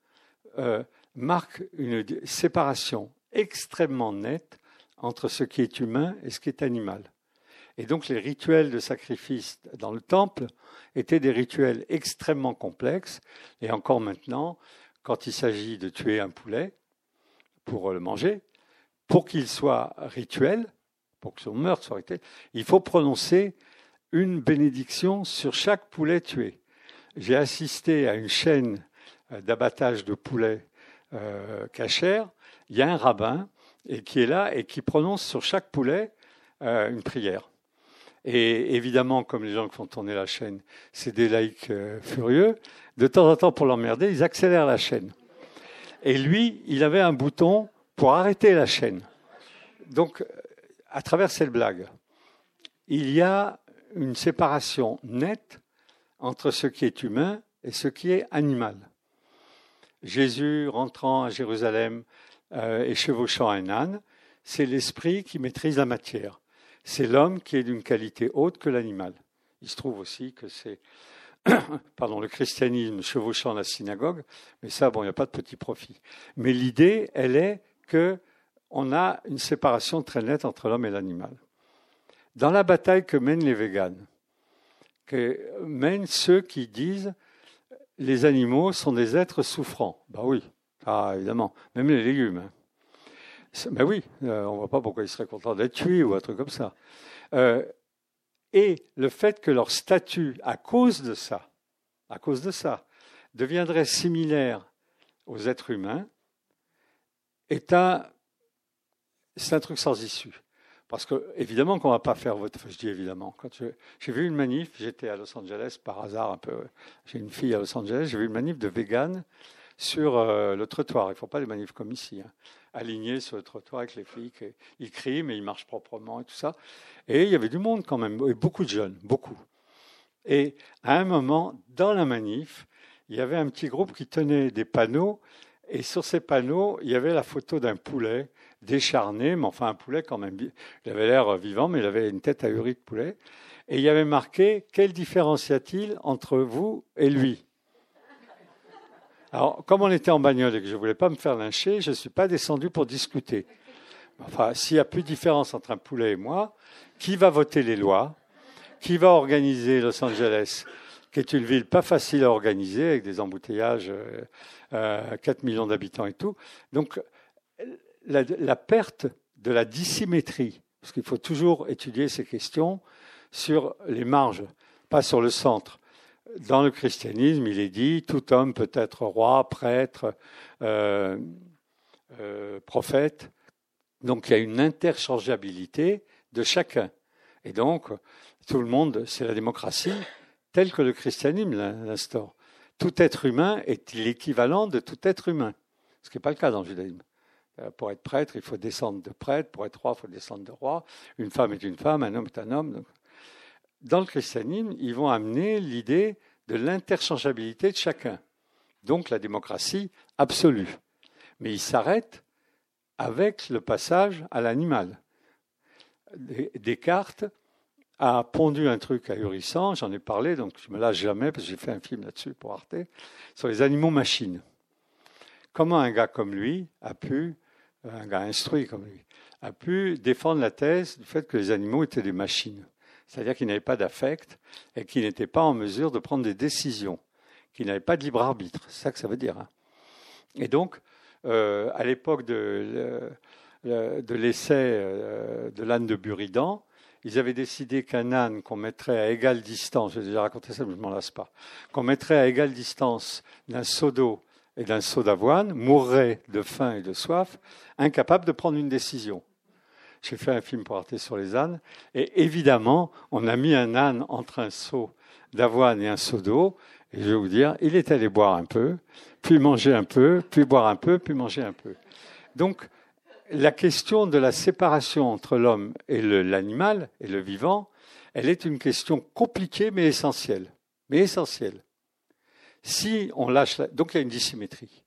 euh, marquent une séparation extrêmement nette entre ce qui est humain et ce qui est animal. Et donc les rituels de sacrifice dans le temple étaient des rituels extrêmement complexes. Et encore maintenant, quand il s'agit de tuer un poulet pour le manger, pour qu'il soit rituel, pour que son meurtre soit rituel, il faut prononcer une bénédiction sur chaque poulet tué. J'ai assisté à une chaîne d'abattage de poulets euh, il y a un rabbin qui est là et qui prononce sur chaque poulet euh, une prière. Et évidemment, comme les gens qui font tourner la chaîne, c'est des laïcs euh, furieux, de temps en temps, pour l'emmerder, ils accélèrent la chaîne. Et lui, il avait un bouton pour arrêter la chaîne. Donc, à travers cette blague, il y a une séparation nette entre ce qui est humain et ce qui est animal. Jésus rentrant à Jérusalem euh, et chevauchant un âne, c'est l'esprit qui maîtrise la matière. C'est l'homme qui est d'une qualité haute que l'animal. Il se trouve aussi que c'est [coughs] pardon, le christianisme chevauchant la synagogue, mais ça, bon, il n'y a pas de petit profit. Mais l'idée, elle est que on a une séparation très nette entre l'homme et l'animal. Dans la bataille que mènent les véganes, que mènent ceux qui disent les animaux sont des êtres souffrants. Ben oui, ah, évidemment, même les légumes. Hein. Ben oui, euh, on ne voit pas pourquoi ils seraient contents d'être tués ou un truc comme ça. Euh, et le fait que leur statut, à cause de ça, à cause de ça, deviendrait similaire aux êtres humains, est un, c'est un truc sans issue. Parce que, évidemment, qu'on ne va pas faire votre. Je dis évidemment. J'ai vu une manif, j'étais à Los Angeles par hasard un peu. J'ai une fille à Los Angeles, j'ai vu une manif de vegan sur euh, le trottoir. Il ne faut pas des manifs comme ici. Hein. Alignés sur le trottoir avec les flics. ils crient, mais ils marchent proprement et tout ça. Et il y avait du monde quand même, et beaucoup de jeunes, beaucoup. Et à un moment, dans la manif, il y avait un petit groupe qui tenait des panneaux. Et sur ces panneaux, il y avait la photo d'un poulet décharné, mais enfin un poulet quand même. Il avait l'air vivant, mais il avait une tête ahurie de poulet. Et il y avait marqué Quelle différence y a-t-il entre vous et lui? Alors, comme on était en bagnole et que je ne voulais pas me faire lyncher, je ne suis pas descendu pour discuter. Enfin, s'il n'y a plus de différence entre un poulet et moi, qui va voter les lois? Qui va organiser Los Angeles qui est une ville pas facile à organiser, avec des embouteillages, euh, 4 millions d'habitants et tout? Donc, la, perte de la dissymétrie, parce qu'il faut toujours étudier ces questions sur les marges, pas sur le centre dans le christianisme, il est dit tout homme peut être roi, prêtre, euh, euh, prophète. Donc il y a une interchangeabilité de chacun. Et donc, tout le monde, c'est la démocratie telle que le christianisme l'instaure. Tout être humain est l'équivalent de tout être humain, ce qui n'est pas le cas dans le judaïsme. Euh, pour être prêtre, il faut descendre de prêtre. Pour être roi, il faut descendre de roi. Une femme est une femme, un homme est un homme dans le christianisme, ils vont amener l'idée de l'interchangeabilité de chacun, donc la démocratie absolue. Mais ils s'arrêtent avec le passage à l'animal. Descartes a pondu un truc ahurissant, j'en ai parlé, donc je me lâche jamais, parce que j'ai fait un film là-dessus pour Arte, sur les animaux machines. Comment un gars comme lui a pu, un gars instruit comme lui, a pu défendre la thèse du fait que les animaux étaient des machines? C'est-à-dire qu'il n'avait pas d'affect et qu'il n'était pas en mesure de prendre des décisions, qu'il n'avait pas de libre arbitre. C'est ça que ça veut dire. Hein. Et donc, euh, à l'époque de, l'essai euh, de l'âne de Buridan, ils avaient décidé qu'un âne qu'on mettrait à égale distance, j'ai déjà raconté ça, mais je m'en lasse pas, qu'on mettrait à égale distance d'un seau d'eau et d'un seau d'avoine, mourrait de faim et de soif, incapable de prendre une décision. J'ai fait un film pour Arte sur les ânes. Et évidemment, on a mis un âne entre un seau d'avoine et un seau d'eau. Et je vais vous dire, il est allé boire un peu, puis manger un peu, puis boire un peu, puis manger un peu. Donc, la question de la séparation entre l'homme et l'animal et le vivant, elle est une question compliquée mais essentielle. Mais essentielle. Si on lâche, donc il y a une dissymétrie.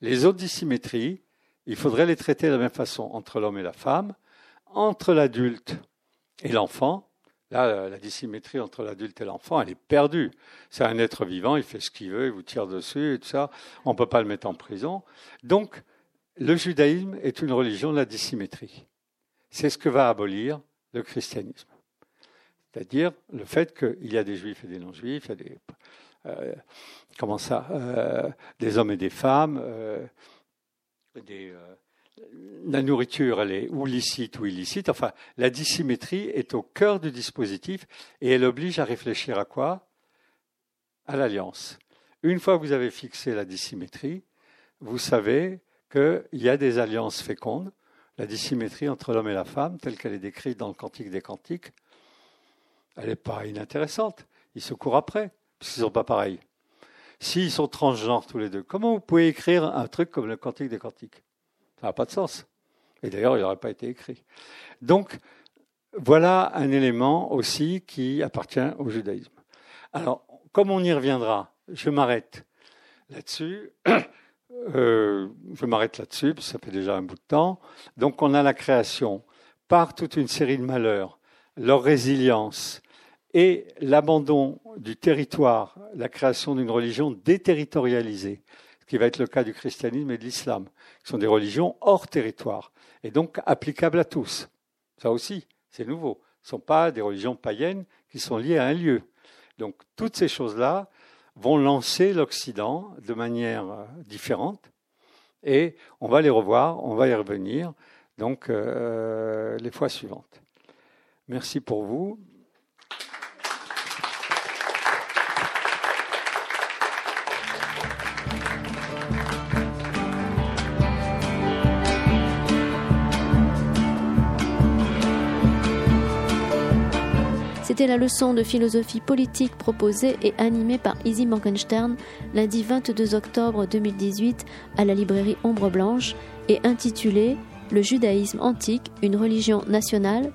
Les autres dissymétries, il faudrait les traiter de la même façon entre l'homme et la femme, entre l'adulte et l'enfant, là, la dissymétrie entre l'adulte et l'enfant, elle est perdue. C'est un être vivant, il fait ce qu'il veut, il vous tire dessus et tout ça. On ne peut pas le mettre en prison. Donc, le judaïsme est une religion de la dissymétrie. C'est ce que va abolir le christianisme. C'est-à-dire le fait qu'il y a des juifs et des non-juifs, il y a des, euh, comment ça, euh, des hommes et des femmes, euh, des, la nourriture, elle est ou licite ou illicite. Enfin, la dissymétrie est au cœur du dispositif et elle oblige à réfléchir à quoi? À l'alliance. Une fois que vous avez fixé la dissymétrie, vous savez qu'il y a des alliances fécondes. La dissymétrie entre l'homme et la femme, telle qu'elle est décrite dans le Cantique des Cantiques, elle n'est pas inintéressante. Ils se courent après, puisqu'ils ne sont pas pareils. S'ils sont transgenres tous les deux, comment vous pouvez écrire un truc comme le Cantique des Cantiques? Ça n'a pas de sens. Et d'ailleurs, il n'aurait pas été écrit. Donc, voilà un élément aussi qui appartient au judaïsme. Alors, comme on y reviendra, je m'arrête là-dessus. [coughs] Euh, je m'arrête là-dessus, parce que ça fait déjà un bout de temps. Donc, on a la création par toute une série de malheurs, leur résilience et l'abandon du territoire, la création d'une religion déterritorialisée, ce qui va être le cas du christianisme et de l'islam, qui sont des religions hors territoire, et donc applicables à tous. Ça aussi, c'est nouveau. Ce ne sont pas des religions païennes qui sont liées à un lieu. Donc toutes ces choses-là vont lancer l'Occident de manière euh, différente, et on va les revoir, on va y revenir, donc euh, les fois suivantes. Merci pour vous. C'était la leçon de philosophie politique proposée et animée par Izzy Morgenstern lundi 22 octobre 2018 à la librairie Ombre Blanche et intitulée Le judaïsme antique, une religion nationale?